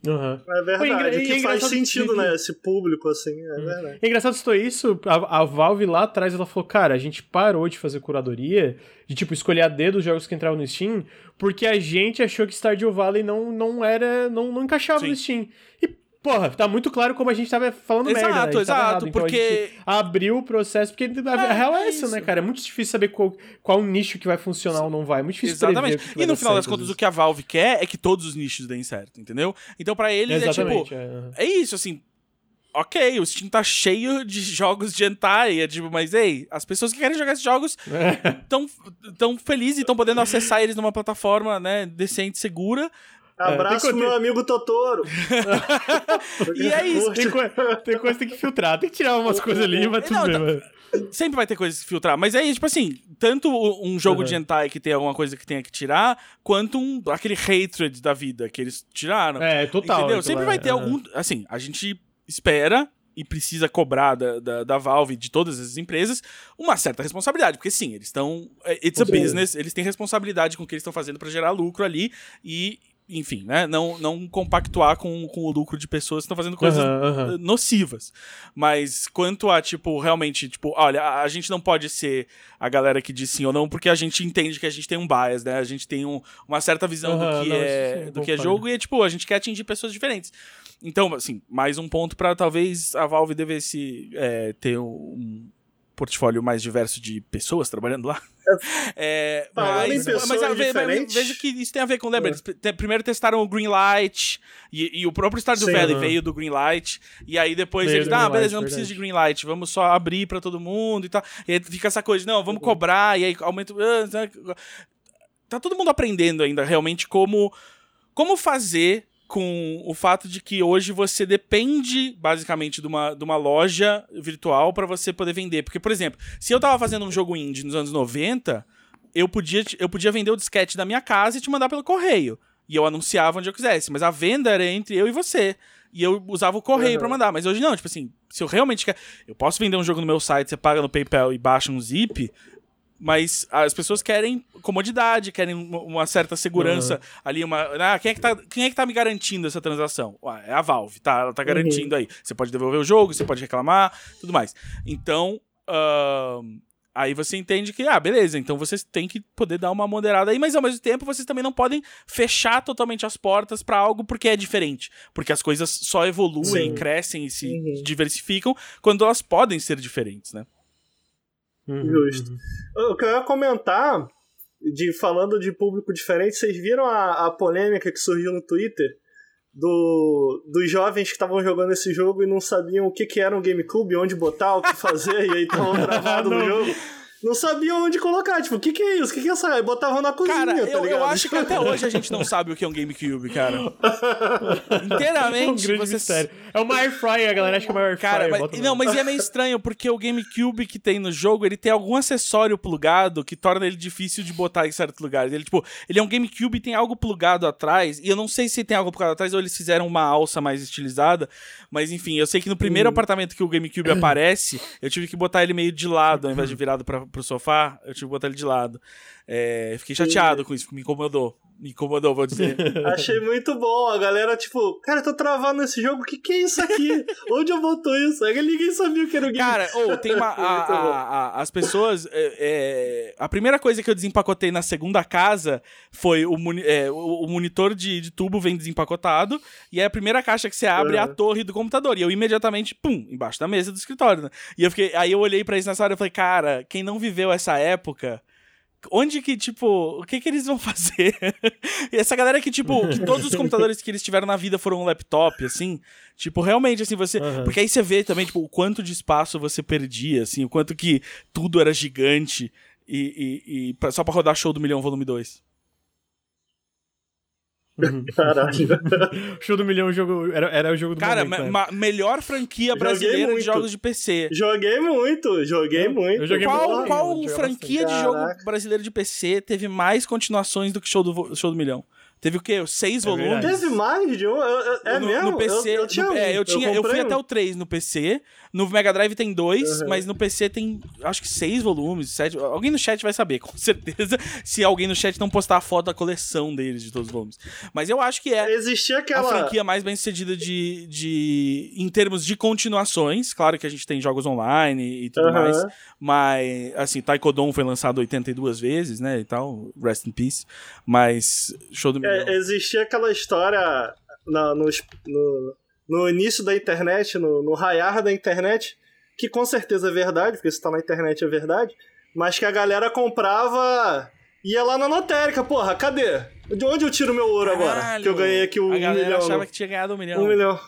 Aham. É verdade. O que é faz sentido, que- né? Esse público, assim, é verdade. É engraçado citou isso, a, a Valve lá atrás, ela falou, cara, a gente parou de fazer curadoria, de, tipo, escolher a dedo os jogos que entravam no Steam, porque a gente achou que Stardew Valley não, não era, não, não encaixava Sim. no Steam. E, porra, tá muito claro como a gente tava falando Exato, merda, né? Exato, errado. Então porque- abriu o processo, porque a, É, real é é essa, né, cara? É muito difícil saber qual, qual nicho que vai funcionar ou não vai. É muito difícil Exatamente. E no final das contas, o que a Valve quer é que todos os nichos deem certo, entendeu? Então, pra eles é tipo. Exatamente, é. É isso, assim. Ok, o Steam tá cheio de [laughs] jogos de hentai, é tipo, mas ei, as pessoas que querem jogar esses jogos [laughs] tão, tão felizes e estão podendo acessar eles numa plataforma, né, decente, segura. Abraço tem pro meu amigo Totoro. [laughs] E é isso. Tem, coi- tem coisa que tem que filtrar, tem que tirar umas coisas ali, mas tudo Não, bem, tá- sempre vai ter coisas que filtrar. Mas aí, tipo assim, tanto um jogo uhum. de hentai que tem alguma coisa que tenha que tirar, quanto um, aquele hatred da vida que eles tiraram. É, total. Entendeu? Sempre vai ter uhum. algum. Assim, a gente espera e precisa cobrar da, da, da Valve de todas as empresas uma certa responsabilidade, porque sim, eles estão. É, it's a business, eles têm responsabilidade com o que eles estão fazendo para gerar lucro ali e. Enfim, né? Não, não compactuar com, com o lucro de pessoas que estão fazendo coisas uhum, uhum. nocivas. Mas quanto a, tipo, realmente, tipo, olha, a, a, gente não pode ser a galera que diz sim ou não, porque a gente entende que a gente tem um bias, né? A gente tem um, uma certa visão uhum, do que, não, é, do que é jogo e tipo, a gente quer atingir pessoas diferentes. Então, assim, mais um ponto para talvez a Valve devesse é, ter um portfólio mais diverso de pessoas trabalhando lá. [laughs] É, mas, mas, mas, veja que isso tem a ver com, lembra, é. primeiro testaram o Greenlight e, e o próprio Stardew Valley veio do Greenlight e aí depois veio eles, ah, beleza, não precisa de Greenlight, vamos só abrir para todo mundo e tal. E aí fica essa coisa, não, vamos uhum. cobrar e aí aumenta... Ah, tá todo mundo aprendendo ainda realmente como como fazer com o fato de que hoje você depende basicamente de uma, de uma loja virtual para você poder vender. Porque, por exemplo, se eu tava fazendo um jogo indie nos anos 90, eu podia, eu podia vender o disquete da minha casa e te mandar pelo correio. E eu anunciava onde eu quisesse. Mas a venda era entre eu e você. E eu usava o correio uhum. para mandar. Mas hoje não, tipo assim, se eu realmente quero. Eu posso vender um jogo no meu site, você paga no PayPal e baixa um zip mas as pessoas querem comodidade, querem uma certa segurança uhum. ali, uma. Ah, quem é, que tá, quem é que tá me garantindo essa transação? Ué, é a Valve, tá? Ela tá uhum. garantindo uhum. aí. Você pode devolver o jogo, você pode reclamar, tudo mais. Então. Uh, aí você entende que, ah, beleza, então vocês têm que poder dar uma moderada aí, mas ao mesmo tempo vocês também não podem fechar totalmente as portas para algo porque é diferente. Porque as coisas só evoluem, Sim. crescem e se uhum. diversificam quando elas podem ser diferentes, né? Uhum, Justo. Uhum. O que eu ia comentar, de, falando de público diferente, vocês viram a, a polêmica que surgiu no Twitter? Do, dos jovens que estavam jogando esse jogo e não sabiam o que, que era um GameCube, onde botar, o que fazer, e aí estavam [laughs] travados no jogo não sabia onde colocar. Tipo, o que, que é isso? O que, que é essa? Botavam na cozinha, cara, tá eu, eu, acho que até [laughs] hoje a gente não sabe o que é um GameCube, cara. [laughs] Inteiramente. É um você... mistério. É uma air fryer, a galera acha que é uma air fryer. Cara, mas, não, mas é meio [laughs] estranho, porque o GameCube que tem no jogo, ele tem algum acessório plugado que torna ele difícil de botar em certos lugares. Ele, tipo, ele é um GameCube e tem algo plugado atrás, e eu não sei se tem algo plugado atrás ou eles fizeram uma alça mais estilizada, mas enfim, eu sei que no primeiro hum. apartamento que o GameCube aparece, eu tive que botar ele meio de lado, ao invés de virado pra, pro sofá, eu tive que botar ele de lado. É, fiquei chateado e... com isso, me incomodou. Me incomodou, vou dizer. [laughs] Achei muito bom. A galera, tipo, cara, eu tô travando esse jogo, o que, que é isso aqui? Onde eu botou isso? Aí ninguém sabia o que era o game. Cara, oh, tem uma. [laughs] a, a, a, as pessoas. É, é, a primeira coisa que eu desempacotei na segunda casa foi o, é, o, o monitor de, de, tubo vem desempacotado. E aí a primeira caixa que você abre uhum. é a torre do computador. E eu imediatamente, pum, embaixo da mesa do escritório. Né? E eu fiquei. Aí eu olhei pra isso nessa hora e falei, cara, quem não viveu essa época onde que, tipo, o que que eles vão [laughs] fazer? e essa galera que, tipo, que [laughs] todos os computadores que eles tiveram na vida foram um laptop, assim, tipo, realmente, assim, você... Uhum. Porque aí você vê também, tipo, o quanto de espaço você perdia, assim, o quanto que tudo era gigante e, e, e só pra rodar Show do Milhão Volume 2. Uhum. [laughs] Caralho. [laughs] Show do Milhão jogo, era, era o jogo do Cara, momento, ma melhor franquia brasileira de jogos de PC. Joguei muito, joguei muito. Eu joguei qual muito. qual franquia de jogo brasileiro de PC teve mais continuações do que Show do, Show do Milhão? Teve o quê? Seis é volumes? Verdade. Teve mais de um? É no, mesmo? No PC. Eu, eu tinha, no, é, eu, tinha, eu, eu fui um. até o 3 no PC. No Mega Drive tem dois, uhum. mas no PC tem acho que seis volumes, sete. Alguém no chat vai saber, [laughs] com certeza, se alguém no chat não postar a foto da coleção deles de todos os volumes. Mas eu acho que é Existia aquela... a franquia mais bem sucedida de, de. em termos de continuações. Claro que a gente tem jogos online e tudo uhum. mais. Mas, assim, Taekwondo foi lançado 82 vezes, né? E tal. Rest in peace. Mas. Show do é, Existia aquela história no, no, no no início da internet, no, no raiar da internet, que com certeza é verdade, porque isso tá na internet é verdade, mas que a galera comprava. ia lá na lotérica, porra, cadê? De onde eu tiro meu ouro Caralho, agora? Que eu ganhei aqui um, a galera milhão. achava que tinha ganhado um milhão. Um milhão.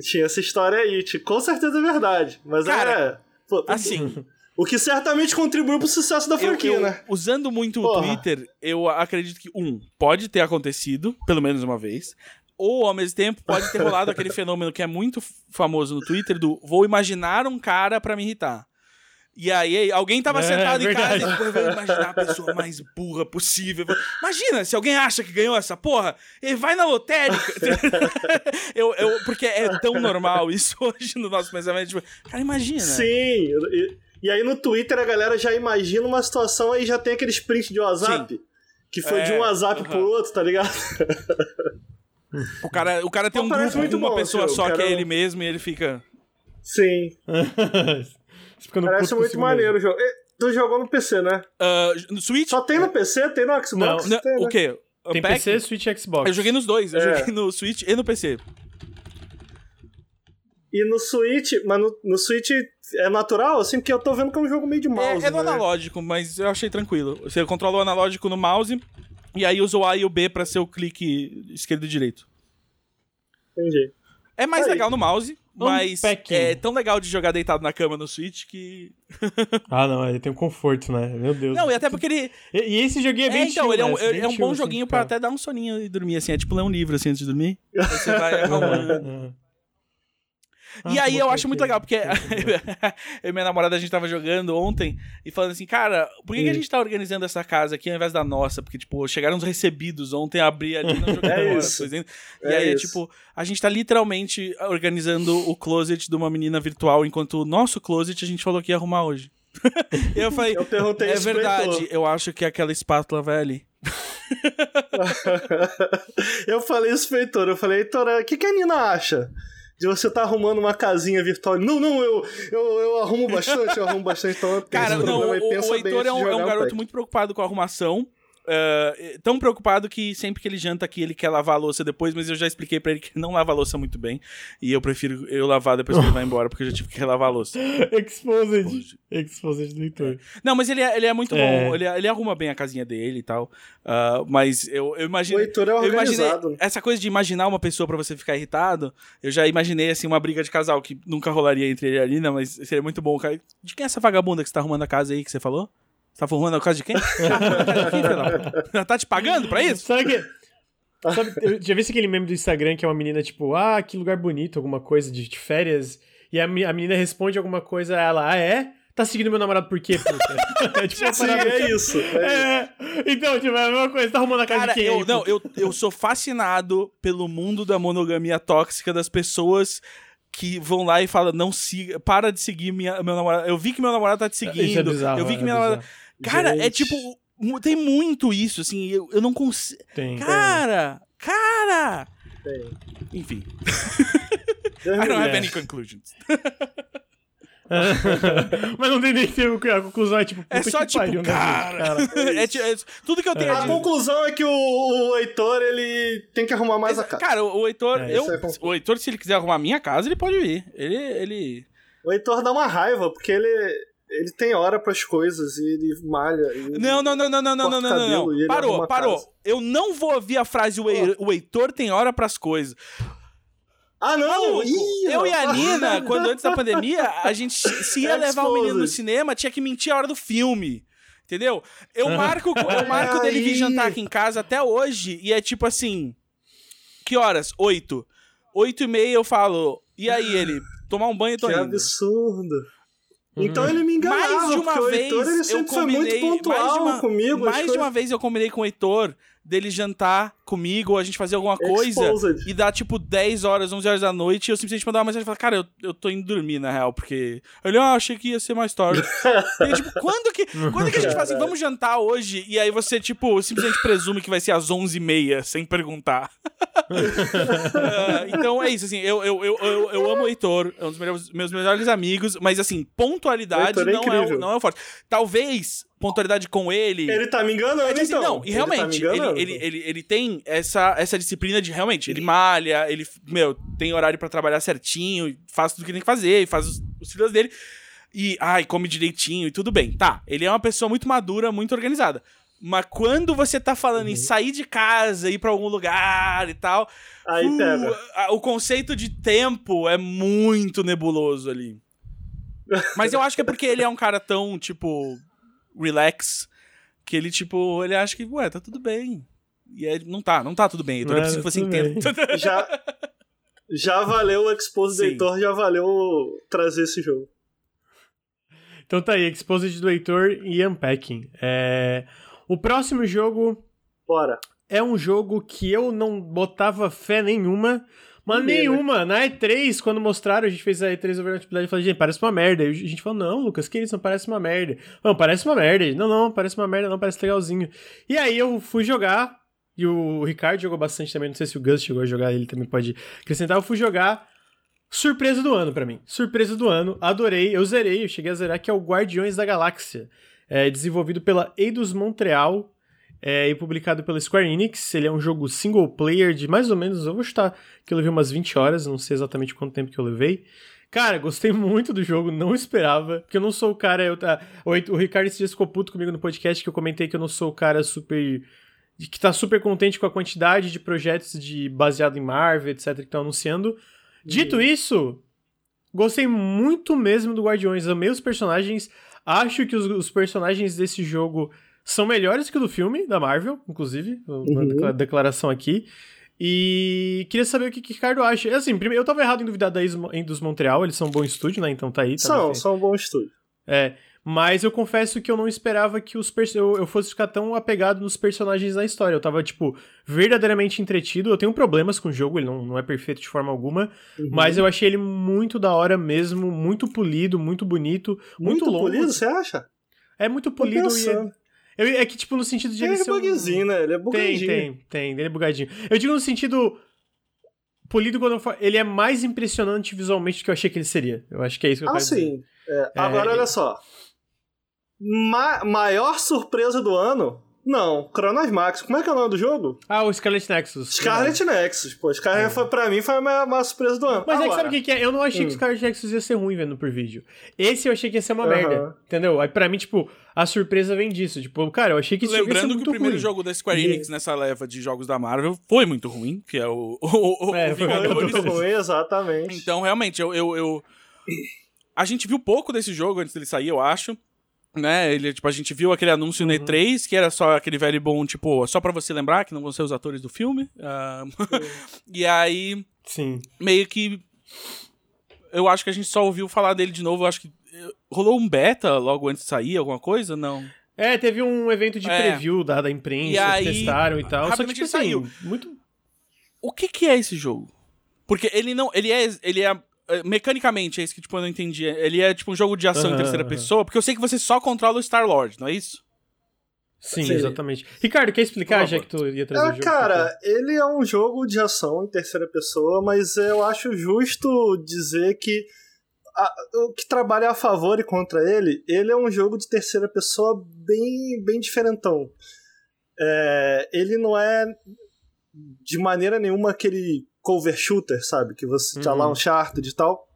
Tinha essa história aí, com certeza é verdade. Mas Cara, é. Pô, assim. [laughs] O que certamente contribuiu pro sucesso da franquia, eu, eu, né? Usando muito Porra. o Twitter, eu acredito que, um, pode ter acontecido, pelo menos uma vez. Ou, ao mesmo tempo, pode ter rolado aquele [laughs] fenômeno que é muito famoso no Twitter do vou imaginar um cara para me irritar. E aí, alguém tava É, sentado em verdade. casa e, eu vou imaginar a pessoa mais burra possível. Imagina, se alguém acha que ganhou essa porra, ele vai na lotérica. [laughs] eu, eu, porque é tão normal isso [laughs] hoje no nosso pensamento. Tipo, cara, imagina. Sim. E, e aí no Twitter a galera já imagina uma situação aí já tem aqueles prints de WhatsApp. Que foi É, de um WhatsApp aham. pro outro, tá ligado? [laughs] O cara, o cara tem Pô, um grupo muito com uma bom, pessoa tio, só o que cara- é ele mesmo e ele fica. Sim. [laughs] Parece muito maneiro o mesmo. jogo. E, Tu jogou no PC, né? Ah, no Switch? Só tem no PC? Tem no Xbox? Não, Não, Tem, né? o quê? Tem? PC, Switch e Xbox. Eu joguei nos dois. Eu É. joguei no Switch e no PC. E no Switch, mas no, no Switch é natural, assim, porque eu tô vendo que é um jogo meio de mouse. é, é no né? analógico, mas eu achei tranquilo. Você controla o analógico no mouse e aí usa o A e o B pra ser o clique esquerdo e direito. Entendi. É mais Aí. legal no mouse, mas é tão legal de jogar deitado na cama no Switch que. [laughs] Ah, não, ele tem um conforto, né? Meu Deus. Não, e até porque ele. E, e esse joguinho é É, bem então, chill, ele é um, ele Bem é um chill, bom assim, joguinho pra ficar. até dar um soninho e dormir, assim. É tipo ler um livro assim antes de dormir. [laughs] Você vai acalmando. Ah. E Ah, aí eu acho muito legal, porque [laughs] eu e minha namorada a gente tava jogando ontem e falando assim, cara, por que, que a Hum. gente tá organizando essa casa aqui ao invés da nossa? Porque, tipo, chegaram uns recebidos ontem, abri ali não joguei [laughs] É isso. coisa ainda. E É aí é isso. tipo, a gente tá literalmente organizando o closet de uma menina virtual, enquanto o nosso closet a gente falou que ia arrumar hoje. [laughs] e eu falei, Eu é verdade, eu acho que aquela espátula vai ali. eu falei isso pro Heitor. Eu falei, Heitor, o que, que a Nina acha? De você tá arrumando uma casinha virtual. Não, não, eu, eu, eu arrumo bastante, eu arrumo bastante. Então, Cara, não, o, pensa o bem Heitor é um, é um garoto pack. muito preocupado com a arrumação. Eh, tão preocupado que sempre que ele janta aqui ele quer lavar a louça depois, mas eu já expliquei pra ele que [laughs] não lava a louça muito bem. E eu prefiro eu lavar depois que ele vai embora, porque eu já tive que relavar a louça. [laughs] Exposed. Exposed do Heitor. Não, mas ele é, ele é muito É. bom, ele, ele arruma bem a casinha dele e tal. Ah, mas eu, eu O imaginei. Heitor é organizado. essa coisa de imaginar uma pessoa pra você ficar irritado, eu já imaginei, assim, uma briga de casal que nunca rolaria entre ele e a Alina, mas seria muito bom. Cara. De quem é essa vagabunda que você tá arrumando a casa aí que você falou? Você tá arrumando a casa de quem? [laughs] Tá? Ela tá te pagando pra isso? Sabe que. Sabe, eu já vi aquele meme do Instagram que é uma menina tipo, ah, que lugar bonito, alguma coisa de, de férias. E a, me- a menina responde alguma coisa, ela, ah, é? Tá seguindo meu namorado por quê, puta? [laughs] é tipo Sim, parada. é isso. É isso. É, então, tipo, é a mesma coisa, tá arrumando a casa Cara, de quem? eu, aí, não, eu, eu sou fascinado pelo mundo da monogamia tóxica das pessoas que vão lá e falam, não siga, para de seguir minha, meu namorado. Eu vi que meu namorado tá te seguindo. Isso é bizarro, eu vi que é minha namorada. Cara, é tipo. Tem muito isso, assim. Eu, eu não consigo. Tem. Cara! Cara! Tem. Enfim. I don't have any conclusions. [laughs] Mas não tem nem que ter a conclusão, é tipo, puta É só tipo, pariu, né, cara. [laughs] é, ti- é tudo que eu tenho A a dizer. conclusão é que o, o Heitor, ele tem que arrumar mais a casa. Cara, o, o Heitor, É, eu, é o Heitor, se ele quiser arrumar a minha casa, ele pode vir. Ele, ele... O Heitor dá uma raiva, porque ele, ele tem hora pras coisas e ele malha. e- Não, não, não, não, não, não, não, não, não, Parou, parou. casa. Eu não vou ouvir a frase o, Hei- o Heitor tem hora pras coisas. Ah, não! Ih, eu e a. Nina, quando antes da pandemia, a gente se ia [laughs] levar o menino no cinema, tinha que mentir a hora do filme. Entendeu? Eu marco, eu marco dele vir jantar aqui em casa até hoje e é tipo assim. Que horas? Oito. Oito e meia eu falo. E aí ele? Tomar um banho e tô Que indo. absurdo. Então ele me enganava, Mais de uma porque o vez Heitor ele sempre foi combinei. muito pontual mais uma, comigo. mais de uma vez eu combinei com o Heitor dele jantar comigo, ou a gente fazer alguma coisa. Exposed. E dá tipo 10 horas, 11 horas da noite, e eu simplesmente mandar uma mensagem e falar, cara, eu, eu tô indo dormir, na real, porque. Ele, ah, achei que ia ser mais tarde. [laughs] e tipo, quando que, quando que a gente fala assim, vamos jantar hoje? E aí você, tipo, simplesmente presume que vai ser às 11h30, sem perguntar. Ah, [laughs] então é isso, assim, eu, eu, eu, eu, eu amo o Heitor, é um dos melhores- meus melhores amigos, mas assim, pontualidade é não, é, não é o forte. Talvez pontualidade com ele. Ele tá me enganando, É, então. não, e Ele tá realmente, ele, ele, ele, ele tem essa, essa disciplina de realmente, ele malha, ele, meu, tem horário pra trabalhar certinho, faz tudo que tem que fazer, e faz os, os filhos dele, e, ai, come direitinho, e tudo bem. Tá, ele é uma pessoa muito madura, muito organizada. Mas quando você tá falando Uhum. em sair de casa, ir pra algum lugar e tal, Aí uh, pega. a- o conceito de tempo é muito nebuloso ali. Mas eu acho que é porque ele é um cara tão, tipo, relax, que ele, tipo, ele acha que, ué, tá tudo bem. E aí, não tá, não tá tudo bem. Então eu É, preciso que você entenda. Já, já valeu o expose do. Heitor, já valeu trazer esse jogo. Então tá aí, Exposed do Heitor e Unpacking. É... O próximo jogo. Bora. É um jogo que eu não botava fé nenhuma. Mas Primeiro. nenhuma. Na E3, quando mostraram, a gente fez a E3 Overnight e falei, gente, parece uma merda. E a gente falou, não, Lucas, que isso? Não parece uma merda. Não, parece uma merda. Não, não, parece uma merda, não, parece legalzinho. E aí eu fui jogar, e o Ricardo jogou bastante também, não sei se o Gus chegou a jogar, ele também pode acrescentar. Eu fui jogar. Surpresa do ano pra mim. Surpresa do ano. Adorei. Eu zerei, eu cheguei a zerar, que é o Guardiões da Galáxia. É desenvolvido pela Eidos Montreal é, e publicado pela Square Enix. Ele é um jogo single player de mais ou menos, eu vou chutar que eu levei umas 20 horas, não sei exatamente quanto tempo que eu levei. Cara, gostei muito do jogo, não esperava, porque eu não sou o cara. Eu, tá, o, o Ricardo esse dia ficou puto comigo no podcast que eu comentei que eu não sou o cara super. que tá super contente com a quantidade de projetos de baseado em Marvel, etc., que estão anunciando. Dito isso, gostei muito mesmo do Guardiões, amei os personagens. Acho que os, os personagens desse jogo são melhores que o do filme, da Marvel, inclusive, uma Uhum. decla- declaração aqui. E queria saber o que o Ricardo acha. Assim, primeiro, eu tava errado em duvidar da dos Montreal, eles são um bom estúdio, né? Então tá aí. Tá São, são um bom estúdio. É, mas eu confesso que eu não esperava que os eu, eu fosse ficar tão apegado nos personagens da história. Eu tava, tipo, verdadeiramente entretido. Eu tenho problemas com o jogo, ele não, não é perfeito de forma alguma. Uhum. Mas eu achei ele muito da hora mesmo, muito polido, muito bonito, muito, Muito longo. polido, você acha? É muito polido e é, é que, tipo, no sentido de Ele ele é ser um- bugzinho, né? Ele é Tem, bugadinho. tem, tem, ele é bugadinho. Eu digo no sentido. Polido quando eu falo. Ele é mais impressionante visualmente do que eu achei que ele seria. Eu acho que é isso que eu Ah, quero sim. É, É, Agora, e- olha só. Ma- maior surpresa do ano? Não, Chronos Max. Como é que é o nome do jogo? Ah, o Scarlet Nexus. Scarlet Nexus. Pô, Scarlet foi, pra mim foi a maior, maior surpresa do ano. Mas é que Agora, sabe o que, que é? Eu não achei que Hum. o Scarlet Nexus ia ser ruim vendo por vídeo. Esse eu achei que ia ser uma Aham. merda. Entendeu? Aí pra mim, tipo, a surpresa vem disso. Tipo, cara, eu achei que isso ia ser Lembrando que muito o primeiro ruim. jogo da Square Enix nessa leva de jogos da Marvel foi muito ruim, que é o, o, o, É, o foi muito ruim, exatamente. Então, realmente, eu, eu, eu- A gente viu pouco desse jogo antes dele sair, eu acho. Né? Ele, tipo, a gente viu aquele anúncio Uhum. no E3, que era só aquele velho bom, tipo, só pra você lembrar que não vão ser os atores do filme. Ah, [laughs] e aí, Sim. meio que. Eu acho que a gente só ouviu falar dele de novo. Eu acho que. eh, Rolou um beta logo antes de sair, alguma coisa? Não. É, teve um evento de É. preview da, da imprensa, E aí, testaram e tal. Só que, tipo assim, saiu. muito. O que que é esse jogo? Porque ele não. Ele é. Ele é. eh, Mecanicamente, é isso que tipo, eu não entendi. Ele é tipo um jogo de ação em terceira pessoa, porque eu sei que você só controla o Star-Lord, não é isso? Sim, Sim. exatamente. Ricardo, quer explicar, já que tu ia trazer o Ah, jogo? cara, ele é um jogo de ação em terceira pessoa, mas eu acho justo dizer que a- o que trabalha a favor e contra ele, ele é um jogo de terceira pessoa bem, bem diferentão. É, ele não é de maneira nenhuma aquele cover shooter, sabe? Que você tá lá Uhum. um Uncharted e tal.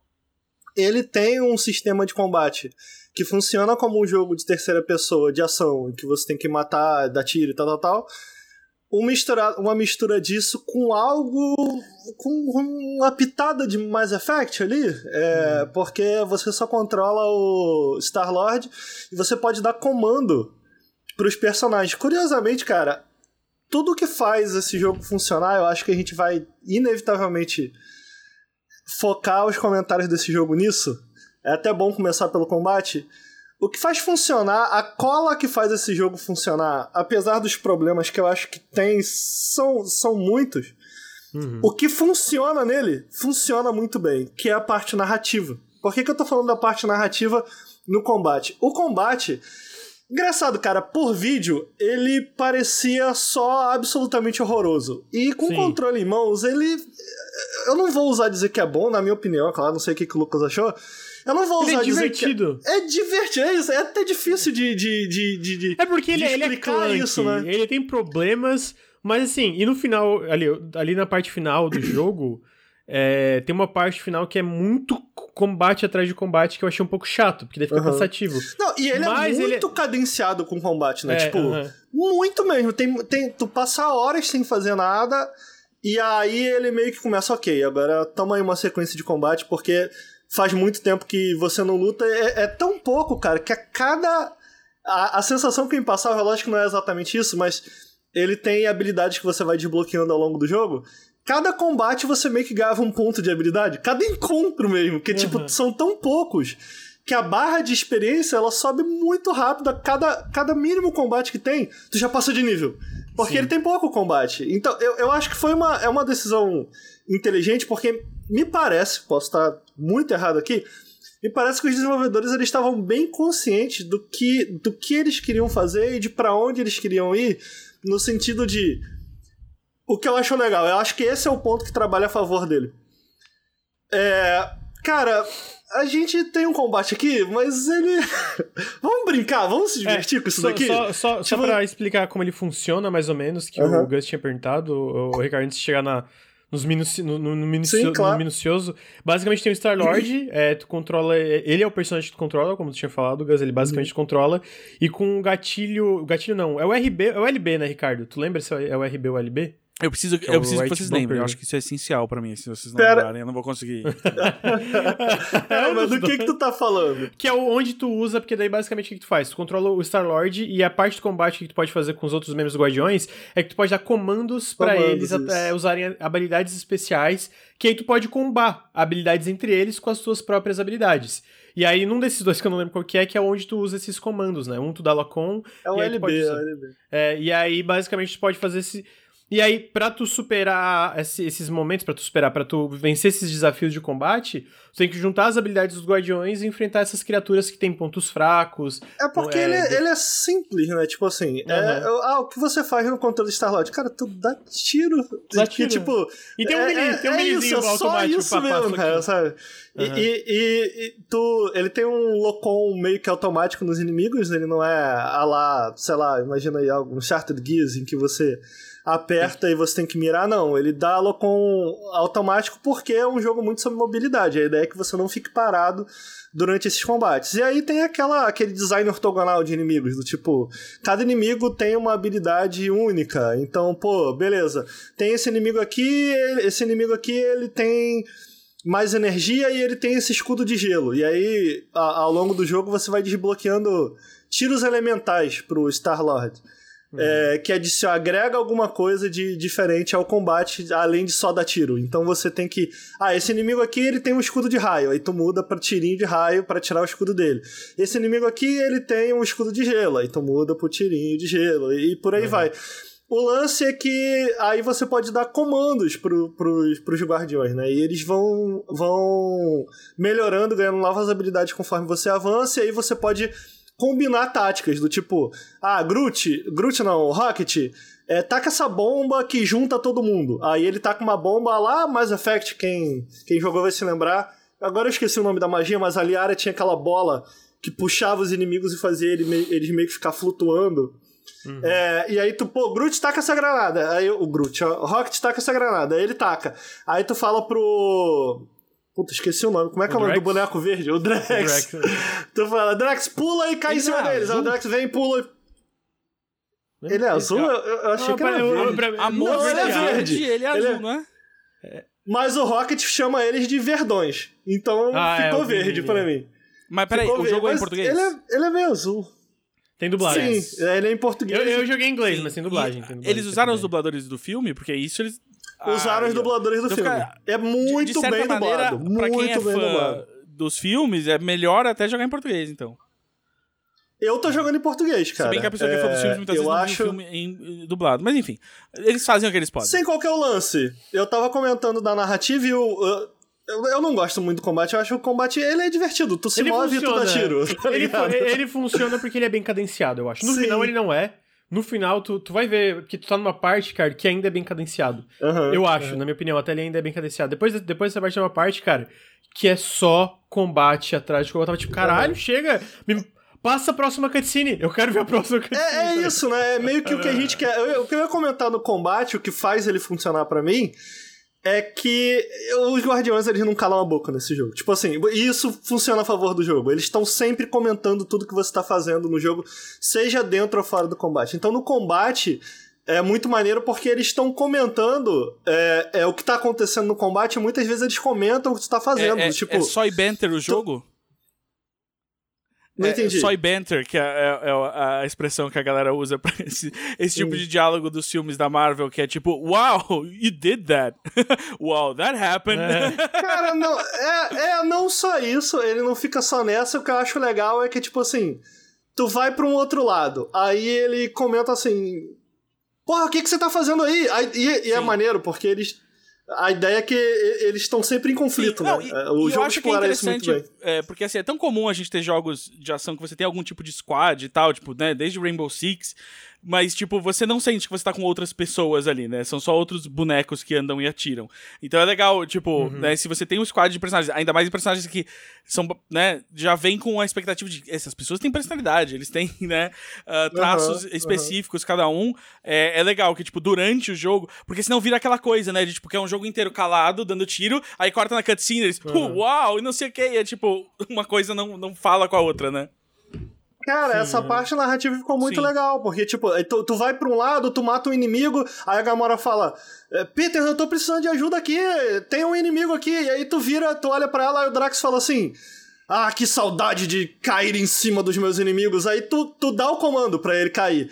Ele tem um sistema de combate que funciona como um jogo de terceira pessoa de ação, em que você tem que matar, dar tiro e tal, tal, tal. Uma mistura, uma mistura disso com algo. com uma pitada de Mass Effect ali. É, Porque você só controla o Star-Lord e você pode dar comando pros personagens. Curiosamente, cara, tudo que faz esse jogo funcionar, eu acho que a gente vai inevitavelmente focar os comentários desse jogo nisso. É até bom começar pelo combate. O que faz funcionar, a cola que faz esse jogo funcionar, apesar dos problemas que eu acho que tem, são, são muitos. Uhum. O que funciona nele, funciona muito bem, que é a parte narrativa. Por que, que eu tô falando da parte narrativa no combate? O combate, engraçado, cara, por vídeo, ele parecia só absolutamente horroroso. E com Sim. o controle em mãos, ele. Eu não vou usar dizer que é bom, na minha opinião, é claro, não sei o que, que o Lucas achou. Eu não vou Ele usar é dizer que. divertido. É divertido, é, isso, é até difícil de. de, de, de, É porque ele, de ele é explicar clunky, isso, né? ele tem problemas, mas assim, e no final, ali, ali na parte final do [coughs] jogo, é, tem uma parte final que é muito combate atrás de combate que eu achei um pouco chato, porque daí fica Aham. cansativo. Não, e ele Mas é ele muito cadenciado com combate, né? É, tipo, aham. muito mesmo. Tem, tem, tu passa horas sem fazer nada, e aí ele meio que começa, ok, agora toma aí uma sequência de combate, porque faz muito tempo que você não luta. É, é tão pouco, cara, que a cada. A, a sensação que me passava, lógico que não é exatamente isso, mas ele tem habilidades que você vai desbloqueando ao longo do jogo. Cada combate você meio que ganhava um ponto de habilidade. Cada encontro mesmo. Que, tipo, Uhum. são tão poucos que a barra de experiência ela sobe muito rápido. A cada, cada mínimo combate que tem, tu já passa de nível. Porque Sim. ele tem pouco combate. Então, eu, eu acho que foi uma, é uma decisão inteligente, porque me parece, posso estar muito errado aqui, me parece que os desenvolvedores eles estavam bem conscientes do que, do que eles queriam fazer e de para onde eles queriam ir, no sentido de o que eu acho legal. Eu acho que esse é o ponto que trabalha a favor dele. É, cara, a gente tem um combate aqui, mas ele. [laughs] vamos brincar, vamos se divertir é, com isso só, daqui? Só, só, tipo... só pra explicar como ele funciona, mais ou menos, que uhum. o Gus tinha perguntado, o Ricardo, antes de chegar na, nos minuci no, no, no, minucio Sim, claro. no, minucioso. Basicamente tem o Star-Lord, [clears throat] é, tu controla. Ele é o personagem que tu controla, como tu tinha falado, o Gus, ele basicamente uhum. controla. E com o gatilho. Gatilho não, é o RB, é o LB, né, Ricardo? Tu lembra se é o RB ou o LB? Eu preciso, é eu preciso que vocês lembrem. Eu acho que isso é essencial pra mim. Se vocês não Pera... lembrarem, eu não vou conseguir. [laughs] é, mas do que que tu tá falando? Que é onde tu usa, porque daí basicamente o que, que tu faz? Tu controla o Star-Lord e a parte do combate que tu pode fazer com os outros membros do Guardiões é que tu pode dar comandos para eles é, usarem habilidades especiais, que aí tu pode combar habilidades entre eles com as tuas próprias habilidades. E aí, num desses dois que eu não lembro qual que é, que é onde tu usa esses comandos, né? Um tu dá Lacon. É o LB, é o LB. É, e aí, basicamente, tu pode fazer esse e aí, pra tu superar esse, esses momentos, pra tu superar, pra tu vencer esses desafios de combate, tu tem que juntar as habilidades dos guardiões e enfrentar essas criaturas que têm pontos fracos. É porque é, ele, é, ele é simples, né? Tipo assim, uhum. é, ah, o que você faz no controle de Star-Lord? Cara, tu dá tiro. Dá tiro. Que, tipo, e tem um, é, é tem um é isso, é só isso mesmo, cara, sabe? Uhum. E, e, e, e, tu, ele tem um locom meio que automático nos inimigos, ele não é a lá, sei lá, imagina aí algum Chartered Gears em que você aperta e você tem que mirar, não. Ele dá com automático porque é um jogo muito sobre mobilidade. A ideia é que você não fique parado durante esses combates. E aí tem aquela, aquele design ortogonal de inimigos, do tipo, cada inimigo tem uma habilidade única. Então, pô, beleza. Tem esse inimigo aqui, esse inimigo aqui, ele tem mais energia e ele tem esse escudo de gelo. E aí, ao longo do jogo, você vai desbloqueando tiros elementais pro Star-Lord. Uhum. É, que adiciona, agrega alguma coisa de diferente ao combate, além de só dar tiro. Então você tem que. Ah, esse inimigo aqui ele tem um escudo de raio. Aí tu muda pra tirinho de raio para tirar o escudo dele. Esse inimigo aqui ele tem um escudo de gelo. Aí tu muda pro tirinho de gelo. E por aí uhum. vai. O lance é que aí você pode dar comandos pro, pros, pros guardiões, né? E eles vão, vão melhorando, ganhando novas habilidades conforme você avança. E aí você pode combinar táticas do tipo, ah, Groot, Groot não, Rocket, é, taca essa bomba que junta todo mundo. Aí ele taca uma bomba lá, Mass Effect, quem, quem jogou vai se lembrar. Agora eu esqueci o nome da magia, mas ali a área tinha aquela bola que puxava os inimigos e fazia ele, eles meio que ficar flutuando. Uhum. É, e aí tu, pô, Groot taca essa granada. Aí o Groot, o Rocket taca essa granada. Aí ele taca. Aí tu fala pro. Puta, esqueci o nome. Como é que o é o nome do boneco verde? O Drex. O Drex. [laughs] tu fala, Drex, pula e cai ele em cima é deles. Aí o Drex vem, pula e. Ele é azul? Eu, eu achei não, que era eu, verde. A não, ele é verde. Ele é azul, ele é... não é? Mas o Rocket chama eles de verdões. Então ah, é, ficou é, verde vi, pra mim. Mas peraí, o jogo é em português? Ele é, ele é meio azul. Tem dublagem. Sim, ele é em português. Eu, eu joguei em inglês, mas tem dublagem, tem dublagem. Eles usaram os dubladores do filme? Porque isso eles usaram ah, os dubladores do então filme. Fica, é muito de, de bem maneira, dublado. Pra muito quem é bem dublado. dos filmes, é melhor até jogar em português, então. Eu tô jogando em português, cara. Se bem que a pessoa é, que é fã dos filmes muitas eu vezes acho... não viu filme em, dublado. Mas enfim, eles fazem o que eles podem. Sem qualquer lance. Eu tava comentando da narrativa e o... Eu, eu não gosto muito do combate, eu acho que o combate ele é divertido. Tu se ele move funciona. e tu dá tiro. [laughs] Tá ele, ele, funciona porque ele é bem cadenciado, eu acho. No Sim. final ele não é. No final, tu, tu vai ver que tu tá numa parte, cara, que ainda é bem cadenciado. Uhum, eu acho, uhum. na minha opinião, até ele ainda é bem cadenciado. Depois, depois dessa parte é uma parte, cara, que é só combate atrás. Eu tava tipo, caralho, chega, me passa a próxima cutscene. Eu quero ver a próxima cutscene. É, é isso, né? É meio que o que a gente quer. O que eu ia comentar no combate, o que faz ele funcionar para mim, é que os guardiões eles não calam a boca nesse jogo. Tipo assim, isso funciona a favor do jogo. Eles estão sempre comentando tudo que você está fazendo no jogo, seja dentro ou fora do combate. Então no combate é muito maneiro porque eles estão comentando é, é, o que está acontecendo no combate. E muitas vezes eles comentam o que tu tá fazendo. É, é, tipo, é só e banter o jogo? Não é, entendi. Soy banter, que é, é- é a expressão que a galera usa pra [laughs] esse, esse tipo de diálogo dos filmes da Marvel, que é tipo, wow, you did that. [laughs] wow, that happened. [laughs] Cara, não, é, é não só isso, ele não fica só nessa. O que eu acho legal é que, tipo assim, tu vai pra um outro lado. Aí ele comenta assim: Porra, o que, que você tá fazendo aí? Aí- e e é maneiro, porque eles. A ideia é que e- eles estão sempre em conflito, Sim, não, né? e- É, e o eu jogo acho que é muito interessante, bem. é, porque assim, é tão comum a gente ter jogos de ação que você tem algum tipo de squad e tal, tipo, né, desde Rainbow Six, mas, tipo, você não sente que você tá com outras pessoas ali, né, são só outros bonecos que andam e atiram. Então é legal, tipo, né, se você tem um squad de personagens, ainda mais em personagens que são, né, já vem com a expectativa de, essas pessoas têm personalidade, eles têm, né, ah, traços Aham, específicos, cada um, é, é legal que, tipo, durante o jogo, porque senão vira aquela coisa, né, de, tipo, que é um jogo inteiro calado, dando tiro, aí corta na cutscene, eles, "Uh, uau, e não sei o que, e é tipo, [laughs] uma coisa não, não fala com a outra, né? Cara, essa parte narrativa ficou muito Sim. legal, porque, tipo, tu, tu vai pra um lado, tu mata um inimigo, aí a Gamora fala: "É, Peter, eu tô precisando de ajuda aqui, tem um inimigo aqui, e aí tu vira, tu olha pra ela e o Drax fala assim. Ah, que saudade de cair em cima dos meus inimigos. Aí tu, tu dá o comando pra ele cair.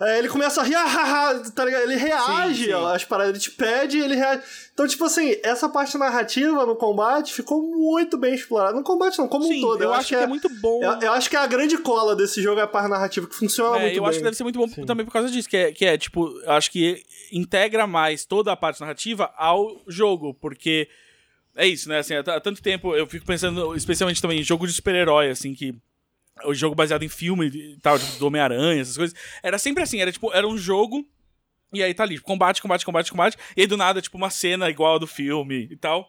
Aí ele começa a rir, [laughs] ah, ah, ah, tá ligado? Ele reage Sim, sim. às paradas, ele te pede e ele reage. Então, tipo assim, essa parte narrativa no combate ficou muito bem explorada. No combate não, como Sim, um todo. eu, acho que é, muito bom. Eu, eu acho que a grande cola desse jogo é a parte narrativa, que funciona É, muito eu bem. acho que deve ser muito bom também por causa disso, que é, que é, tipo, eu acho que integra mais toda a parte narrativa ao jogo, porque é isso, né, assim, há tanto tempo eu fico pensando, especialmente também em jogo de super-herói, assim, que o jogo baseado em filme e tal, tipo, do Homem-Aranha, essas coisas, era sempre assim, era tipo, era um jogo e aí tá ali, combate, combate, combate, combate, e aí do nada, tipo, uma cena igual a do filme e tal.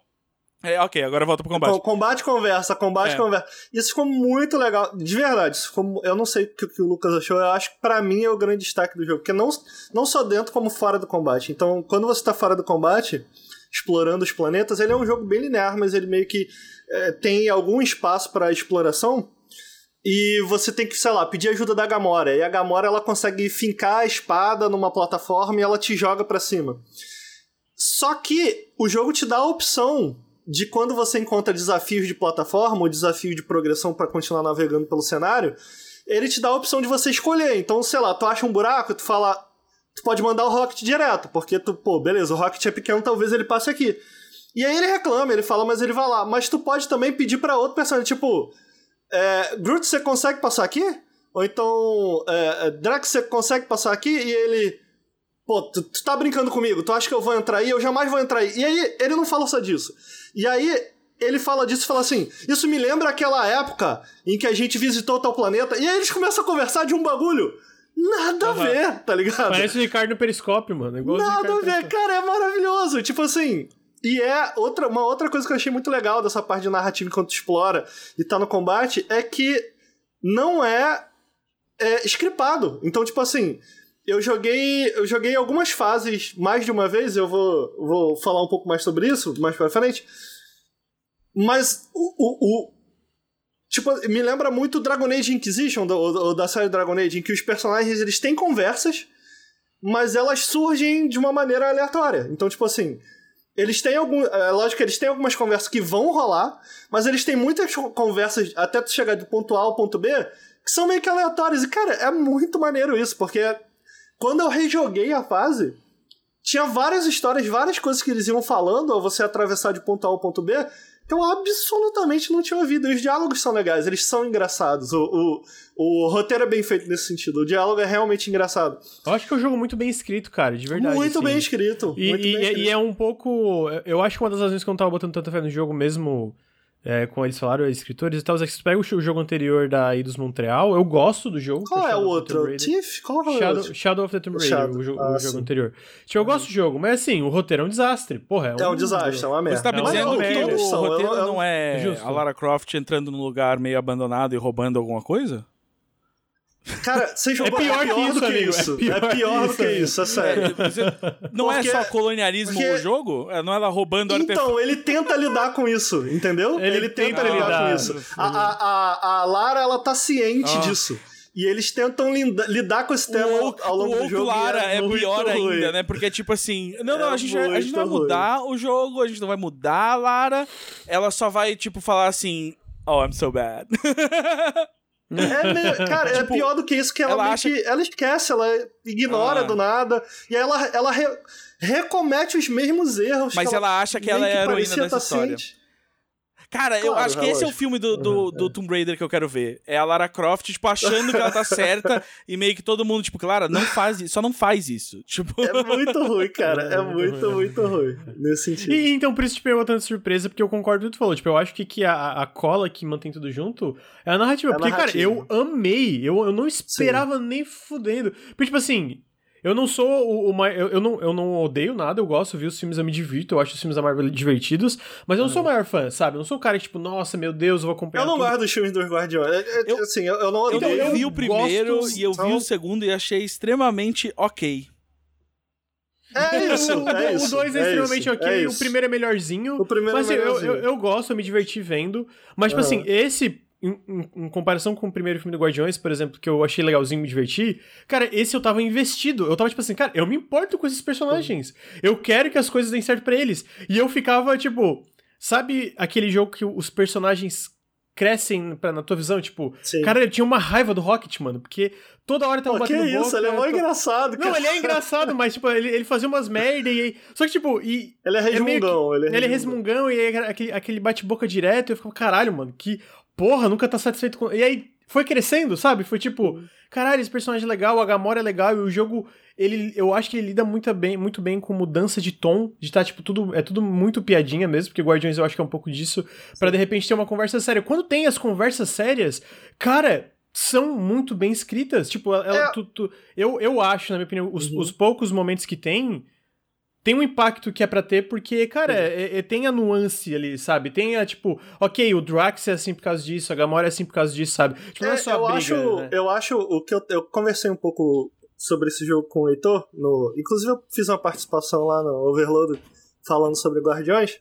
É, ok, agora volta pro combate. Com- Combate, conversa, combate, É. conversa. Isso ficou muito legal. De verdade, ficou- eu não sei o que, o Lucas achou, eu acho que pra mim é o grande destaque do jogo. Porque não, não só dentro, como fora do combate. Então, quando você tá fora do combate, explorando os planetas, ele é um jogo bem linear, mas ele meio que é, tem algum espaço pra exploração. E você tem que, sei lá, pedir ajuda da Gamora. E a Gamora ela consegue fincar a espada numa plataforma e ela te joga pra cima. Só que o jogo te dá a opção de quando você encontra desafios de plataforma ou desafio de progressão pra continuar navegando pelo cenário, ele te dá a opção de você escolher. Então, sei lá, tu acha um buraco, tu fala, tu pode mandar o Rocket direto, porque tu, pô, beleza, o Rocket é pequeno, talvez ele passe aqui. E aí ele reclama, ele fala, mas ele vai lá. Mas tu pode também pedir pra outro personagem, tipo, é, Groot, você consegue passar aqui? Ou então, é, é, Drax, você consegue passar aqui? E ele, pô, tu, tu tá brincando comigo, tu acha que eu vou entrar aí? Eu jamais vou entrar aí. E aí ele não fala só disso. E aí ele fala disso e fala assim: Isso me lembra aquela época em que a gente visitou tal planeta. E aí eles começam a conversar de um bagulho. Nada a Aham. ver, tá ligado? Parece o Ricardo no Periscópio, mano. Nada a ver, cara, é maravilhoso. Tipo assim. E é outra, uma outra coisa que eu achei muito legal dessa parte de narrativa enquanto explora e tá no combate é que não é, é scriptado. Então, tipo assim, eu joguei, eu joguei algumas fases mais de uma vez, eu vou, vou falar um pouco mais sobre isso mais pra frente. Mas o, o, o- Tipo, me lembra muito Dragon Age Inquisition, do, do- da série Dragon Age, em que os personagens eles têm conversas, mas elas surgem de uma maneira aleatória. Então, tipo assim, eles têm algum. É lógico que eles têm algumas conversas que vão rolar, mas eles têm muitas conversas até tu chegar do ponto A ao ponto B que são meio que aleatórias. E, cara, é muito maneiro isso, porque quando eu rejoguei a fase, tinha várias histórias, várias coisas que eles iam falando ao você atravessar de ponto A ao ponto B que eu absolutamente não tinha ouvido. E os diálogos são legais, eles são engraçados. O, o, o roteiro é bem feito nesse sentido. O diálogo é realmente engraçado. Eu acho que é um jogo muito bem escrito, cara, de verdade. muito assim. bem escrito. E, muito e- bem e- escrito. e é um pouco. Eu acho que uma das razões que eu não tava botando tanta fé no jogo, mesmo é, com eles falaram, os escritores e tal, é se tu pega o jo- jogo anterior da Eidos Montreal, eu gosto do jogo. Qual é Shadow o of the Tomb outro? Raider. Tiff? Qual é o Shadow, outro? Shadow of the Tomb Raider, Shadow. o, jo- Ah, o jogo sim. anterior. Tipo, eu gosto do jogo, mas assim, o roteiro é um desastre. Porra, é um, É um desastre, é uma merda. Você tá me É dizendo que o eu roteiro não- eu não é Justo. a Lara Croft entrando num lugar meio abandonado e roubando alguma coisa? Cara, você jogou pior que isso, do que amigo, isso. é pior É pior que do que isso, isso, é sério. É, não Porque- é só colonialismo porque- o jogo? É, Não é ela roubando artefatos? Então, ele tenta lidar com isso, entendeu? Ele tenta tenta lidar, lidar. com isso. A, a, a, a Lara, ela tá ciente Ah. disso. E eles tentam linda- lidar com esse tema O ao, longo o do jogo. Lara é, muito pior ruim. ainda, né? Porque, tipo assim, não, não, É a, gente, vai- a gente não vai mudar o jogo, a gente não vai mudar a Lara. Ela só vai, tipo, falar assim: Oh, I'm so bad. [laughs] É [laughs] meio, cara, é tipo, é pior do que isso, que ela, ela, acha... que, ela esquece, ela ignora ah. do nada, e aí ela, ela re, recomete os mesmos erros. Mas ela, ela, acha que ela é a heroína dessa história. Ciente. Cara, claro, eu acho que esse é o filme do, do, do, Tomb Raider que eu quero ver. É a Lara Croft, tipo, achando que ela tá [laughs] certa e meio que todo mundo, tipo, Clara, não faz isso, só não faz isso. Tipo... É muito ruim, cara. [laughs] É muito, muito ruim. Nesse sentido. E, então, por isso te pegou tanta surpresa, porque eu concordo com o que tu falou. Tipo, eu acho que, que a, a cola que mantém tudo junto é a narrativa. É a porque, narrativa. cara, eu amei. Eu, eu não esperava Sim. nem fudendo. Porque, tipo assim, eu não sou o, o eu, eu, não, eu não odeio nada, eu gosto, vi os filmes, eu me divirto, eu acho os filmes da Marvel divertidos, mas eu não sou o maior fã, sabe? Eu não sou o cara que, tipo, nossa, meu Deus, eu vou acompanhar. Eu não tudo. guardo os filmes dos Guardiões. É, é, eu, assim, eu, eu não odeio. Eu, eu vi o primeiro gosto, e eu vi o segundo e achei extremamente ok. É isso, é isso. O 2 é, é, extremamente isso, ok, é o primeiro é melhorzinho. O primeiro mas, é melhorzinho. Eu, eu, eu, gosto, eu me diverti vendo. Mas, tipo uhum. assim, esse em, em, em, comparação com o primeiro filme do Guardiões, por exemplo, que eu achei legalzinho me divertir, cara, esse eu tava investido. Eu tava tipo assim, cara, eu me importo com esses personagens. Eu quero que as coisas deem certo pra eles. E eu ficava, tipo, sabe aquele jogo que os personagens crescem pra, na tua visão? Tipo, Sim. cara, ele tinha uma raiva do Rocket, mano, porque toda hora tava Pô, batendo que isso, ele é mó engraçado, cara. Não, ele é [laughs] engraçado, mas, tipo, ele, ele fazia umas merda e... Só que, tipo, e... Ele é resmungão, é ele é Ele é resmungão e aí, aquele, aquele bate-boca direto, e eu ficava, caralho, mano, que porra, nunca tá satisfeito com. E aí foi crescendo, sabe? Foi tipo, uhum. caralho, esse personagem é legal, a Gamora é legal, e o jogo, ele, eu acho que ele lida muito bem, muito bem com mudança de tom, de tá, tipo, tudo, é tudo muito piadinha mesmo, porque Guardiões eu acho que é um pouco disso, para de repente ter uma conversa séria. Quando tem as conversas sérias, cara, são muito bem escritas, tipo, ela, é... tu, tu, eu, eu acho, na minha opinião, os, uhum. os poucos momentos que tem tem um impacto que é para ter, porque, cara, é, é, tem a nuance ali, sabe? Tem a, tipo, ok, o Drax é assim por causa disso, a Gamora é assim por causa disso, sabe? Tipo, não é, é só eu briga, acho, né? Eu acho, o que eu, eu conversei um pouco sobre esse jogo com o Heitor, no, inclusive eu fiz uma participação lá no Overload falando sobre Guardiões,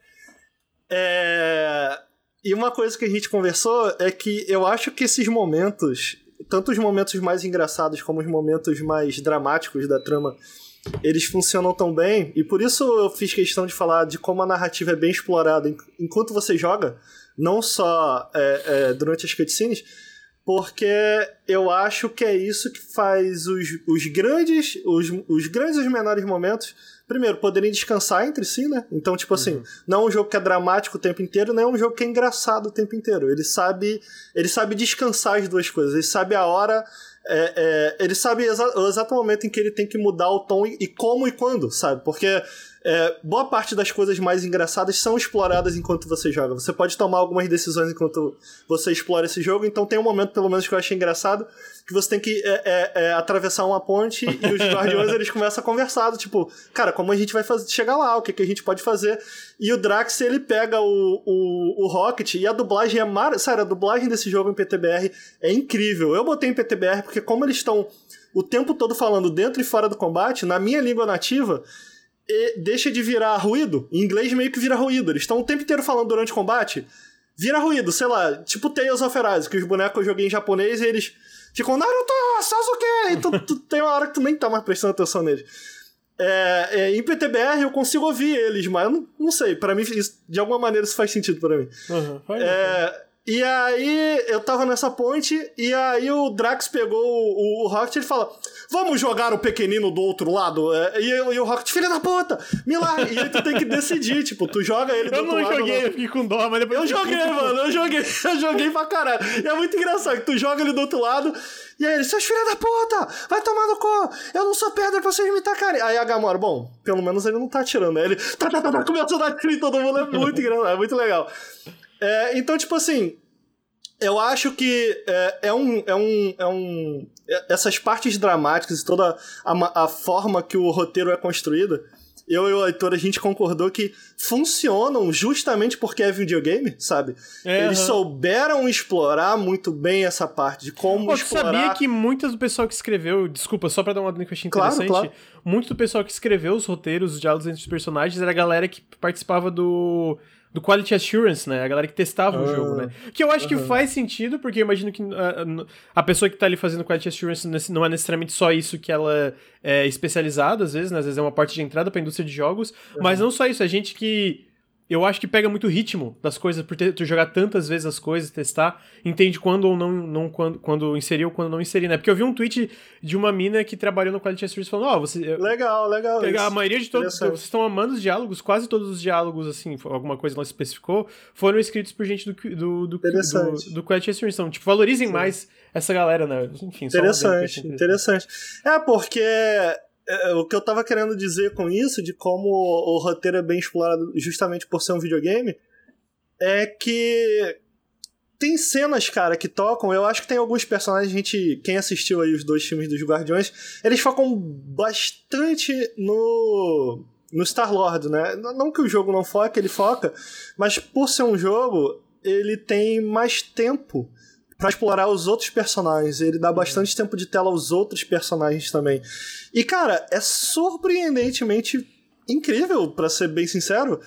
é... E uma coisa que a gente conversou é que eu acho que esses momentos, tanto os momentos mais engraçados como os momentos mais dramáticos da trama eles funcionam tão bem, e por isso eu fiz questão de falar de como a narrativa é bem explorada enquanto você joga, não só é, é, durante as cutscenes, porque eu acho que é isso que faz os, os grandes, os, os grandes e os menores momentos, primeiro, poderem descansar entre si, né? Então, tipo assim, uhum. não é um jogo que é dramático o tempo inteiro, não é um jogo que é engraçado o tempo inteiro. Ele sabe, ele sabe descansar as duas coisas, ele sabe a hora é, é, ele sabe exa o exato momento em que ele tem que mudar o tom e, e como e quando, sabe? Porque é, boa parte das coisas mais engraçadas são exploradas enquanto você joga. Você pode tomar algumas decisões enquanto você explora esse jogo, então tem um momento, pelo menos, que eu achei engraçado, que você tem que é, é, é atravessar uma ponte e os [laughs] guardiões eles começam a conversar, tipo, cara, como a gente vai fazer, chegar lá, o que, que a gente pode fazer. E o Drax, ele pega o, o, o Rocket e a dublagem é mar... Sério, a dublagem desse jogo em PTBR é incrível. Eu botei em PTBR porque como eles estão o tempo todo falando dentro e fora do combate, na minha língua nativa, deixa de virar ruído. Em inglês meio que vira ruído. Eles estão o tempo inteiro falando durante o combate. Vira ruído, sei lá, tipo Tales of Arise, que os bonecos eu joguei em japonês e eles ficam Naruto, Sasuke! E tu, tu tem uma hora que tu nem tá mais prestando atenção neles. É, é, em PTBR eu consigo ouvir eles, mas eu não, não sei, para mim isso, de alguma maneira isso faz sentido para mim. Uhum, é, e aí eu tava nessa ponte, e aí o Drax pegou o, o Rocket e ele fala: Vamos jogar o pequenino do outro lado? É, e, e o Rocket, filha da puta, me larga. E aí tu tem que decidir, tipo, tu joga ele do eu outro lado. Eu não joguei, eu fiquei com dó, mas depois. Eu joguei, mano, eu joguei, [laughs] eu joguei pra caralho. E é muito engraçado que tu joga ele do outro lado. E aí ele, seus filha da puta, vai tomar no cu, eu não sou pedra pra vocês me tacarem. Aí a Gamora, bom, pelo menos ele não tá atirando, né? Ele tá, tá, tá, tá começando a dar em todo mundo, é muito engraçado, é muito legal. É, então, tipo assim, eu acho que é, é, um, é, um, é um. Essas partes dramáticas e toda a, a forma que o roteiro é construído, eu e o Heitor, a gente concordou que funcionam justamente porque é videogame, sabe? É, Eles uhum. souberam explorar muito bem essa parte de como Pô, explorar... sabia que muitas do pessoal que escreveu... Desculpa, só pra dar uma dica que eu achei interessante. Claro, claro. Muito do pessoal que escreveu os roteiros, os diálogos entre os personagens, era a galera que participava do do Quality Assurance, né? A galera que testava o ah, jogo, né? Que eu acho que faz sentido, porque eu imagino que a, ah, a pessoa que tá ali fazendo Quality Assurance não é necessariamente só isso que ela é especializada, às vezes, né? Às vezes é uma parte de entrada pra indústria de jogos, mas não só isso, é gente que eu acho que pega muito ritmo das coisas, por ter, ter jogar tantas vezes as coisas, testar, entende quando ou não, não quando, quando inserir ou quando não inserir, né? Porque eu vi um tweet de uma mina que trabalhou no Quality Assurance falando, ó, oh, você... Legal, legal. Pegar a maioria de todos, vocês estão amando os diálogos, quase todos os diálogos, assim, alguma coisa não especificou, foram escritos por gente do, do, do, do, do Quality Assurance. Então, tipo, valorizem Sim. mais essa galera, né? Enfim, interessante, interessante. É, porque é, o que eu tava querendo dizer com isso, de como o roteiro é bem explorado justamente por ser um videogame, é que tem cenas, cara, que tocam. Eu acho que tem alguns personagens, a gente, quem assistiu aí os dois filmes dos Guardiões, eles focam bastante no no Star Lord, né? Não que o jogo não foque, ele foca, mas por ser um jogo, ele tem mais tempo para explorar os outros personagens. Ele dá bastante tempo de tela aos outros personagens também. E, cara, é surpreendentemente incrível, para ser bem sincero,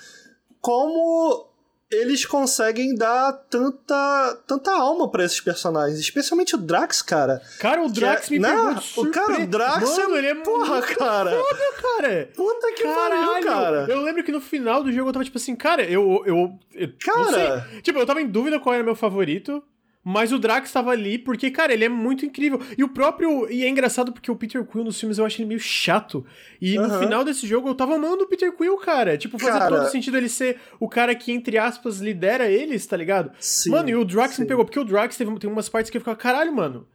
como eles conseguem dar tanta, tanta alma para esses personagens, especialmente o Drax, cara. Cara, o Drax é, me né? pegou de O cara, o Drax Mano, é, ele é porra, cara. Foda, cara. Puta que pariu, cara. Eu lembro que no final do jogo eu tava tipo assim, cara, eu eu, eu cara, tipo, eu tava em dúvida qual era meu favorito. Mas o Drax estava ali porque, cara, ele é muito incrível. E o próprio. E é engraçado porque o Peter Quill nos filmes eu acho ele meio chato. E no final desse jogo eu tava amando o Peter Quill, cara. Tipo, fazia cara... todo sentido ele ser o cara que, entre aspas, lidera eles, tá ligado? Sim, mano, e o Drax sim. me pegou. Porque o Drax teve, tem umas partes que eu ficava, caralho, mano.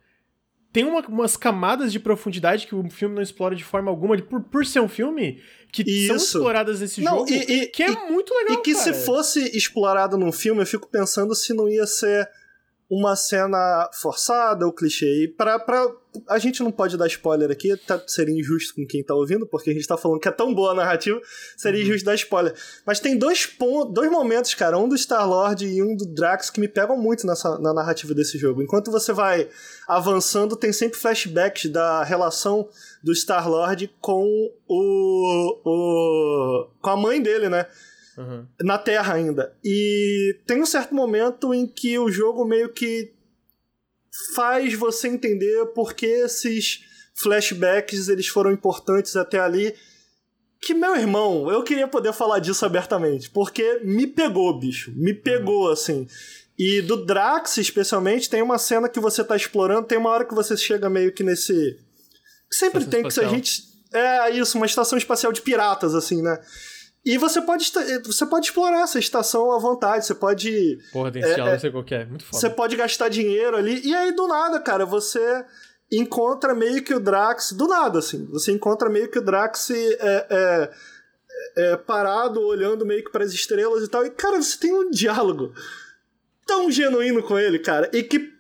Tem uma, umas camadas de profundidade que o filme não explora de forma alguma, por, por ser um filme, que Isso. são exploradas nesse não, jogo, e, e, que é e, muito legal. E que cara. se fosse explorado num filme, eu fico pensando se não ia ser uma cena forçada ou clichê. Pra, pra, a gente não pode dar spoiler aqui, tá, seria injusto com quem tá ouvindo, porque a gente tá falando que é tão boa a narrativa, seria uhum. injusto dar spoiler. Mas tem dois, pontos, dois momentos, cara, um do Star-Lord e um do Drax, que me pegam muito nessa, na narrativa desse jogo. Enquanto você vai avançando, tem sempre flashbacks da relação do Star-Lord com o, o. com a mãe dele, né? Uhum. Na Terra ainda. E tem um certo momento em que o jogo meio que faz você entender por que esses flashbacks eles foram importantes até ali. Que, meu irmão, eu queria poder falar disso abertamente, porque me pegou, bicho. Me pegou, uhum. assim. E do Drax, especialmente, tem uma cena que você tá explorando, tem uma hora que você chega meio que nesse. Sempre estação tem espacial. que a gente. É isso, uma estação espacial de piratas, assim, né? E você pode, você pode explorar essa estação à vontade, você pode. Porra, tem é, não sei qual é, muito foda. Você pode gastar dinheiro ali, e aí do nada, cara, você encontra meio que o Drax. Do nada, assim. Você encontra meio que o Drax é, é, é parado, olhando meio que para as estrelas e tal. E, cara, você tem um diálogo tão genuíno com ele, cara, e que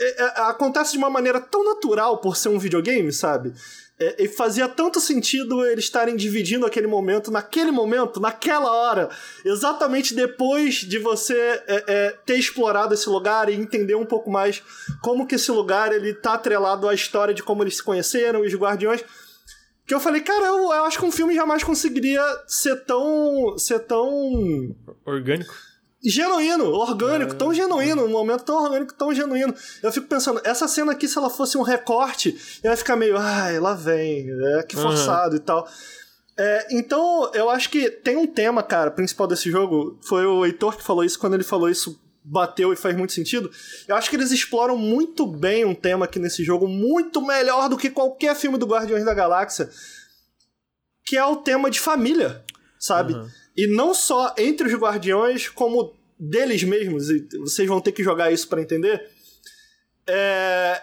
é, é, acontece de uma maneira tão natural por ser um videogame, sabe? É, e fazia tanto sentido eles estarem dividindo aquele momento, naquele momento, naquela hora, exatamente depois de você é, é, ter explorado esse lugar e entender um pouco mais como que esse lugar ele tá atrelado à história de como eles se conheceram, os guardiões. Que eu falei, cara, eu, eu acho que um filme jamais conseguiria ser tão. ser tão. orgânico genuíno, orgânico, é. tão genuíno, um momento tão orgânico, tão genuíno. Eu fico pensando, essa cena aqui, se ela fosse um recorte, ia ficar meio, ai, lá vem, é que forçado uhum. e tal. É, então, eu acho que tem um tema, cara, principal desse jogo. Foi o Heitor que falou isso, quando ele falou isso, bateu e faz muito sentido. Eu acho que eles exploram muito bem um tema aqui nesse jogo, muito melhor do que qualquer filme do Guardiões da Galáxia, que é o tema de família, sabe? Uhum. E não só entre os guardiões, como deles mesmos, e vocês vão ter que jogar isso para entender, é...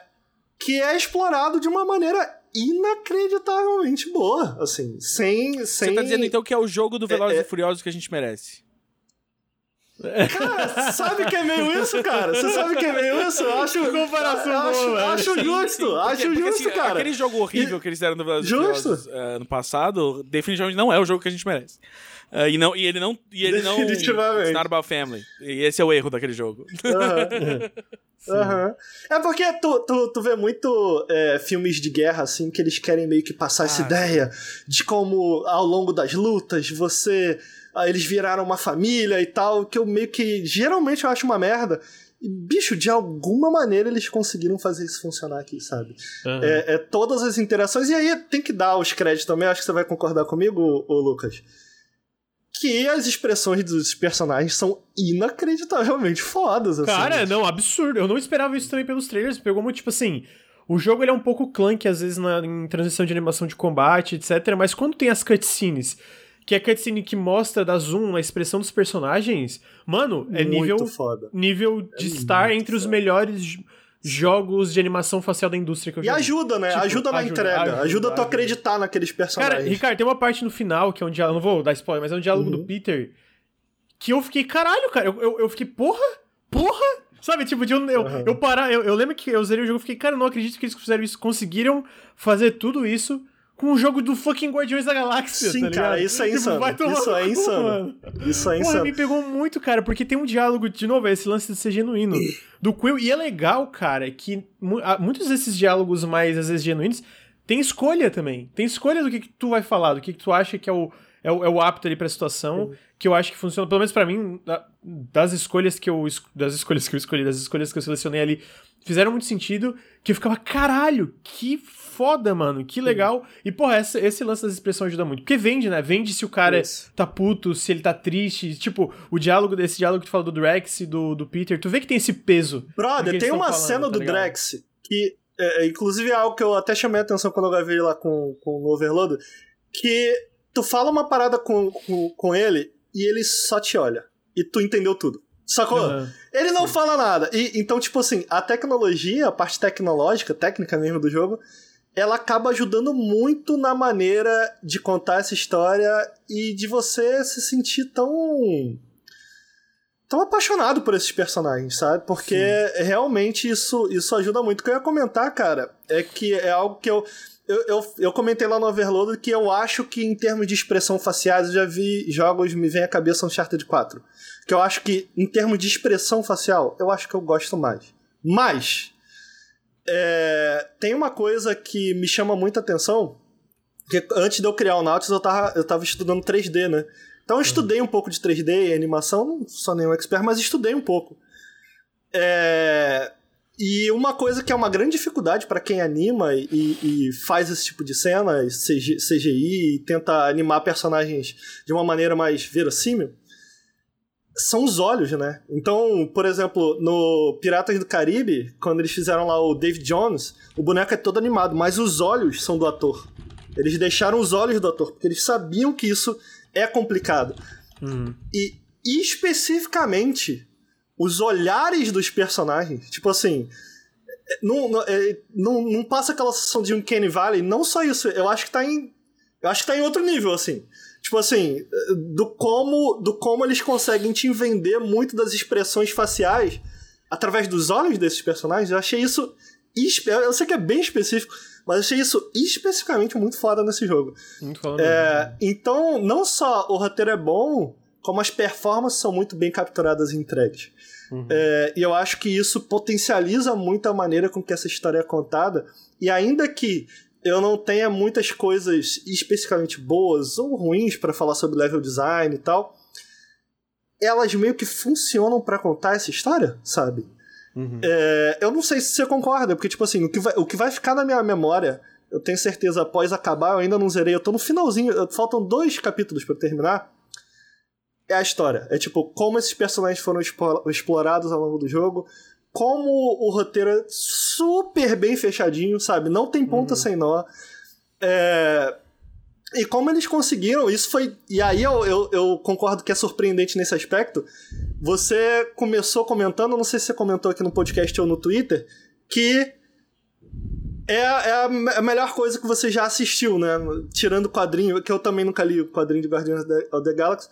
que é explorado de uma maneira inacreditavelmente boa, assim, sem... sem... Você tá dizendo então que é o jogo do Velozes é, é... e Furiosos que a gente merece? Cara, sabe que é meio isso, cara? Você sabe que é meio isso? Eu acho. Comparação acho, boa, acho sim, justo, sim, porque, acho porque, justo, assim, cara. Aquele jogo horrível e... que eles deram no Velozes justo. uh, no passado, definitivamente não é o jogo que a gente merece. Uh, e, não, e ele não. E ele não. Definitivamente. It's not about family. E esse é o erro daquele jogo. Uhum. uhum. É porque tu, tu, tu vê muito é, filmes de guerra, assim, que eles querem meio que passar ah, essa ideia de como ao longo das lutas você Aí eles viraram uma família e tal, que eu meio que geralmente eu acho uma merda. E, bicho, de alguma maneira eles conseguiram fazer isso funcionar aqui, sabe? Uhum. É, é, todas as interações. E aí tem que dar os créditos também, acho que você vai concordar comigo, ô, Lucas. Que as expressões dos personagens são inacreditavelmente fodas, assim. Cara, não, absurdo. Eu não esperava isso também pelos trailers. Pegou muito, tipo assim. O jogo ele é um pouco clunky, às vezes, na, em transição de animação de combate, etc. Mas quando tem as cutscenes, que é a cutscene que mostra, da zoom, a expressão dos personagens, mano, é Muito nível, foda. nível de É estar entre os foda. melhores jogos de animação facial da indústria que eu E já vi. ajuda, né? Tipo, ajuda na ajuda, entrega. Ajuda, ajuda, tu acreditar naqueles personagens. Cara, Ricardo, tem uma parte no final que é um diálogo. Não vou dar spoiler, mas é um diálogo Uhum. do Peter. Que eu fiquei, caralho, cara. Eu, eu, eu fiquei, porra? Porra? Sabe, tipo, de eu, eu, Uhum. eu parar. Eu, eu lembro que eu zerei o jogo e fiquei, cara, eu não acredito que eles fizeram isso. Conseguiram fazer tudo isso com um jogo do fucking Guardiões da Galáxia. Sim, tá cara, isso é Tipo, insano. Isso é cu, insano. mano. Isso é Porra, insano. me pegou muito, cara, porque tem um diálogo, de novo, é esse lance de ser genuíno do Quill. E é legal, cara, que mu- muitos desses diálogos mais, às vezes, genuínos, tem escolha também. Tem escolha do que, que tu vai falar, do que, que tu acha que é o, é o, é o apto ali pra situação, que eu acho que funciona, pelo menos pra mim, da- das escolhas que eu das escolhas que eu escolhi, das escolhas que eu selecionei ali, fizeram muito sentido, que eu ficava, caralho, que foda, mano, que legal. E, porra, essa- esse lance das expressões ajuda muito. Porque vende, né? Vende se o cara Isso. tá puto, se ele tá triste. Tipo, o diálogo desse diálogo que tu fala do Drax e do, do Peter, tu vê que tem esse peso. Brother, tem uma falando, cena tá do ligado? Drax que, é, é, inclusive, é algo que eu até chamei a atenção quando eu gravei lá com, com o Overload, que tu fala uma parada com, com, com ele e ele só te olha. E tu entendeu tudo. Sacou? Aham. Ele não fala nada. E, então, tipo assim, a tecnologia, a parte tecnológica, técnica mesmo do jogo, ela acaba ajudando muito na maneira de contar essa história e de você se sentir tão. tão apaixonado por esses personagens, sabe? Porque realmente isso, isso ajuda muito. O que eu ia comentar, cara, é que é algo que eu. Eu, eu, eu comentei lá no Overload que eu acho que, em termos de expressão faciais, eu já vi jogos, me vem à cabeça Uncharted 4. Que eu acho que, em termos de expressão facial, eu acho que eu gosto mais. Mas, é, tem uma coisa que me chama muita atenção, que antes de eu criar o Nautilus, eu tava, eu tava estudando 3D, né? Então eu estudei um pouco de 3D e animação, não sou nenhum expert, mas estudei um pouco. É, e uma coisa que é uma grande dificuldade para quem anima e, e faz esse tipo de cena, CG, CGI, e tenta animar personagens de uma maneira mais verossímil, são os olhos, né? Então, por exemplo, no Piratas do Caribe, quando eles fizeram lá o David Jones, o boneco é todo animado, mas os olhos são do ator. Eles deixaram os olhos do ator, porque eles sabiam que isso é complicado. Uhum. E especificamente os olhares dos personagens, tipo assim, não, não, é, não, não passa aquela sensação de um Kenny Valley, não só isso, eu acho que tá em. Eu acho que tá em outro nível, assim. Tipo assim, do como, do como eles conseguem te vender muito das expressões faciais através dos olhos desses personagens. Eu achei isso. Eu sei que é bem específico, mas eu achei isso especificamente muito foda nesse jogo. Muito falando. É, então, não só o roteiro é bom, como as performances são muito bem capturadas e entregues. Uhum. É, e eu acho que isso potencializa muito a maneira com que essa história é contada. E ainda que eu não tenha muitas coisas especificamente boas ou ruins para falar sobre level design e tal, elas meio que funcionam para contar essa história, sabe? Uhum. É, eu não sei se você concorda, porque, tipo assim, o que, vai, o que vai ficar na minha memória, eu tenho certeza, após acabar, eu ainda não zerei, eu tô no finalzinho, faltam dois capítulos pra eu terminar. É a história. É tipo, como esses personagens foram explorados ao longo do jogo, como o roteiro é super bem fechadinho, sabe? Não tem ponta sem nó. É, E como eles conseguiram, isso foi. E aí eu, eu, eu concordo que é surpreendente nesse aspecto. Você começou comentando, não sei se você comentou aqui no podcast ou no Twitter, que é, é a, me- a melhor coisa que você já assistiu, né? Tirando o quadrinho, que eu também nunca li o quadrinho de Guardians of the Galaxy.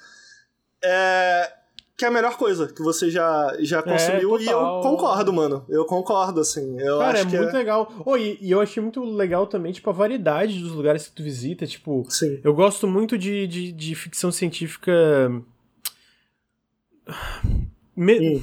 É, que é a melhor coisa que você já, já consumiu. e eu concordo, mano. Eu concordo, assim. Eu Cara, é muito legal. Oh, e, e eu achei muito legal também, tipo, a variedade dos lugares que tu visita. Tipo, Sim. eu gosto muito de, de, de ficção científica. Me- Hum.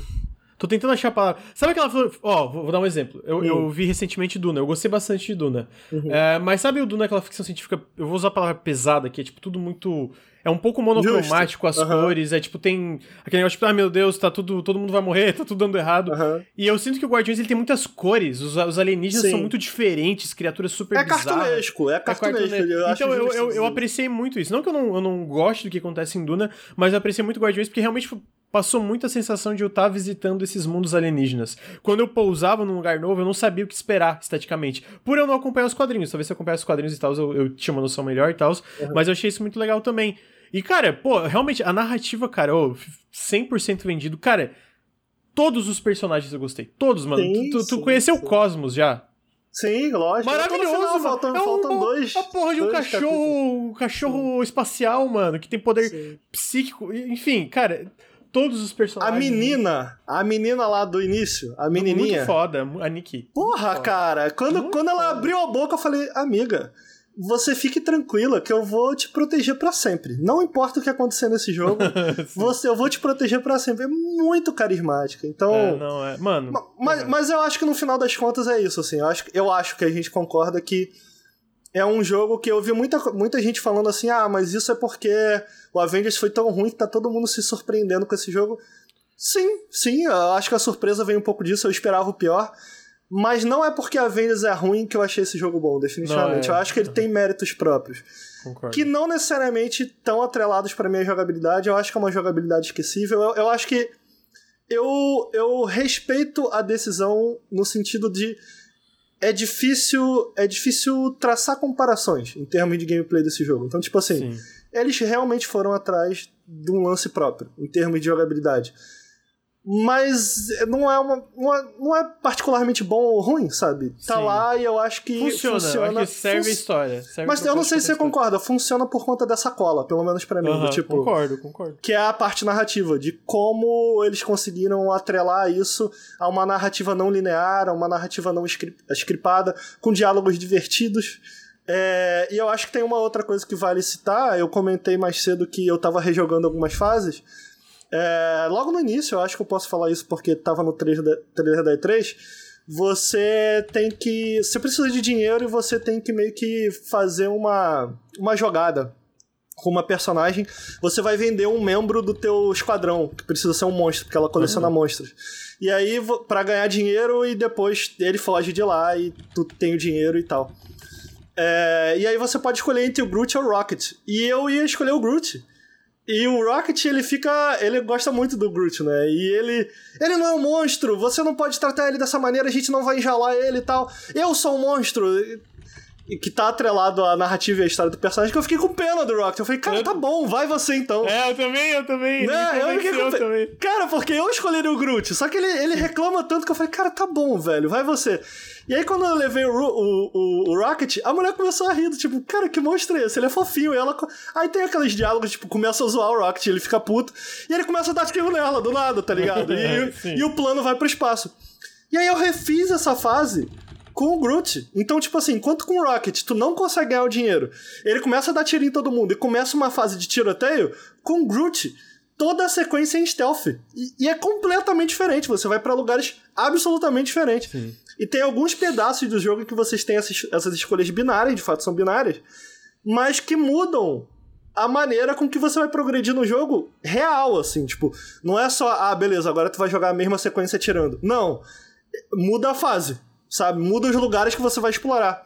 Tô tentando achar a palavra. Sabe aquela. Ó, vou, vou dar um exemplo. Eu, eu vi recentemente Duna, eu gostei bastante de Duna. Uhum. É, mas sabe o Duna, aquela ficção científica? Eu vou usar a palavra pesada, que é tipo tudo muito. É um pouco monocromático as Aham. cores, é tipo, tem aquele negócio tipo, ah, meu Deus, tá tudo, todo mundo vai morrer, [laughs] tá tudo dando errado. E eu sinto que o Guardiões ele tem muitas cores, os, os alienígenas Sim. são muito diferentes, criaturas super É cartunesco, é É cartunesco. cartunesco. eu acho então eu, justo eu, eu apreciei muito isso. Não que eu não, eu não goste do que acontece em Duna, mas eu apreciei muito Guardiões porque realmente passou muita sensação de eu estar visitando esses mundos alienígenas. Quando eu pousava num lugar novo, eu não sabia o que esperar esteticamente. Por eu não acompanhar os quadrinhos. Talvez se eu acompanhasse os quadrinhos e tal, eu, eu tinha uma noção melhor e tal. Uhum. Mas eu achei isso muito legal também. E, cara, pô, realmente, a narrativa, cara, ô, 100% vendido. Cara, todos os personagens eu gostei. Todos, mano. Sim, tu, tu, tu sim, conheceu o sim. Cosmos já? Sim, lógico. No Maravilhoso, final, mano. Faltam, é um, faltam dois. A porra de um cachorro, um cachorro espacial, mano, que tem poder Sim. psíquico. Enfim, cara, todos os A personagens. menina, a menina lá do início, a menininha. Muito foda, a Nikki. Porra, Muito cara, quando, Muito quando ela foda. abriu a boca, eu falei, amiga, você fique tranquila que eu vou te proteger pra sempre. Não importa o que acontecer nesse jogo, [laughs] você, eu vou te proteger pra sempre. É muito carismática. Então. É, não, é. Mano. Ma- Mas, mas eu acho que no final das contas é isso, assim. Eu acho, eu acho que a gente concorda que é um jogo que eu vi muita, muita gente falando assim: ah, mas isso é porque o Avengers foi tão ruim que tá todo mundo se surpreendendo com esse jogo. Sim, sim, eu acho que a surpresa vem um pouco disso, eu esperava o pior. Mas não é porque Avengers é ruim que eu achei esse jogo bom, definitivamente. Não, é. Eu acho que ele tem méritos próprios. Concordo. Que não necessariamente estão atrelados pra minha jogabilidade. Eu acho que é uma jogabilidade esquecível. Eu, eu acho que eu, eu respeito a decisão no sentido de é difícil é difícil traçar comparações em termos de gameplay desse jogo. Então, tipo assim, Sim. eles realmente foram atrás de um lance próprio em termos de jogabilidade. Mas não é, uma, não é, não é particularmente bom ou ruim, sabe? Tá Sim. lá e eu acho que Funciona, funciona. acho que serve a fun- história. serve Mas eu não sei se você concorda, funciona por conta dessa cola, pelo menos pra mim. Aham, tipo, Concordo, concordo. que é a parte narrativa, de como eles conseguiram atrelar isso a uma narrativa não linear, a uma narrativa não scri- scripada, com diálogos divertidos. É, e eu acho que tem uma outra coisa que vale citar, eu comentei mais cedo que eu tava rejogando algumas fases. É, logo no início, eu acho que eu posso falar isso porque tava no trailer da, trailer da E3. Você tem que. Você precisa de dinheiro e você tem que meio que fazer uma, uma jogada com uma personagem. Você vai vender um membro do teu esquadrão, que precisa ser um monstro, porque ela coleciona monstros. E aí, pra ganhar dinheiro, e depois ele foge de lá e tu tem o dinheiro e tal. É, e aí você pode escolher entre o Groot e o Rocket. E eu ia escolher o Groot. E o Rocket, ele fica. Ele gosta muito do Groot, né? E ele. Ele não é um monstro, você não pode tratar ele dessa maneira, a gente não vai enjalar ele e tal. Eu sou um monstro. Que tá atrelado à narrativa e à história do personagem, que eu fiquei com pena do Rocket. Eu falei, cara, tá bom, vai você então. É, eu também, eu também. Né? Eu fiquei com também. Cara, porque eu escolheria o Groot, só que ele, ele reclama tanto que eu falei, cara, tá bom, velho, vai você. E aí quando eu levei o, o, o, o Rocket, a mulher começou a rir, tipo, cara, que monstro é esse? Ele é fofinho. E ela. Aí tem aqueles diálogos, tipo, começa a zoar o Rocket, ele fica puto, e ele começa a dar tiro nela, do nada, tá ligado? E, [laughs] e o plano vai pro espaço. E aí eu refiz essa fase com o Groot. Então, tipo assim, enquanto com o Rocket tu não consegue ganhar o dinheiro, ele começa a dar tiro em todo mundo e começa uma fase de tiroteio, com o Groot, toda a sequência é em stealth. E, e é completamente diferente. Você vai pra lugares absolutamente diferentes. E tem alguns pedaços do jogo que vocês têm essas, essas escolhas binárias, de fato são binárias, mas que mudam a maneira com que você vai progredir no jogo real, assim, tipo, não é só, ah, beleza, agora tu vai jogar a mesma sequência tirando. Não. Muda a fase, sabe? Muda os lugares que você vai explorar.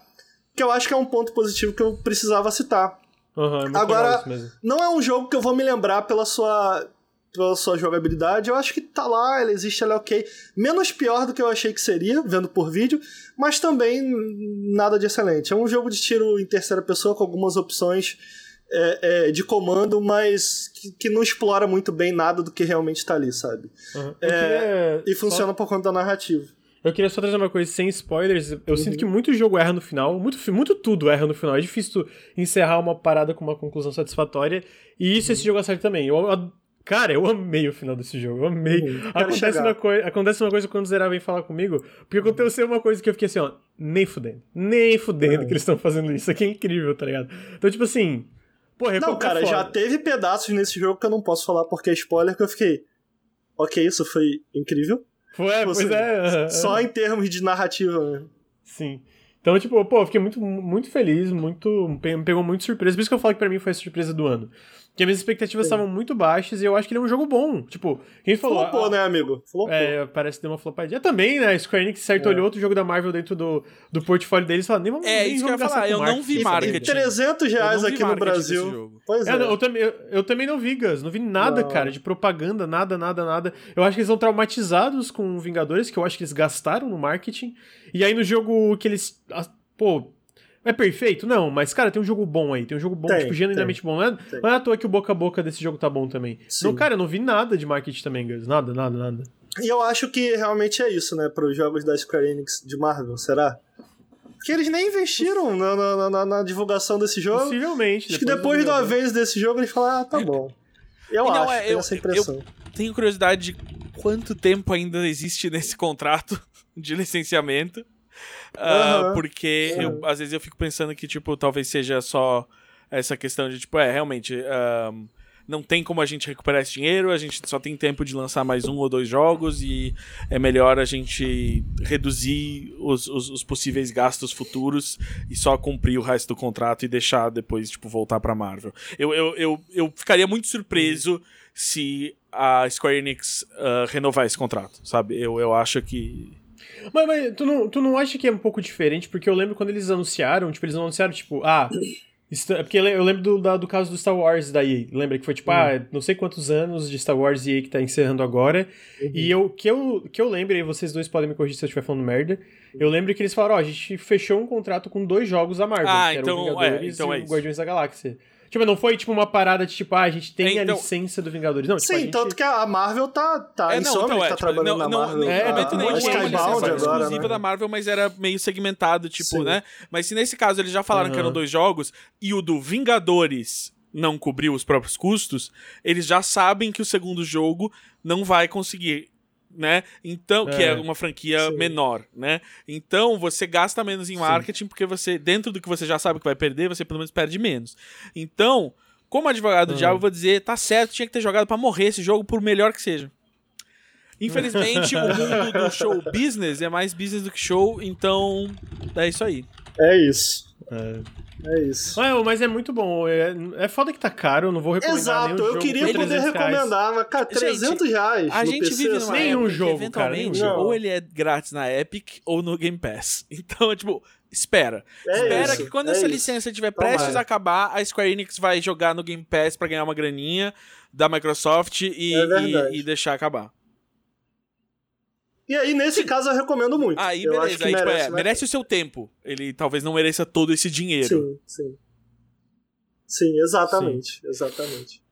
Que eu acho que é um ponto positivo que eu precisava citar. Aham, é Agora-. Não é um jogo que eu vou me lembrar pela sua pela sua jogabilidade. Eu acho que tá lá, ela existe, ela é ok. Menos pior do que eu achei que seria, vendo por vídeo, mas também nada de excelente. É um jogo de tiro em terceira pessoa com algumas opções é, é, de comando, mas que, que não explora muito bem nada do que realmente tá ali, sabe? Eu É, E só- funciona por conta da narrativa. Eu queria só trazer uma coisa sem spoilers. Eu sinto Uhum. que muito jogo erra no final, muito, muito tudo erra no final. É difícil tu encerrar uma parada com uma conclusão satisfatória. E isso Uhum. esse jogo acerta também. Eu, ad- cara, eu amei o final desse jogo. Eu amei. Uhum. Acontece uma, coi acontece uma coisa quando o Zerá vem falar comigo. Porque aconteceu uma coisa que eu fiquei assim, ó, nem fudendo. Nem fudendo Uhum. que eles estão fazendo isso. Isso aqui é incrível, tá ligado? Então, tipo assim. Pô, Não, recompensa cara, foda. já teve pedaços nesse jogo que eu não posso falar porque é spoiler, que eu fiquei. Ok, isso foi incrível. Foi, é, pois é. Só em termos de narrativa mesmo. Sim. Então, tipo, pô, eu fiquei muito, muito feliz, muito. Me pegou muito surpresa. Por isso que eu falo que pra mim foi a surpresa do ano. Porque minhas expectativas estavam muito baixas e eu acho que ele é um jogo bom. Tipo, quem falou. Flopou, a, né, amigo? Flopou. É, parece que deu uma flopadinha. Também, né? Square Enix certo é. olhou outro jogo da Marvel dentro do, do portfolio deles e falou, nem vamos É, nem isso que eu ia falar, eu não vi marketing. E 300 reais aqui no Brasil. Pois é. é. Eu, também, eu, eu, também não vi, Gus. Não vi nada, não. cara, de propaganda, nada, nada, nada. Eu acho que eles são traumatizados com Vingadores, que eu acho que eles gastaram no marketing. E aí no jogo que eles. Pô, é perfeito? Não, mas, cara, tem um jogo bom aí. Tem um jogo bom, tem, tipo, genuinamente tem, bom. Não é, não é à toa que o boca a boca desse jogo tá bom também. Sim. Não, cara, eu não vi nada de marketing também, guys. Nada, nada, nada. E eu acho que realmente é isso, né, para os jogos da Square Enix de Marvel, será? Porque eles nem investiram na, na, na, na divulgação desse jogo. Possivelmente. Acho que depois de uma vez desse jogo eles falaram, ah, tá [laughs] bom. Eu e acho, é, tenho eu, essa impressão. Eu tenho curiosidade de quanto tempo ainda existe nesse contrato [laughs] de licenciamento. Uh, porque eu, às vezes eu fico pensando que, tipo, talvez seja só essa questão de, tipo, é, realmente, uh, não tem como a gente recuperar esse dinheiro, a gente só tem tempo de lançar mais um ou dois jogos e é melhor a gente reduzir os, os, os possíveis gastos futuros e só cumprir o resto do contrato e deixar depois, tipo, voltar pra Marvel. Eu, eu, eu, eu ficaria muito surpreso se a Square Enix uh, renovar esse contrato, sabe? Eu, eu acho que mas, mas tu, não, tu não acha que é um pouco diferente? Porque eu lembro quando eles anunciaram, tipo, eles anunciaram, tipo, ah. É porque eu lembro do, da, do caso do Star Wars daí. Lembra que foi tipo, uhum. ah, não sei quantos anos de Star Wars e aí que tá encerrando agora. Uhum. E eu que, eu que eu lembro, e vocês dois podem me corrigir se eu estiver falando merda. Eu lembro que eles falaram, ó, oh, a gente fechou um contrato com dois jogos da Marvel, ah, que então, o Vingadores é, então e é o Guardiões da Galáxia. Tipo, não foi tipo uma parada de tipo, ah, a gente tem então, a licença do Vingadores. Não, tipo, sim, gente... tanto que a Marvel tá, tá é, não, então, é, tá tipo, trabalhando não, na Marvel. Não, é, momento tá, nenhum é uma exclusiva né? da Marvel, mas era meio segmentado, tipo, sim. né? Mas se nesse caso eles já falaram uhum. que eram dois jogos e o do Vingadores não cobriu os próprios custos, eles já sabem que o segundo jogo não vai conseguir né? Então, é, que é uma franquia sim. menor, né? Então, você gasta menos em marketing sim. porque você dentro do que você já sabe que vai perder, você pelo menos perde menos. Então, como advogado do diabo, eu vou dizer, tá certo, tinha que ter jogado para morrer esse jogo, por melhor que seja. Infelizmente, o mundo do show business é mais business do que show, então é isso aí. É isso. É. É isso. mas é muito bom. É, é foda que tá caro, eu não vou recomendar Exato, nenhum jogo eu queria poder recomendar, mas, cara, 300 gente, reais. A gente PC, vive numa nenhum época jogo, eventualmente, cara, ou ele é grátis na Epic ou no Game Pass. [laughs] Então, é tipo, espera. É espera isso, que quando é essa isso. licença estiver prestes a acabar, a Square Enix vai jogar no Game Pass pra ganhar uma graninha da Microsoft e, É e, e deixar acabar. E aí, nesse caso, eu recomendo muito. Aí, Eu beleza. acho que Aí, tipo, merece, é, né? merece o seu tempo. Ele talvez não mereça todo esse dinheiro. Sim, sim. Sim, exatamente. Exatamente.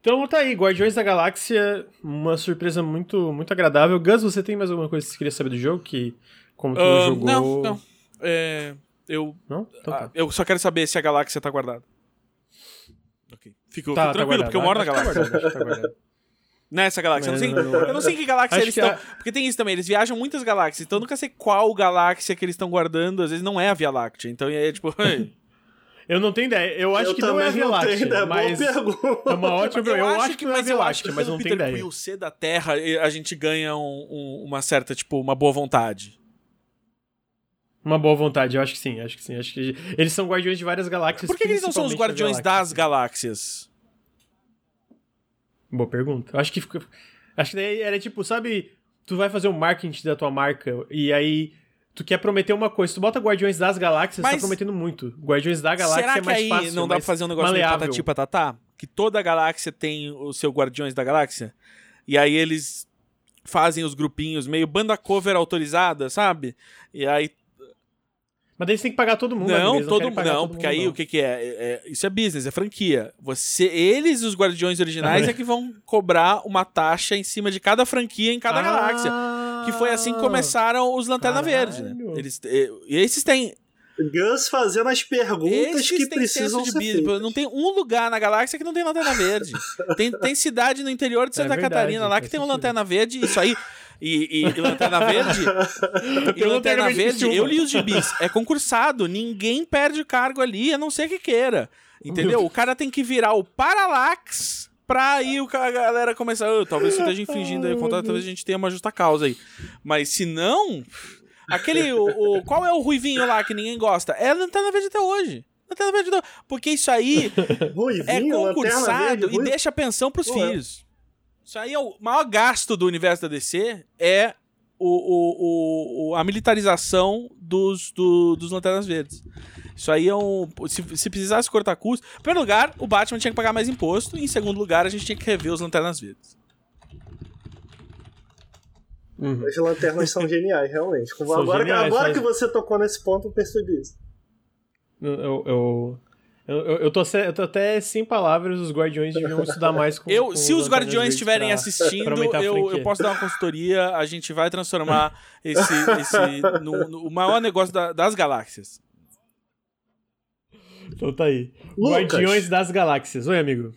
Então tá aí, Guardiões da Galáxia, uma surpresa muito, muito agradável. Gus, você tem mais alguma coisa que você queria saber do jogo? Que, como tu Ah, jogou. Não, não. É, eu, Não? Então ah, tá. eu só quero saber se a galáxia tá guardada. Ok. Fico, Tá, fico tá tranquilo, guardado. porque eu moro na tá galáxia. guardado, acho que tá guardado. Nessa galáxia. Eu não, sei, Mas eu- eu não sei que galáxia Acho eles estão. a- Porque tem isso também, eles viajam muitas galáxias, então eu nunca sei qual galáxia que eles estão guardando. Às vezes não é a Via Láctea. Então é tipo. [laughs] Eu não tenho ideia. Eu acho eu que não é a Via Láctea, mas pergunta. é uma ótima Eu, acho que não é a mas Via eu acho que Láctea, mas não tenho ideia. Quill ser da Terra, e a gente ganha um- um- uma certa, tipo, uma boa vontade. Uma boa vontade, eu acho que sim, acho que sim. Acho que eles são guardiões de várias galáxias. Por que, que eles não são os da guardiões das galáxias? Boa pergunta. Acho que fica- acho que daí era tipo, sabe, tu vai fazer um marketing da tua marca e aí tu quer prometer uma coisa, tu bota Guardiões das Galáxias, Mas- tá prometendo muito. Guardiões da Galáxia Será é que mais aí fácil, não dá pra fazer um negócio meio maleável. patati patatá? Que toda galáxia tem o seu Guardiões da Galáxia? E aí eles fazem os grupinhos meio banda cover autorizada, sabe? E aí Mas daí você tem que pagar todo mundo, Não, amigo, eles todo Não, todo porque mundo, aí não. o que, que é? É- é- Isso é business, é franquia. Você, eles, os guardiões originais, é que vão cobrar uma taxa em cima de cada franquia em cada Ah, galáxia. Que foi assim que começaram os Lanterna Caralho. Verde, né? Eles, e- e esses têm. Gus fazendo as perguntas Esses que têm precisam de ser business. feitas. Não tem um lugar na galáxia que não tem lanterna verde. tem, tem cidade no interior de [laughs] Santa É verdade, Catarina lá que tem uma lanterna verde. Isso aí. E, e- e lanterna verde. [laughs] e lanterna Verde eu li os gibis. É concursado. Ninguém perde o cargo ali, a não ser que queira. Entendeu? O cara tem que virar o Parallax pra aí a galera começar, "Ah, talvez você esteja infringindo aí o contrato, talvez a gente tenha uma justa causa aí. Mas se não, aquele, o, o- qual é o ruivinho lá que ninguém gosta? É Lanterna Verde até hoje. Lanterna Verde até hoje. Porque isso aí [laughs] Ruivinho, é concursado verde, e ruivo. deixa pensão pros Porra. filhos. Isso aí é o maior gasto do universo da DC, é o, o, o- a militarização dos, do- dos Lanternas Verdes. Isso aí é um. Se, se precisasse cortar custo. Em primeiro lugar, o Batman tinha que pagar mais imposto. E em segundo lugar, a gente tinha que rever os Lanternas Verdes. Uhum. As lanternas são geniais, realmente. São agora geniais, agora mas- que você tocou nesse ponto, eu percebi isso. Eu, eu, eu, eu, eu tô, eu tô até sem palavras, os Guardiões deviam estudar mais com Eu, com se os Guardiões estiverem assistindo, eu, eu posso dar uma consultoria. A gente vai transformar esse, esse no, no- o maior negócio da- das galáxias. Então tá aí. Lucas. Guardiões das Galáxias. Oi, amigo.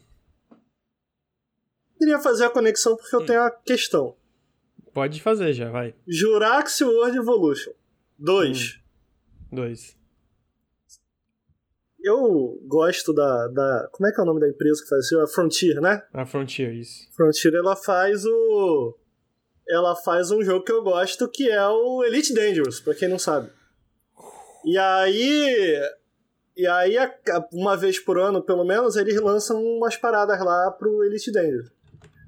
Queria fazer a conexão porque Hum. eu tenho uma questão. Pode fazer já, vai. Jurax World Evolution 2. Dois. Eu gosto da, da. Como é que é o nome da empresa que faz isso? A Frontier, né? A Frontier, isso. Frontier ela faz o. Ela faz um jogo que eu gosto que é o Elite Dangerous, pra quem não sabe. E aí. E aí, uma vez por ano, pelo menos, eles lançam umas paradas lá pro Elite Dangerous.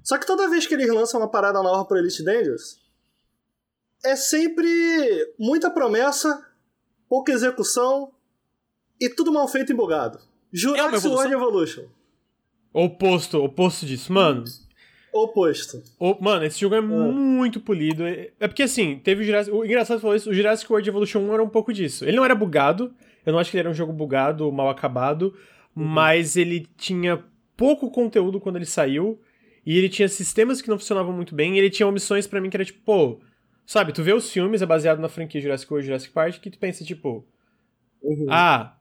Só que toda vez que eles lançam uma parada nova pro Elite Dangerous, é sempre muita promessa, pouca execução e tudo mal feito e bugado. É evolução? World Evolution. Oposto, oposto disso. Mano, Oposto. o- mano, esse jogo é muito polido. É é porque assim, teve o Jurassic. O engraçado falou isso, o Jurassic World Evolution 1 era um pouco disso. Ele não era bugado. Eu não acho que ele era um jogo bugado, mal acabado. Mas ele tinha pouco conteúdo quando ele saiu. E ele tinha sistemas que não funcionavam muito bem. E ele tinha opções pra mim que era tipo, pô. Sabe, tu vê os filmes, é baseado na franquia Jurassic World Jurassic Park, que tu pensa, tipo, Uhum. ah,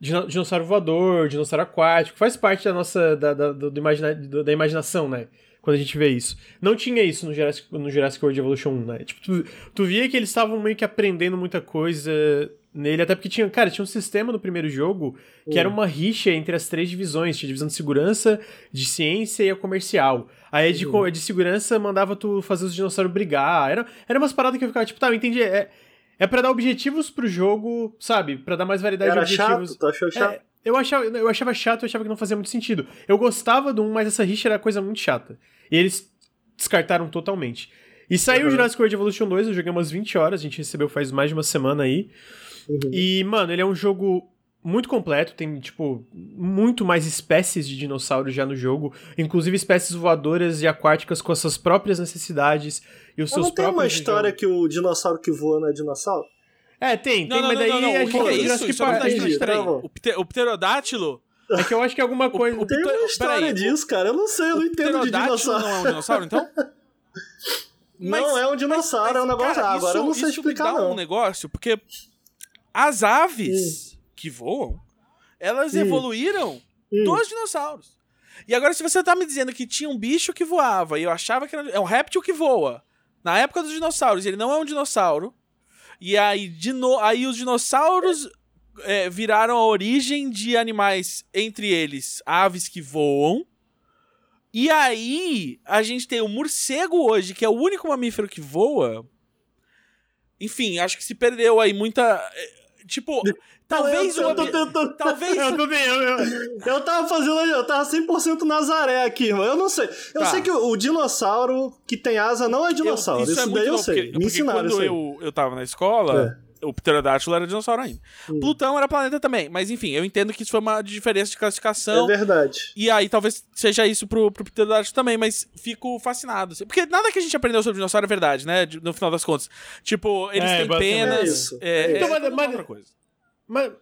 dinossauro voador, dinossauro aquático, faz parte da nossa, da, da, do- do imagina- da imaginação, né? Quando a gente vê isso. Não tinha isso no Jurassic, no Jurassic World Evolution 1, né? Tipo, tu, tu via que eles estavam meio que aprendendo muita coisa nele, até porque tinha, cara, tinha um sistema no primeiro jogo que era uma rixa entre as três divisões, tinha a divisão de segurança, de ciência e a comercial. Aí a de, a de segurança mandava tu fazer os dinossauros brigar, era, era umas paradas que eu ficava, tipo, tá, eu entendi, é, é pra dar objetivos pro jogo, sabe? Pra dar mais variedade Era de objetivos. chato? Tu achou chato? É, eu, achava, eu achava chato, eu achava que não fazia muito sentido. Eu gostava do 1, mas essa rixa era coisa muito chata. E eles descartaram totalmente. E saiu o Uhum. Jurassic World Evolution 2, eu joguei umas 20 horas, a gente recebeu faz mais de uma semana aí. Uhum. E, mano, ele é um jogo muito completo, tem, tipo, muito mais espécies de dinossauros já no jogo, inclusive espécies voadoras e aquáticas com as suas próprias necessidades e os Mas seus não tem uma próprios... história que o dinossauro que voa não é dinossauro? É, tem, tem, Não, não, mas não, daí não, não. a O gente que, que é isso? Jurassic Isso é bom. O, pte- o pterodátilo. É que eu acho que é alguma coisa... o Tem uma história peraí, disso, cara. Eu não sei, eu não entendo de dinossauro. não é um dinossauro, então? [laughs] Não é um dinossauro, é um negócio. cara, Ah, agora isso- eu não sei isso explicar, me dá não. um negócio, porque as aves que voam, elas Hum. evoluíram Hum. dos dinossauros. E agora, se você tá me dizendo que tinha um bicho que voava e eu achava que era é um réptil que voa, na época dos dinossauros, ele não é um dinossauro, e aí, de no- aí os dinossauros é, viraram a origem de animais, entre eles, aves que voam. E aí, a gente tem o morcego hoje, que é o único mamífero que voa. Enfim, acho que se perdeu aí muita. É, Tipo, talvez eu, eu, tô ambi- tentando. Talvez. Eu eu, eu, Eu tava fazendo. Eu tava 100% Nazaré aqui, irmão. Eu não sei. Eu Tá. sei que o, o dinossauro que tem asa não é dinossauro. Eu- isso é daí eu sei. Porque, Me porque ensinaram quando isso aí. eu, eu tava na escola, o pterodátilo era dinossauro ainda. Hum. Plutão era planeta também. Mas enfim, eu entendo que isso foi uma diferença de É classificação. verdade. E aí talvez seja isso pro, pro pterodátilo também, mas fico fascinado. assim. Porque nada que a gente aprendeu sobre dinossauro é verdade, né? No final das contas. Tipo, eles É, têm penas. É isso. É, É é, isso. Então, mas- tudo mas- outra coisa. Mas.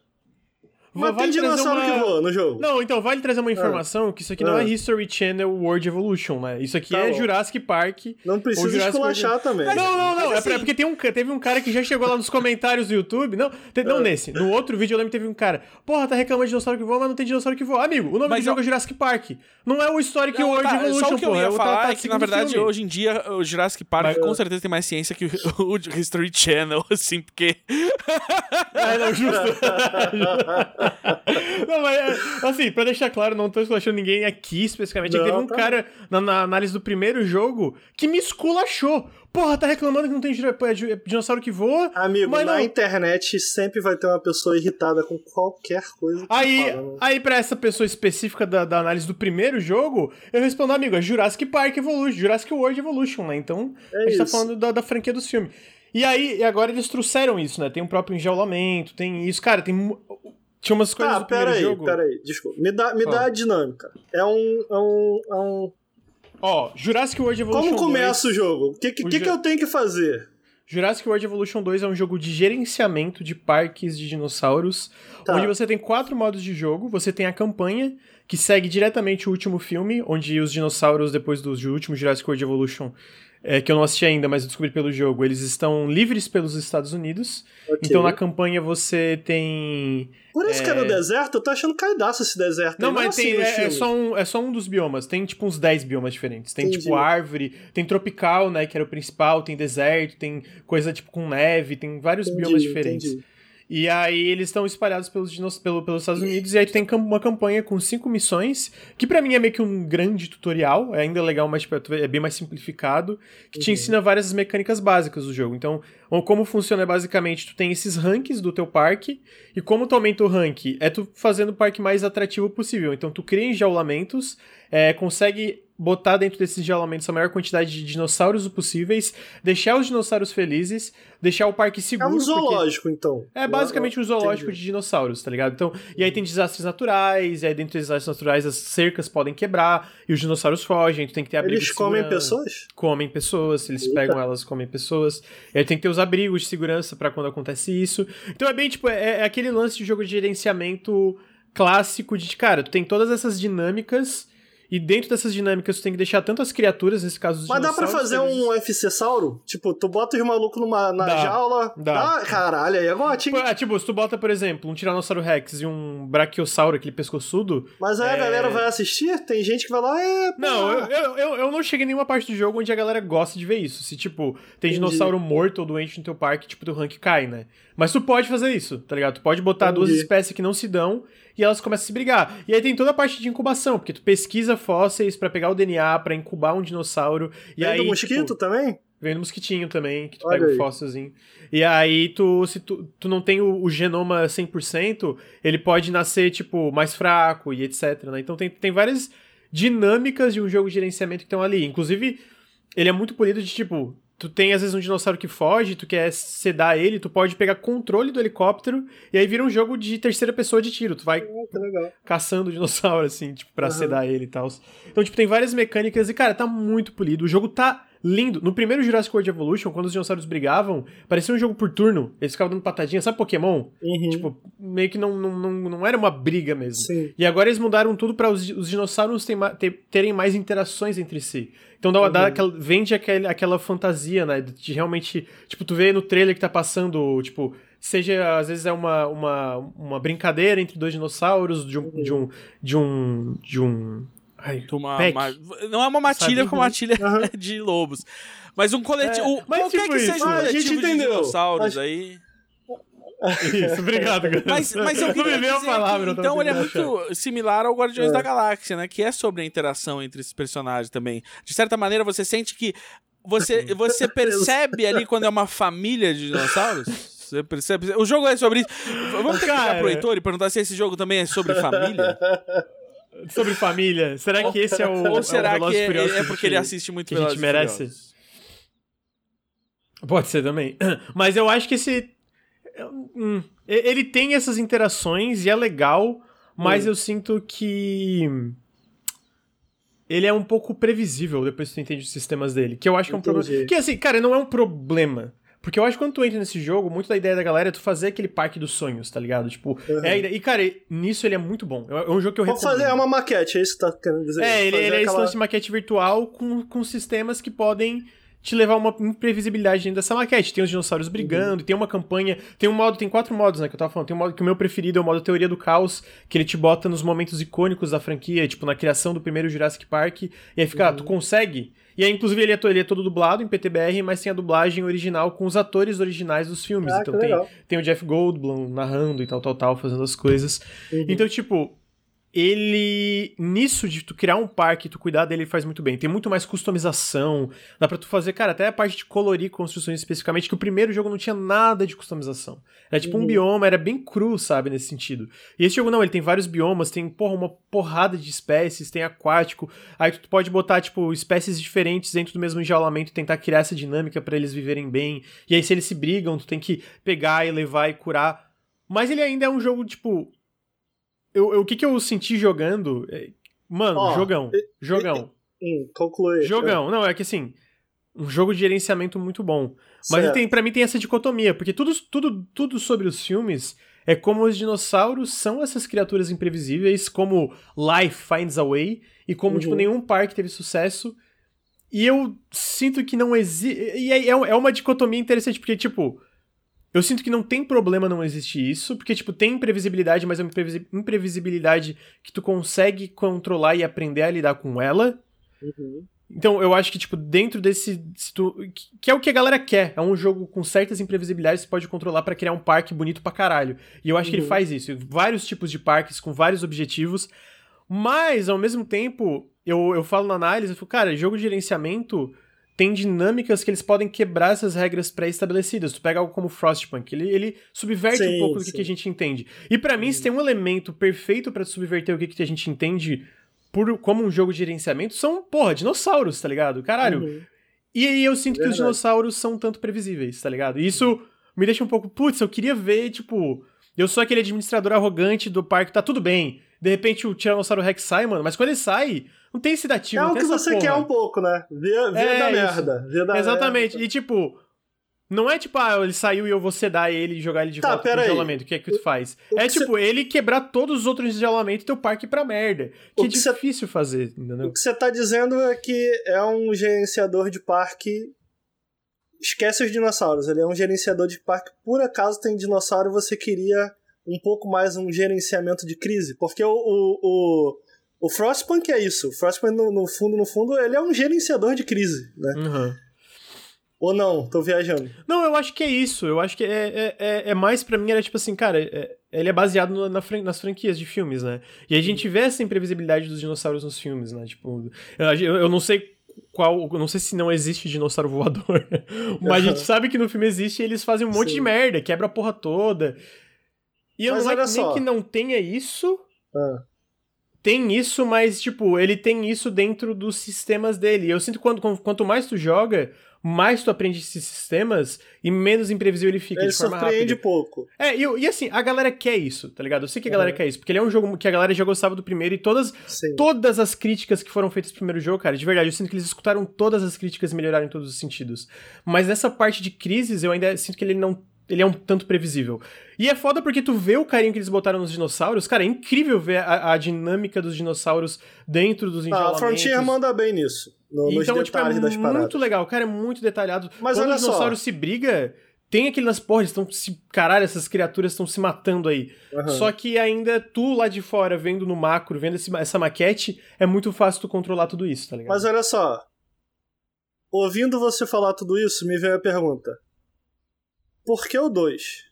Mas tem vale trazer dinossauro uma- que voa no jogo. Não, então vale trazer uma informação que isso aqui não Ah. é History Channel World Evolution, né? Isso aqui Tá é bom. Jurassic Park. Não precisa esculachar também. Não, não, não. É assim- pra- porque tem um, teve um cara que já chegou lá nos comentários do YouTube. Não, te- não Ah. nesse. No outro vídeo eu lembro que teve um cara. Porra, tá reclamando de dinossauro que voa, mas não tem dinossauro que voa. Amigo, o nome Mas do jogo eu- é Jurassic Park. Não é o Historic Não, World tá, Evolution, só o que eu porra. ia é o- tá- falar tá é que, na verdade, filme. hoje em dia, o Jurassic Park Mas- com certeza tem mais ciência que o, [laughs] o History Channel, assim, porque... É, não, justo. [laughs] [laughs] não, mas, é, assim, pra deixar claro, não tô esculachando ninguém aqui especificamente. Não, é que teve um tá. cara na, na, análise do primeiro jogo que me esculachou. Porra, tá reclamando que não tem é, dinossauro que voa. Amigo, na não... internet sempre vai ter uma pessoa irritada com qualquer coisa. aí, fala, né? aí, pra essa pessoa específica da, da, análise do primeiro jogo, eu respondo, amigo, é Jurassic Park Evolution, Jurassic World Evolution, né? Então, é a gente tá isso. tá falando da, da franquia dos filmes. E aí, agora eles trouxeram isso, né? Tem um próprio enjaulamento, tem isso. Cara, tem. Tinha umas coisas ah, do primeiro aí, jogo. Pera aí, desculpa. Me dá, me dá a dinâmica. É um. É um, é um... Ó, Jurassic World Evolution Como começa 2, o jogo? O que, que, que, que eu tenho que fazer? Jurassic World Evolution 2 é um jogo de gerenciamento de parques de dinossauros, tá. onde você tem quatro modos de jogo. Você tem a campanha, que segue diretamente o último filme, onde os dinossauros, depois do último Jurassic World Evolution, é, que eu não assisti ainda, mas eu descobri pelo jogo, eles estão livres pelos Estados Unidos. Okay. Então na campanha você tem. Por isso é... que é no deserto, eu tô achando caidaço esse deserto. Não, mas tem, assim é, é, só um, é só um dos biomas. Tem tipo uns 10 biomas diferentes. Tem Entendi. tipo árvore, tem tropical, né, que era o principal, tem deserto, tem coisa tipo com neve, tem vários entendi, biomas diferentes. Entendi. E aí eles estão espalhados pelos, pelo, pelos Estados Unidos, e aí tu tem uma campanha com cinco missões, que para mim é meio que um grande tutorial, é ainda legal, mas tipo, é bem mais simplificado, que uhum. te ensina várias mecânicas básicas do jogo. Então, como funciona é basicamente, tu tem esses ranks do teu parque, e como tu aumenta o rank, é tu fazendo o parque mais atrativo possível. Então tu cria enjaulamentos, é, consegue botar dentro desses enjaulamentos a maior quantidade de dinossauros possíveis, deixar os dinossauros felizes, deixar o parque seguro. É um zoológico, então. É basicamente um zoológico Entendi. de dinossauros, tá ligado? Então, e aí tem desastres naturais, e aí dentro dos desastres naturais as cercas podem quebrar, e os dinossauros fogem, tu tem que ter abrigo Eles comem pessoas? Comem pessoas, eles Eita. pegam elas, comem pessoas. E aí tem que ter os abrigos de segurança para quando acontece isso. Então é bem, tipo, é, é aquele lance de jogo de gerenciamento clássico de, cara, tu tem todas essas dinâmicas e dentro dessas dinâmicas, tu tem que deixar tanto as criaturas, nesse caso os Mas dá pra fazer um FC Sauro? Tipo, tu bota os malucos numa na dá, jaula. Dá. dá. Caralho, aí é gótico. Tipo, é, tipo, se tu bota, por exemplo, um Tiranossauro Rex e um Brachiosauro, aquele pescoçudo. Mas aí é... a galera vai assistir? Tem gente que vai lá, é. Não, eu, eu, eu, eu, não cheguei em nenhuma parte do jogo onde a galera gosta de ver isso. Se, tipo, tem Entendi. dinossauro morto ou doente no teu parque, tipo, teu rank cai, né? Mas tu pode fazer isso, tá ligado? Tu pode botar Entendi. duas espécies que não se dão e elas começam a se brigar. E aí tem toda a parte de incubação, porque tu pesquisa fósseis para pegar o DNA, para incubar um dinossauro. E vem aí, do mosquito tipo, também? Vem do mosquitinho também, que tu Olha pega o fóssilzinho. E aí, tu, se tu, tu não tem o, o, genoma 100%, ele pode nascer, tipo, mais fraco e etc, né? Então tem, tem várias dinâmicas de um jogo de gerenciamento que estão ali. Inclusive, ele é muito polido de, tipo, tu tem às vezes um dinossauro que foge, tu quer sedar ele, tu pode pegar controle do helicóptero e aí vira um jogo de terceira pessoa de tiro. Tu vai oh, caçando o dinossauro, assim, tipo, pra uhum. sedar ele e tal. Então, tipo, tem várias mecânicas e, cara, tá muito polido. O jogo tá lindo. No primeiro Jurassic World Evolution, quando os dinossauros brigavam, parecia um jogo por turno. Eles ficavam dando patadinha, sabe Pokémon? Uhum. Tipo, meio que não, não, não, não era uma briga mesmo. Sim. E agora eles mudaram tudo para os, os dinossauros terem mais interações entre si. Então dá, uhum. dá aquela, vende aquela, aquela fantasia, né? De realmente. Tipo, tu vê no trailer que tá passando, tipo seja às vezes é uma, uma, uma brincadeira entre dois dinossauros de um, uhum. de um de um de um Ai, uma, uma, não é uma matilha com matilha uhum. [laughs] de lobos. Mas um coletivo. É, mas qualquer tipo que seja um ah, coletivo de dinossauros aí. Isso, obrigado, cara. Mas, mas eu queria dizer a palavra, que, então ele é muito similar ao Guardiões é. da Galáxia, né? Que é sobre a interação entre esses personagens também. De certa maneira, você sente que você, você [laughs] percebe ali quando é uma família de dinossauros? Você percebe? O jogo é sobre isso. Vamos ter que ligar pro Heitor e perguntar se esse jogo também é sobre família? [laughs] sobre família. Será que esse é o. Ou será é o que é, é porque ele assiste muito que a gente merece? Pode ser também. [clears throat] Mas eu acho que esse. Hum, ele tem essas interações e é legal, mas hum. eu sinto que. Ele é um pouco previsível depois que tu entende os sistemas dele. Que eu acho que é um problema. Que assim, cara, não é um problema. Porque eu acho que quando tu entra nesse jogo, muito da ideia da galera é tu fazer aquele parque dos sonhos, tá ligado? Tipo, uhum. é, e cara, nisso ele é muito bom. É um jogo que eu Vou fazer é uma maquete, é isso que tá querendo dizer. É, ele, ele é aquela... esse lance de maquete virtual com, com sistemas que podem te levar a uma imprevisibilidade dentro dessa maquete. Tem os dinossauros brigando, uhum. tem uma campanha. Tem um modo, tem quatro modos, né? Que eu tava falando. Tem um modo que o meu preferido é o modo Teoria do Caos, que ele te bota nos momentos icônicos da franquia, tipo, na criação do primeiro Jurassic Park. E aí fica, uhum. ah, tu uhum. consegue? E aí, inclusive, ele é, ele é, todo dublado em PTBR, mas tem a dublagem original com os atores originais dos filmes. Ah, então tem, tem o Jeff Goldblum narrando e tal, tal, tal, fazendo as coisas. Uhum. Então, tipo, ele nisso de tu criar um parque, tu cuidar dele, ele faz muito bem. Tem muito mais customização, dá para tu fazer, cara, até a parte de colorir construções especificamente, que o primeiro jogo não tinha nada de customização. Era tipo uhum. um bioma, era bem cru, sabe, nesse sentido. E esse jogo não, ele tem vários biomas, tem, porra, uma porrada de espécies, tem aquático, aí tu pode botar, tipo, espécies diferentes dentro do mesmo enjaulamento e tentar criar essa dinâmica para eles viverem bem. E aí se eles se brigam, tu tem que pegar e levar e curar. Mas ele ainda é um jogo, tipo, eu, eu, o que, que eu senti jogando. É, mano, oh, jogão. Jogão. Conclui. Jogão. Não, é que assim. Um jogo de gerenciamento muito bom. Mas tem, para mim tem essa dicotomia, porque tudo, tudo, tudo sobre os filmes é como os dinossauros são essas criaturas imprevisíveis, como Life Finds a Way, e como, tipo, uhum. tipo, nenhum parque teve sucesso. E eu sinto que não existe. E é, é uma dicotomia interessante, porque, tipo, eu sinto que não tem problema não existir isso, porque, tipo, tem imprevisibilidade, mas é uma imprevisibilidade que tu consegue controlar e aprender a lidar com ela. Uhum. Então, eu acho que, tipo, dentro desse. Tu, que é o que a galera quer. É um jogo com certas imprevisibilidades que você pode controlar para criar um parque bonito pra caralho. E eu acho uhum. que ele uhum. faz isso. Vários tipos de parques com vários objetivos. Mas, ao mesmo tempo, eu, eu falo na análise, eu falo, cara, jogo de gerenciamento tem dinâmicas que eles podem quebrar essas regras pré-estabelecidas. Tu pega algo como Frostpunk, ele, ele subverte sim, um pouco do que, a gente entende. E para mim, se tem um elemento perfeito para subverter o que, que a gente entende por, como um jogo de gerenciamento, são, porra, dinossauros, tá ligado? Caralho. Uhum. E aí eu sinto é que os dinossauros são tanto previsíveis, tá ligado? E isso me deixa um pouco, putz, eu queria ver, tipo, eu sou aquele administrador arrogante do parque, tá tudo bem. De repente o Tiranossauro Rex sai, mano, mas quando ele sai, não tem sedativo, É o que você porra. quer um pouco, né? Ver é da merda. Da Exatamente. Merda. E tipo, não é tipo, ah, ele saiu e eu vou sedar ele e jogar ele de tá, volta pro isolamento. O que é que tu faz? O é tipo, cê... ele quebrar todos os outros isolamentos e teu parque pra merda. Que, que é difícil cê... fazer, entendeu? O que você tá dizendo é que é um gerenciador de parque. Esquece os dinossauros. Ele é um gerenciador de parque. Por acaso tem dinossauro e você queria um pouco mais um gerenciamento de crise. Porque o, o, o o Frostpunk é isso. O Frostpunk, no, no, fundo, no fundo, ele é um gerenciador de crise, né? Uhum. Ou não? Tô viajando. Não, eu acho que é isso. Eu acho que é, é, é, é mais para mim, era tipo assim, cara, é, ele é baseado no, na, nas franquias de filmes, né? E a gente vê essa imprevisibilidade dos dinossauros nos filmes, né? Tipo, eu, eu não sei qual. Não sei se não existe dinossauro voador, [laughs] mas a gente sabe que no filme existe e eles fazem um monte Sim. de merda, quebra a porra toda. E eu mas não acho nem que não tenha isso. Ah tem isso, mas, tipo, ele tem isso dentro dos sistemas dele. Eu sinto que quando, quanto mais tu joga, mais tu aprende esses sistemas e menos imprevisível ele fica ele de forma surpreende rápida. pouco. É, e, e, assim, a galera quer isso, tá ligado? Eu sei que a galera quer isso, porque ele é um jogo que a galera já gostava do primeiro e todas, todas as críticas que foram feitas no primeiro jogo, cara, de verdade, eu sinto que eles escutaram todas as críticas e melhoraram em todos os sentidos. Mas nessa parte de crises, eu ainda sinto que ele não ele é um tanto previsível. E é foda porque tu vê o carinho que eles botaram nos dinossauros, cara, é incrível ver a, a dinâmica dos dinossauros dentro dos enjolamentos. Ah, a Frontier manda bem nisso, no, então, tipo, é muito legal, cara, é muito detalhado. Mas Quando olha os dinossauros só. se briga, tem aquelas porra, estão se. Caralho, essas criaturas estão se matando aí. Uhum. Só que ainda tu lá de fora, vendo no macro, vendo esse, essa maquete, é muito fácil tu controlar tudo isso, tá ligado? Mas olha só. Ouvindo você falar tudo isso, me veio a pergunta. Por que o 2?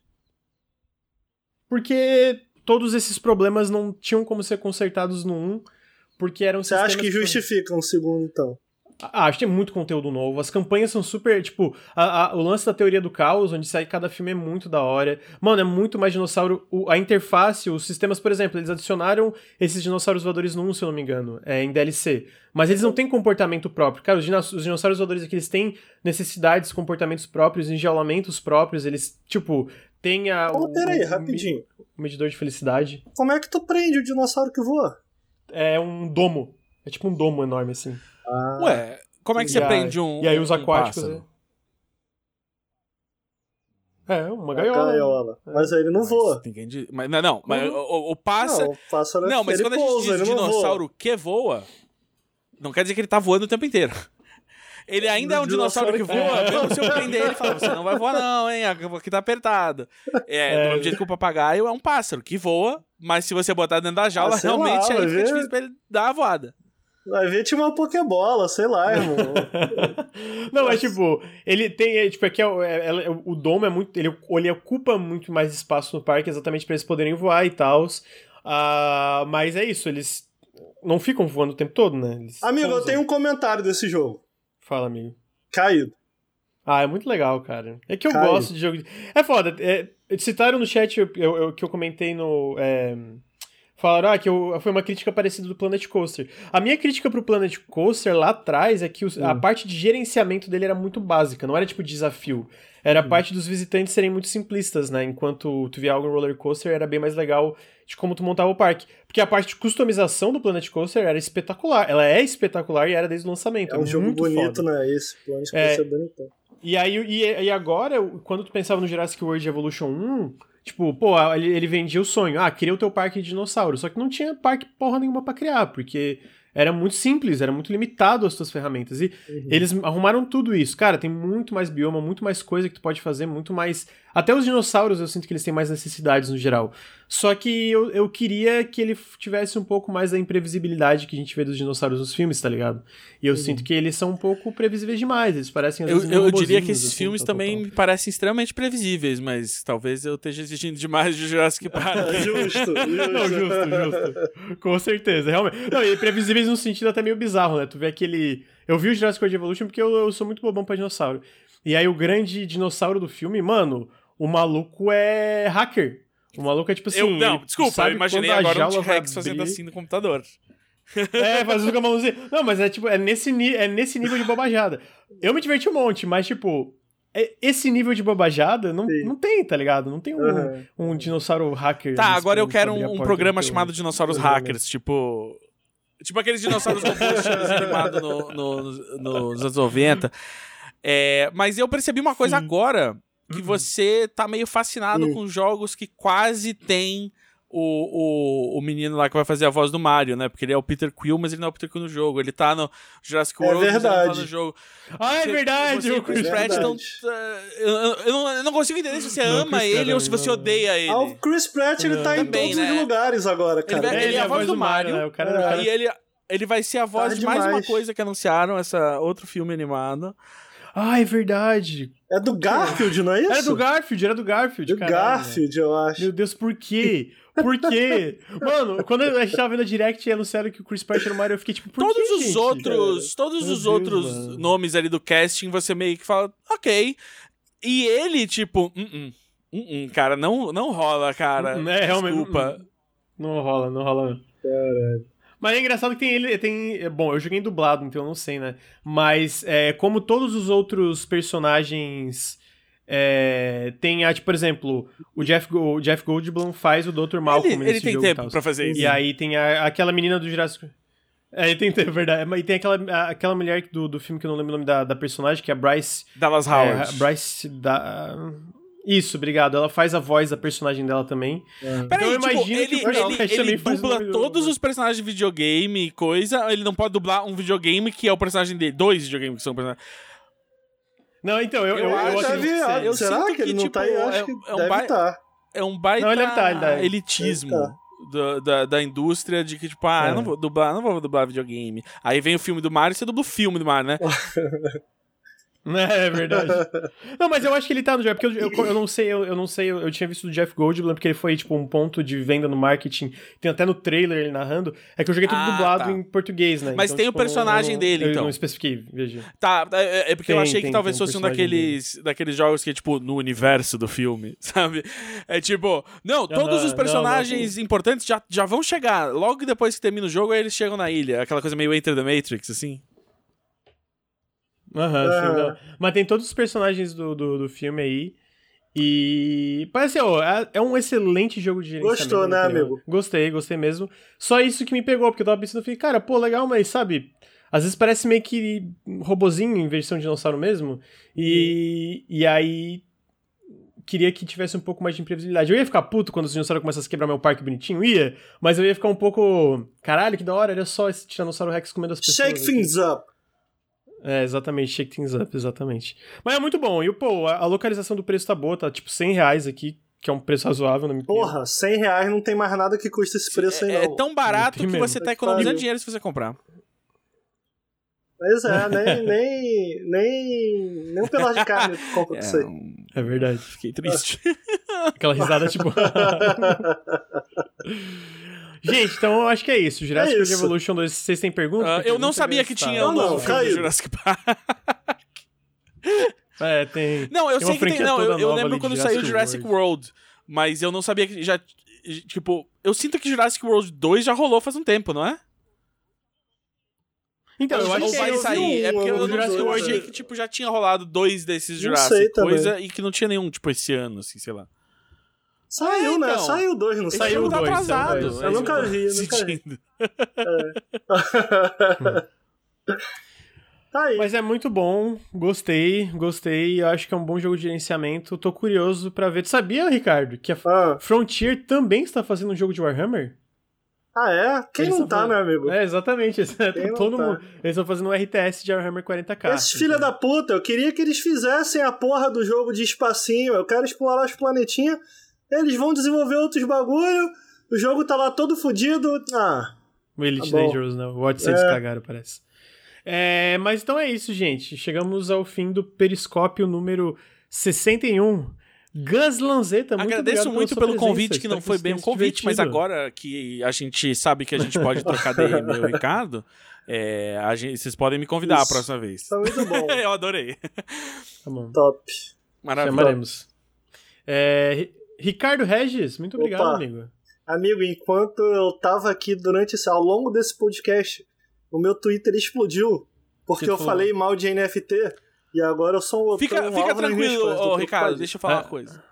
Porque todos esses problemas não tinham como ser consertados no 1, porque eram Você acha que justificam o segundo, então? Ah, acho que tem muito conteúdo novo. As campanhas são super. Tipo, a, a, o lance da teoria do caos, onde sai cada filme é muito da hora. Mano, é muito mais dinossauro. O, a interface, os sistemas, por exemplo, eles adicionaram esses dinossauros voadores no 1, se eu não me engano, é, em DLC. Mas eles não têm comportamento próprio. Cara, os, os dinossauros voadores aqui, eles têm necessidades, comportamentos próprios, enjaulamentos próprios. Eles, tipo, tem a. Oh, peraí, rapidinho. O medidor de felicidade. Como é que tu prende o dinossauro que voa? É um domo. É tipo um domo enorme, assim. Ah, Ué, como é que você prende um. E aí os aquáticos. Um é, é uma gaiola. gaiola. É. Mas aí ele não voa. Entendi. Mas não, não mas o, o pássaro. Não, o pássaro não mas quando pousa, a gente diz dinossauro voa. que voa, não quer dizer que ele tá voando o tempo inteiro. [laughs] Ele ainda é um dinossauro, que voa, é. mesmo se eu prender ele e falar, você não vai voar não, hein, aqui tá apertado. É, é. do mesmo jeito que o papagaio é um pássaro que voa, mas se você botar dentro da jaula, ah, realmente lá, aí fica difícil pra ele dar a voada. Vai ver tinha uma Pokébola, sei lá, irmão. [laughs] não, mas tipo, ele tem. É, tipo, aqui é, é, é, o domo é muito. Ele, ele ocupa muito mais espaço no parque exatamente para eles poderem voar e tal. Uh, mas é isso, eles não ficam voando o tempo todo, né? Eles amigo, eu tenho um comentário desse jogo. Fala, amigo. Caído. Ah, é muito legal, cara. É que eu Caído. gosto de jogo. De... É foda. É, citaram no chat eu, eu, eu, que eu comentei no. É Falaram ah, que eu, foi uma crítica parecida do Planet Coaster. A minha crítica pro Planet Coaster lá atrás é que os, a hum. parte de gerenciamento dele era muito básica, não era tipo desafio. Era a hum. parte dos visitantes serem muito simplistas, né? Enquanto tu via algo em roller coaster, era bem mais legal de como tu montava o parque. Porque a parte de customização do Planet Coaster era espetacular. Ela é espetacular e era desde o lançamento. É um jogo bonito, foda. né? Esse Planet é. Coaster é, é bonitão. E aí, e, e agora, quando tu pensava no Jurassic World Evolution 1, Tipo, pô, ele, ele vendia o sonho. Ah, queria o teu parque de dinossauro. Só que não tinha parque porra nenhuma pra criar, porque era muito simples, era muito limitado as tuas ferramentas. E uhum. eles arrumaram tudo isso. Cara, tem muito mais bioma, muito mais coisa que tu pode fazer, muito mais. Até os dinossauros eu sinto que eles têm mais necessidades no geral. Só que eu, eu queria que ele tivesse um pouco mais da imprevisibilidade que a gente vê dos dinossauros nos filmes, tá ligado? E eu uhum. sinto que eles são um pouco previsíveis demais. Eles parecem. eu, eu diria que esses assim, filmes também me parecem extremamente previsíveis, mas talvez eu esteja exigindo demais de Jurassic [laughs] Park. justo, [laughs] justo. Não, justo, justo. Com certeza, realmente. Não, e previsíveis num sentido até meio bizarro, né? Tu vê aquele. Eu vi o Jurassic World Evolution porque eu, eu sou muito bobão pra dinossauro. E aí o grande dinossauro do filme, mano, o maluco é hacker. O maluco é tipo assim. Eu, não, desculpa, eu imaginei agora um T-Rex fazendo assim no computador. É, fazendo com a mãozinha. Não, mas é tipo, é nesse, é nesse nível de bobajada. Eu me diverti um monte, mas tipo, é, esse nível de bobajada não, não tem, tá ligado? Não tem um, uhum. um dinossauro hacker. Tá, agora eu quero um, um programa chamado Dinossauros Hackers, tipo. Tipo aqueles dinossauros robôs [laughs] animados no, no, no, nos anos 90. É, mas eu percebi uma coisa Sim. agora que uhum. você tá meio fascinado uhum. com jogos que quase tem o, o, o menino lá que vai fazer a voz do Mario, né? Porque ele é o Peter Quill, mas ele não é o Peter Quill no jogo. Ele tá no Jurassic é World, é verdade. tá no jogo. Ah, é verdade! Você, o Chris é Pratt não, eu, eu, não, eu não consigo entender se você não, ama ele ou se você odeia ele. Ah, o Chris Pratt, ele tá Também, em todos né? os lugares agora, cara. Ele, ele, ele é a voz do, Mario, Mario né? o cara, é. e ele, ele vai ser a voz de mais uma coisa que anunciaram, essa outro filme animado. Ah, é verdade. É do Garfield, não é isso? Era do Garfield, era do Garfield. Do Garfield, eu acho. Meu Deus, por quê? Por quê? [laughs] Mano, quando a gente tava vendo a Direct e anunciaram que o Chris Pratt era o Mario, eu fiquei tipo, por todos quê, os gente? outros, todos Meu os Deus, outros mano. nomes ali do casting, você meio que fala, ok. E ele, tipo, uh -uh, uh cara, não, não rola, cara. É, realmente. Desculpa. Não rola, não rola. Caralho. Mas é engraçado que tem ele. Tem, bom, eu joguei dublado, então eu não sei, né? Mas é, como todos os outros personagens. É, tem, a, tipo, por exemplo, o Jeff, o Jeff Goldblum faz o Dr. Malcolm ele, ele tem tempo pra fazer isso. E aí tem a, aquela menina do Jurassic é, ele tem, é [laughs] verdade. E tem aquela, aquela mulher do, do filme que eu não lembro o nome da, da personagem, que é a Bryce. Dallas Howard. É, Bryce da. Isso, obrigado. Ela faz a voz da personagem dela também. É. Peraí, então, tipo, ele, que ele, ele dubla todos os personagens de videogame e coisa. Ele não pode dublar um videogame que é o personagem dele. Dois videogames que são personagens. Não, então, eu, eu, eu, eu acho que. Eu Será que, que ele não tipo, tá aí? Eu acho é, que é um deve estar. Tá. É um baita não, ele tá, ele tá. elitismo. Da, da, da, indústria de que, tipo, ah, é. eu não vou dublar, não vou dublar videogame. Aí vem o filme do Mario e você dubla o filme do Mario, né? [laughs] [laughs] É, é verdade. não, mas eu acho que ele tá no jogo, porque eu, eu, eu não sei, eu, eu, não sei, eu, tinha visto do Jeff Goldblum, porque ele foi, tipo, um ponto de venda no marketing, tem até no trailer ele narrando, é que eu joguei tudo ah, dublado tá. em português, né? Mas então, tem tipo, o personagem não, dele, então. Eu não especifiquei, veja. Tá, é, é porque tem, eu achei tem, que talvez fosse um daqueles, daqueles jogos que é, tipo, no universo do filme, [laughs] sabe? É tipo, não, todos os personagens não, não, importantes já, já vão chegar, logo depois que termina o jogo, aí eles chegam na ilha, aquela coisa meio Enter the Matrix, assim. Aham, uhum, sim. Mas tem todos os personagens do, do, do filme aí. E parece, ó, é, é um excelente jogo de gerenciamento. Gostou, né, amigo? Gostei, gostei mesmo. Só isso que me pegou, porque eu tava pensando, falei, cara, pô, legal, mas sabe, às vezes parece meio que robozinho em versão de dinossauro mesmo. E, e aí queria que tivesse um pouco mais de imprevisibilidade. Eu ia ficar puto quando os dinossauros começassem a quebrar meu parque bonitinho, ia, mas eu ia ficar um pouco, caralho, que da hora, olha só esse Tiranossauro Rex comendo as pessoas. Shake things up. É, exatamente, Shake Things Up, exatamente. Mas é muito bom. E, pô, a, a localização do preço tá boa, tá tipo 100 reais aqui, que é um preço razoável, na minha opinião. Porra, 100 reais não tem mais nada que custa esse preço aí, É, não. é tão barato que você tá economizando dinheiro se você comprar. Pois é, [laughs] nem, nem, nem, nem um pedaço de carne compra com isso É, aí. É verdade. fiquei triste. Aquela risada, tipo. [laughs] [laughs] Gente, então eu acho que é isso. Jurassic É World isso. Evolution 2, vocês têm perguntas? Ah, Tem eu não sabia que tinha o Não, novo não, filme do. Jurassic Park. É, tem. Não, eu Tem sei que tem. Não, eu, eu lembro quando Jurassic saiu Jurassic World. Mas eu não sabia que já. Tipo, eu sinto que Jurassic World 2 já rolou faz um tempo, não é? Então, eu acho que vai eu vi sair. um, é porque um eu não Jurassic World, achei que tipo, já tinha rolado dois desses Jurassic sei também. coisa e que não tinha nenhum, tipo, esse ano, assim, sei lá. Saiu, É, né? então. Saiu dois, não Esse Saiu tá dois, atrasado. dois. é Eu nunca vi, eu nunca vi. sentindo. [laughs] Tá aí. Mas é muito bom, gostei, gostei. Eu acho que é um bom jogo de gerenciamento. Tô curioso pra ver. Tu sabia, Ricardo, que a Ah, Frontier também está fazendo um jogo de Warhammer? ah, é? Quem Eles não tá, meu fazendo- amigo? É, exatamente. [laughs] Não Todo tá? mundo. Eles estão fazendo um RTS de Warhammer 40k. Esses filha da puta, eu queria que eles fizessem a porra do jogo de espacinho. Eu quero explorar os planetinhas. Eles vão desenvolver outros bagulho. O jogo tá lá todo fudido. Ah, O Elite Tá. Dangerous, não. O Odyssey É. cagaram, parece. É, mas então é isso, gente. Chegamos ao fim do Periscópio número 61. Gus Lanzetta, muito Agradeço obrigado muito pela pelo sua convite, presença. que não foi bem um convite, mas divertido. agora que a gente sabe que a gente pode trocar DM [laughs] eu e o Ricardo, é, a gente- vocês podem me convidar Isso. a próxima vez. tá muito bom. [laughs] eu adorei. Tá bom. Top. Maravilha. Chamaremos. É, Ricardo Regis, muito obrigado, Opa. amigo. Amigo, enquanto eu tava aqui durante esse, ao longo desse podcast, o meu Twitter explodiu. Porque Que eu falei mal de NFT. E agora eu sou um Fica, tô um fica tranquilo, ô. Ricardo, deixa eu falar É. uma coisa.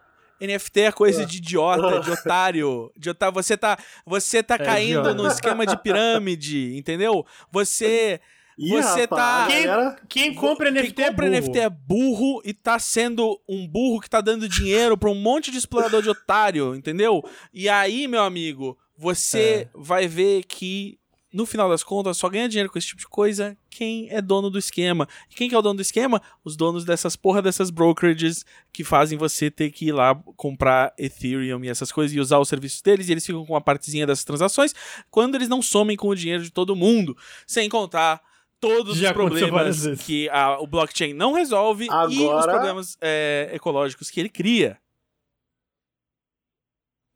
NFT é coisa de idiota, de otário, de otário. Você tá, você tá caindo idiota. no esquema de pirâmide, entendeu? Você [laughs] Ih, Você rapaz, tá- galera- Quem compra NFT Quem compra é burro. NFT é burro e tá sendo um burro que tá dando dinheiro pra um monte de explorador de otário, entendeu? E aí, meu amigo, você vai ver que no final das contas só ganha dinheiro com esse tipo de coisa quem é dono do esquema. E quem que é o dono do esquema? Os donos dessas porra dessas brokerages que fazem você ter que ir lá comprar Ethereum e essas coisas e usar os serviços deles e eles ficam com uma partezinha dessas transações quando eles não somem com o dinheiro de todo mundo. Sem contar todos Já os problemas que a- o blockchain não resolve e os Agora- problemas é, ecológicos que ele cria.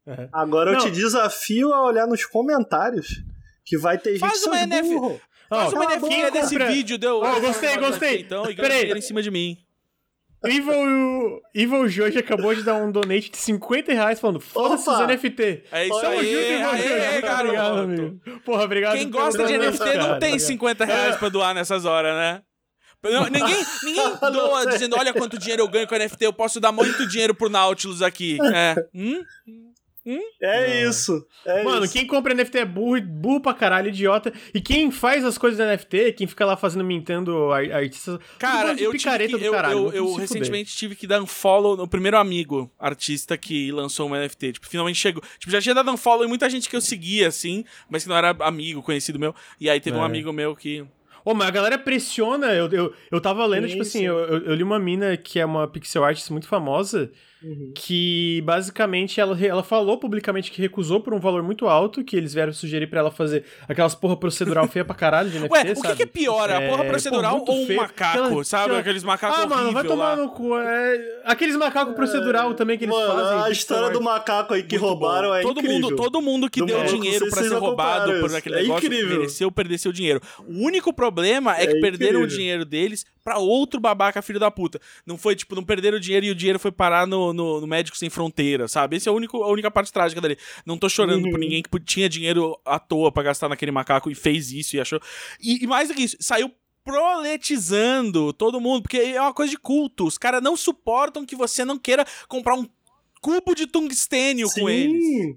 É. Agora eu Não. te desafio a olhar nos comentários que vai ter Faz gente uma NF. burro. Faz Ó, uma a NFT desse vídeo, deu. Ó, gostei, gostei. Então, e em cima de mim. Evil, Evil Jorge acabou de dar um donate de 50 reais falando foda-se os! NFT. É isso Tamo aí, junto, Evil aê, Jorge. Muito garoto. obrigado, amigo. Porra, obrigado. Quem gosta de NFT não cara. tem 50 reais pra doar nessas horas, né? Não, [laughs] ninguém ninguém Não doa dizendo, olha quanto dinheiro eu ganho com NFT, eu posso dar muito dinheiro pro Nautilus aqui. É. Hum? É isso. É Mano, isso. quem compra NFT é burro, burro pra caralho, idiota. E quem faz as coisas do NFT, quem fica lá fazendo mintando ar- artistas. Cara, tudo bando de eu tive picareta que, do eu, caralho, eu, tudo eu se fuder. recentemente tive que dar unfollow no primeiro amigo artista que lançou um NFT. Tipo, finalmente chegou. Tipo, já tinha dado unfollow em muita gente que eu seguia, assim, mas que não era amigo, conhecido meu. E aí teve um É. amigo meu que. Ô, mas a galera pressiona. Eu, eu, eu tava lendo, Sim, tipo assim, sim. eu, eu, eu li uma mina que é uma pixel artist muito famosa. Uhum. Que basicamente ela, ela falou publicamente que recusou por um valor muito alto, que eles vieram sugerir pra ela fazer aquelas porra procedural feia pra caralho de NFT. [laughs] Ué, o que, sabe? que é pior? A porra É, procedural pô, muito ou um feio. macaco? Aquela- sabe? aquela- Aqueles macacos Ah, mano, vai tomar lá. no cu. É... Aqueles macacos procedural também que eles Mano, fazem. a história do macaco aí que Muito roubaram bom. é todo incrível. mundo Todo mundo que Do deu dinheiro se ser roubado por aquele É negócio incrível. mereceu perder seu dinheiro. O único problema é, É que perderam o incrível. dinheiro deles pra outro babaca filho da puta. Não foi, tipo, não perderam o dinheiro e o dinheiro foi parar no, no, no Médico Sem Fronteira, sabe? Essa é a, único, a única parte trágica dali. Não tô chorando Uhum. por ninguém que tinha dinheiro à toa pra gastar naquele macaco e fez isso e achou... E, e mais do que isso, saiu proletizando todo mundo, porque é uma coisa de culto. Os caras não suportam que você não queira comprar um cubo de tungstênio com eles.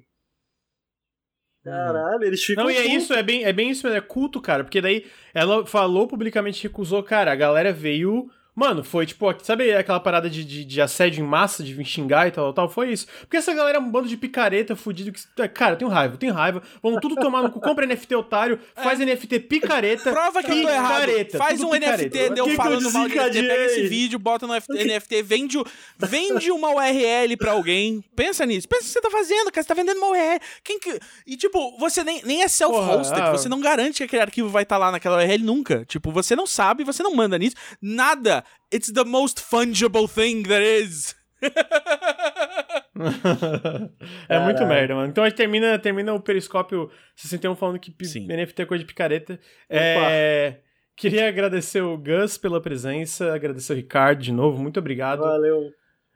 Caralho, eles ficam. Não, e é isso, é bem, é bem isso mesmo, é culto, cara. Porque daí ela falou publicamente, recusou, cara, a galera veio Mano, foi tipo, sabe aquela parada de, de, de, assédio em massa, de vir xingar e tal, tal? Foi isso. Porque essa galera é um bando de picareta fudido que. Cara, eu tenho raiva, eu tenho raiva. Vamos tudo tomar no cu, compra [laughs] NFT otário, faz é. NFT picareta. Prova que picareta, eu tô errado. Faz um picareta. NFT, deu falando mal de NFT, pega esse vídeo, bota no NFT, vende, vende uma URL pra alguém. Pensa nisso. Pensa o que você tá fazendo, cara. Você tá vendendo uma URL. Quem que. E tipo, você nem, nem é self-hosted. Ah. Você não garante que aquele arquivo vai estar tá lá naquela URL nunca. Tipo, você não sabe, você não manda nisso. Nada It's the most fungible thing there is. [laughs] é muito merda, mano. Então a gente termina, termina o Periscópio 61 falando que Sim. NFT é coisa de picareta. É, queria agradecer o Gus pela presença, agradecer o Ricardo de novo, muito obrigado. Valeu.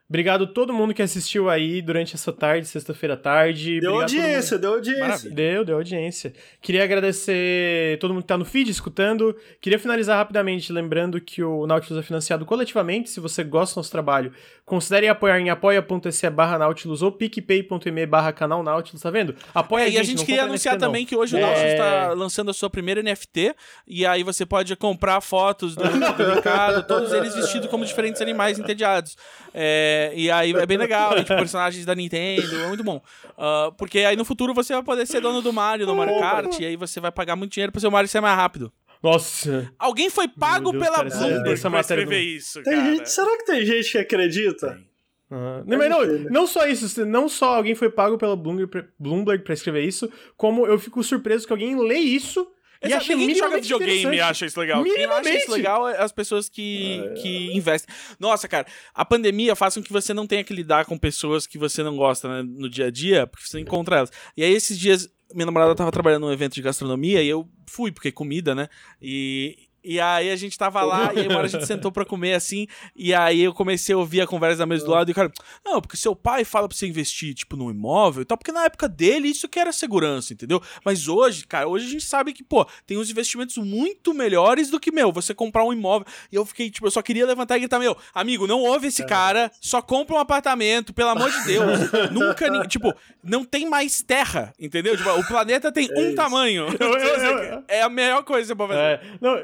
Obrigado a todo mundo que assistiu aí durante essa tarde, sexta-feira à tarde. Deu Obrigado audiência, deu audiência. Maravilha. Deu, deu audiência. Queria agradecer todo mundo que tá no feed escutando. Queria finalizar rapidamente lembrando que o Nautilus é financiado coletivamente. Se você gosta do nosso trabalho, considere apoiar em apoia.se barra Nautilus ou picpay.me barra canal Nautilus, tá vendo? Apoia é, a gente, E a gente queria anunciar NFT, também que hoje é... o Nautilus tá lançando a sua primeira NFT e aí você pode comprar fotos do, do Ricardo, todos eles vestidos como diferentes animais entediados. É, e aí é bem [laughs] legal, tipo, personagens da Nintendo, é muito bom. Uh, porque aí no futuro você vai poder ser dono do Mario, do Mario Kart, e aí você vai pagar muito dinheiro pro seu Mario ser mais rápido. Nossa. Alguém foi pago Deus, pela Bloomberg pra escrever isso, tem cara. Gente, será que tem gente que acredita? Tem. Uhum. Não, mas não, não só isso, não só alguém foi pago pela Bloomberg, Bloomberg pra escrever isso, como eu fico surpreso que alguém lê isso e acha ninguém que joga videogame e acha isso legal. Quem acha isso legal é as pessoas que, é. que investem. Nossa, cara, a pandemia faz com que você não tenha que lidar com pessoas que você não gosta né, no dia a dia, porque você encontra elas. E aí, esses dias, minha namorada tava trabalhando num evento de gastronomia e eu fui, porque é comida, né? E, e aí a gente tava lá, e aí uma hora a gente [laughs] sentou pra comer assim, e aí eu comecei a ouvir a conversa da mesa do lado, e o cara, não, porque seu pai fala pra você investir, tipo, num imóvel e tal, porque na época dele isso que era segurança, entendeu? Mas hoje, cara, hoje a gente sabe que, pô, tem uns investimentos muito melhores do que, meu, você comprar um imóvel. E eu fiquei, tipo, eu só queria levantar e gritar, meu, amigo, não ouve esse cara, só compra um apartamento, pelo amor de Deus. [laughs] Nunca, tipo, não tem mais terra, entendeu? Tipo, o planeta tem é um isso. tamanho. [laughs] Eu, eu, eu, é a melhor coisa pra fazer. É, não,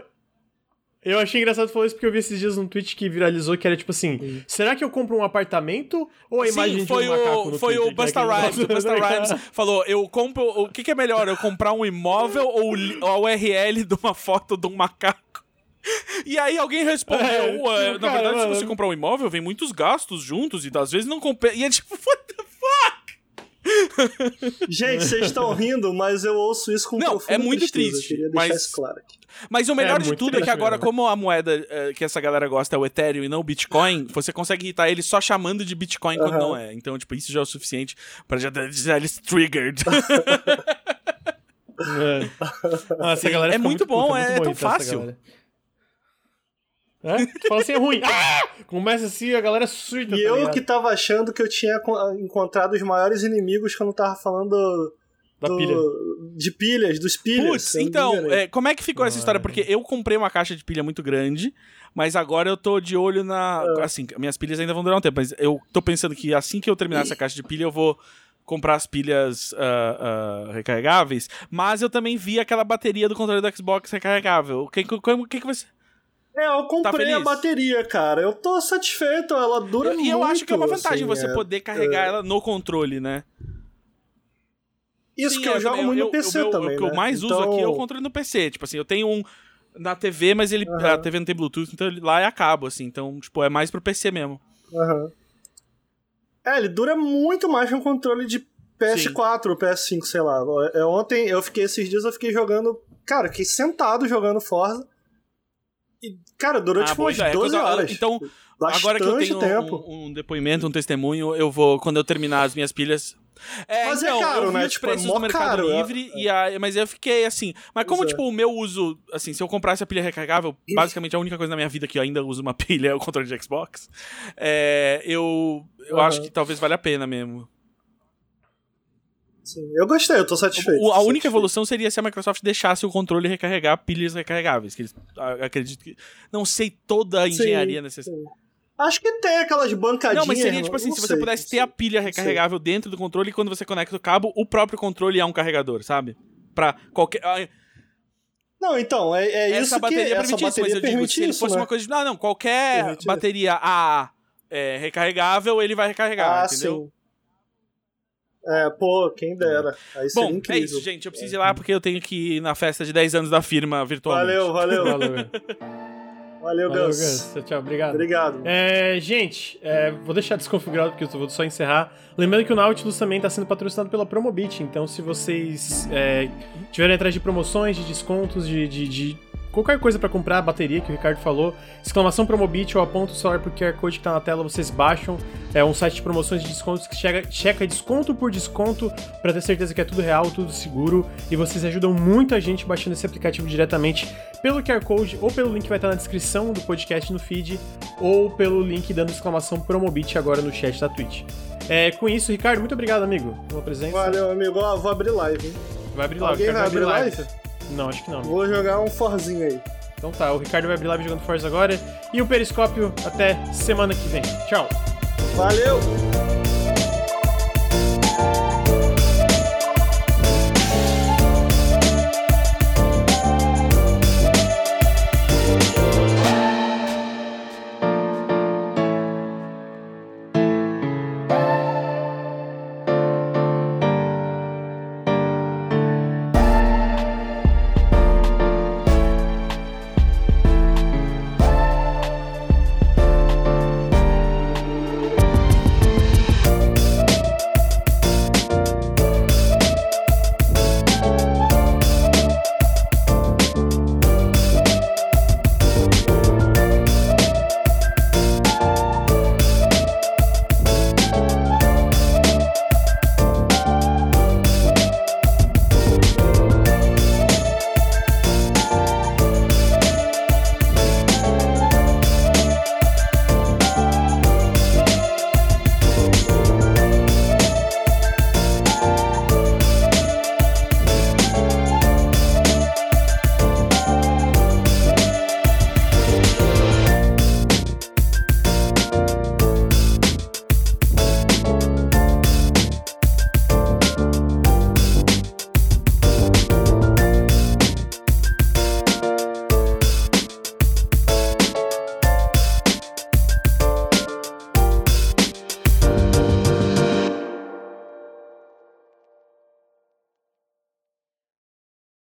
eu achei engraçado falar isso porque eu vi esses dias num tweet que viralizou que era tipo assim: Sim. será que eu compro um apartamento ou a imagem Sim, foi de um macaco no Foi Twitter, o Busta Rhymes. O Busta Rhymes falou: eu compro. O que, que é melhor? Eu comprar um imóvel ou a URL de uma foto de um macaco? E aí alguém respondeu: é, tipo, Na cara, verdade, mano. se você comprar um imóvel, vem muitos gastos juntos e às vezes não compensa. E é tipo, [laughs] what the fuck? Gente, vocês estão rindo, mas eu ouço isso com Não, é muito tristeza. triste. mas, claro mas o melhor é de tudo é que agora, como a moeda é, que essa galera gosta é o Ethereum e não o Bitcoin, você consegue irritar ele só chamando de Bitcoin quando não é. Então, tipo, isso já é o suficiente pra já deixar eles triggered. é. Essa galera é muito, muito bom, puta, é, muito é tão fácil. É? Tu fala assim, é ruim. Ah! Começa assim, a galera surda. E tá eu ligado? que tava achando que eu tinha encontrado os maiores inimigos que eu não tava falando da do, pilha. De pilhas, dos pilhas. Putz, então, é, como é que ficou ah, essa história? Porque eu comprei uma caixa de pilha muito grande, mas agora eu tô de olho na. Ah. Assim, minhas pilhas ainda vão durar um tempo, mas eu tô pensando que assim que eu terminar essa caixa de pilha, eu vou comprar as pilhas uh, uh, recarregáveis. Mas eu também vi aquela bateria do controle do Xbox recarregável. O que, que, que, que você. É, eu comprei tá a bateria, cara. Eu tô satisfeito, ela dura e muito. E eu acho que é uma vantagem assim, você é, poder carregar é... ela no controle, né? Isso Sim, que eu, eu jogo muito eu, no PC eu, também. O que né? eu mais então... uso aqui é o controle no PC. Tipo assim, eu tenho um na TV, mas ele uhum. a TV não tem Bluetooth, então lá é a cabo, assim. Então, tipo, é mais pro PC mesmo. Uhum. É, ele dura muito mais que um controle de PS4 Sim. ou PS5, sei lá. É, ontem, eu fiquei, esses dias eu fiquei jogando. Cara, fiquei sentado jogando Forza. E, cara, durou ah, tipo umas 12 horas. Então, Bastante agora que eu tenho tempo. Um, um, depoimento, um testemunho, eu vou, quando eu terminar as minhas pilhas. É, mas é então, é caro, né? Tipo, preços é do Mercado caro, é. Livre, é. e aí, mas eu fiquei assim. Mas como, é. tipo, o meu uso, assim, se eu comprasse a pilha recarregável, basicamente a única coisa na minha vida que eu ainda uso uma [laughs] pilha é o controle de Xbox. É, eu eu uhum. acho que talvez valha a pena mesmo. Sim, eu gostei, eu tô satisfeito. O, a única evolução seria se a Microsoft deixasse o controle recarregar pilhas recarregáveis. Que eles, acredito que. Não sei toda a engenharia necessária. Acho que tem aquelas bancadinhas. Não, mas seria tipo assim, se sei, você pudesse ter a pilha recarregável dentro do controle e quando você conecta o cabo, o próprio controle é um carregador, sabe? Pra qualquer. Não, então, é, é essa isso bateria que essa permite isso, bateria mas eu digo, se ele isso, fosse né? uma coisa de. Não, não, qualquer Permite. bateria AA é, recarregável, ele vai recarregar, Ah, entendeu? sim. É, pô, quem dera. Aí Bom, é isso, gente. Eu preciso ir lá porque eu tenho que ir na festa de 10 anos da firma virtualmente. Valeu, valeu. Valeu, [laughs] Valeu, Valeu. Gus. Tchau, tchau. Obrigado. Obrigado. É, gente, é, vou deixar desconfigurado porque eu vou só encerrar. Lembrando que o Nautilus também está sendo patrocinado pela Promobit, então se vocês é, tiverem atrás de promoções, de descontos, de, de- de qualquer coisa para comprar, bateria que o Ricardo falou, exclamação Promobit ou aponta o celular pro QR Code que tá na tela, vocês baixam. É um site de promoções de descontos que chega, checa desconto por desconto para ter certeza que é tudo real, tudo seguro. E vocês ajudam muito a gente baixando esse aplicativo diretamente pelo QR Code ou pelo link que vai estar na descrição do podcast no feed ou pelo link dando exclamação Promobit agora no chat da Twitch. É, com isso, Ricardo, muito obrigado, amigo, pela presença. Valeu, amigo. Ó, vou abrir live, hein? Vai abrir live. Alguém vai abrir live? Não, acho que não. Vou jogar um Forzinho aí. Então tá, o Ricardo vai abrir live jogando Forza agora. E o Periscópio até semana que vem. Tchau. Valeu!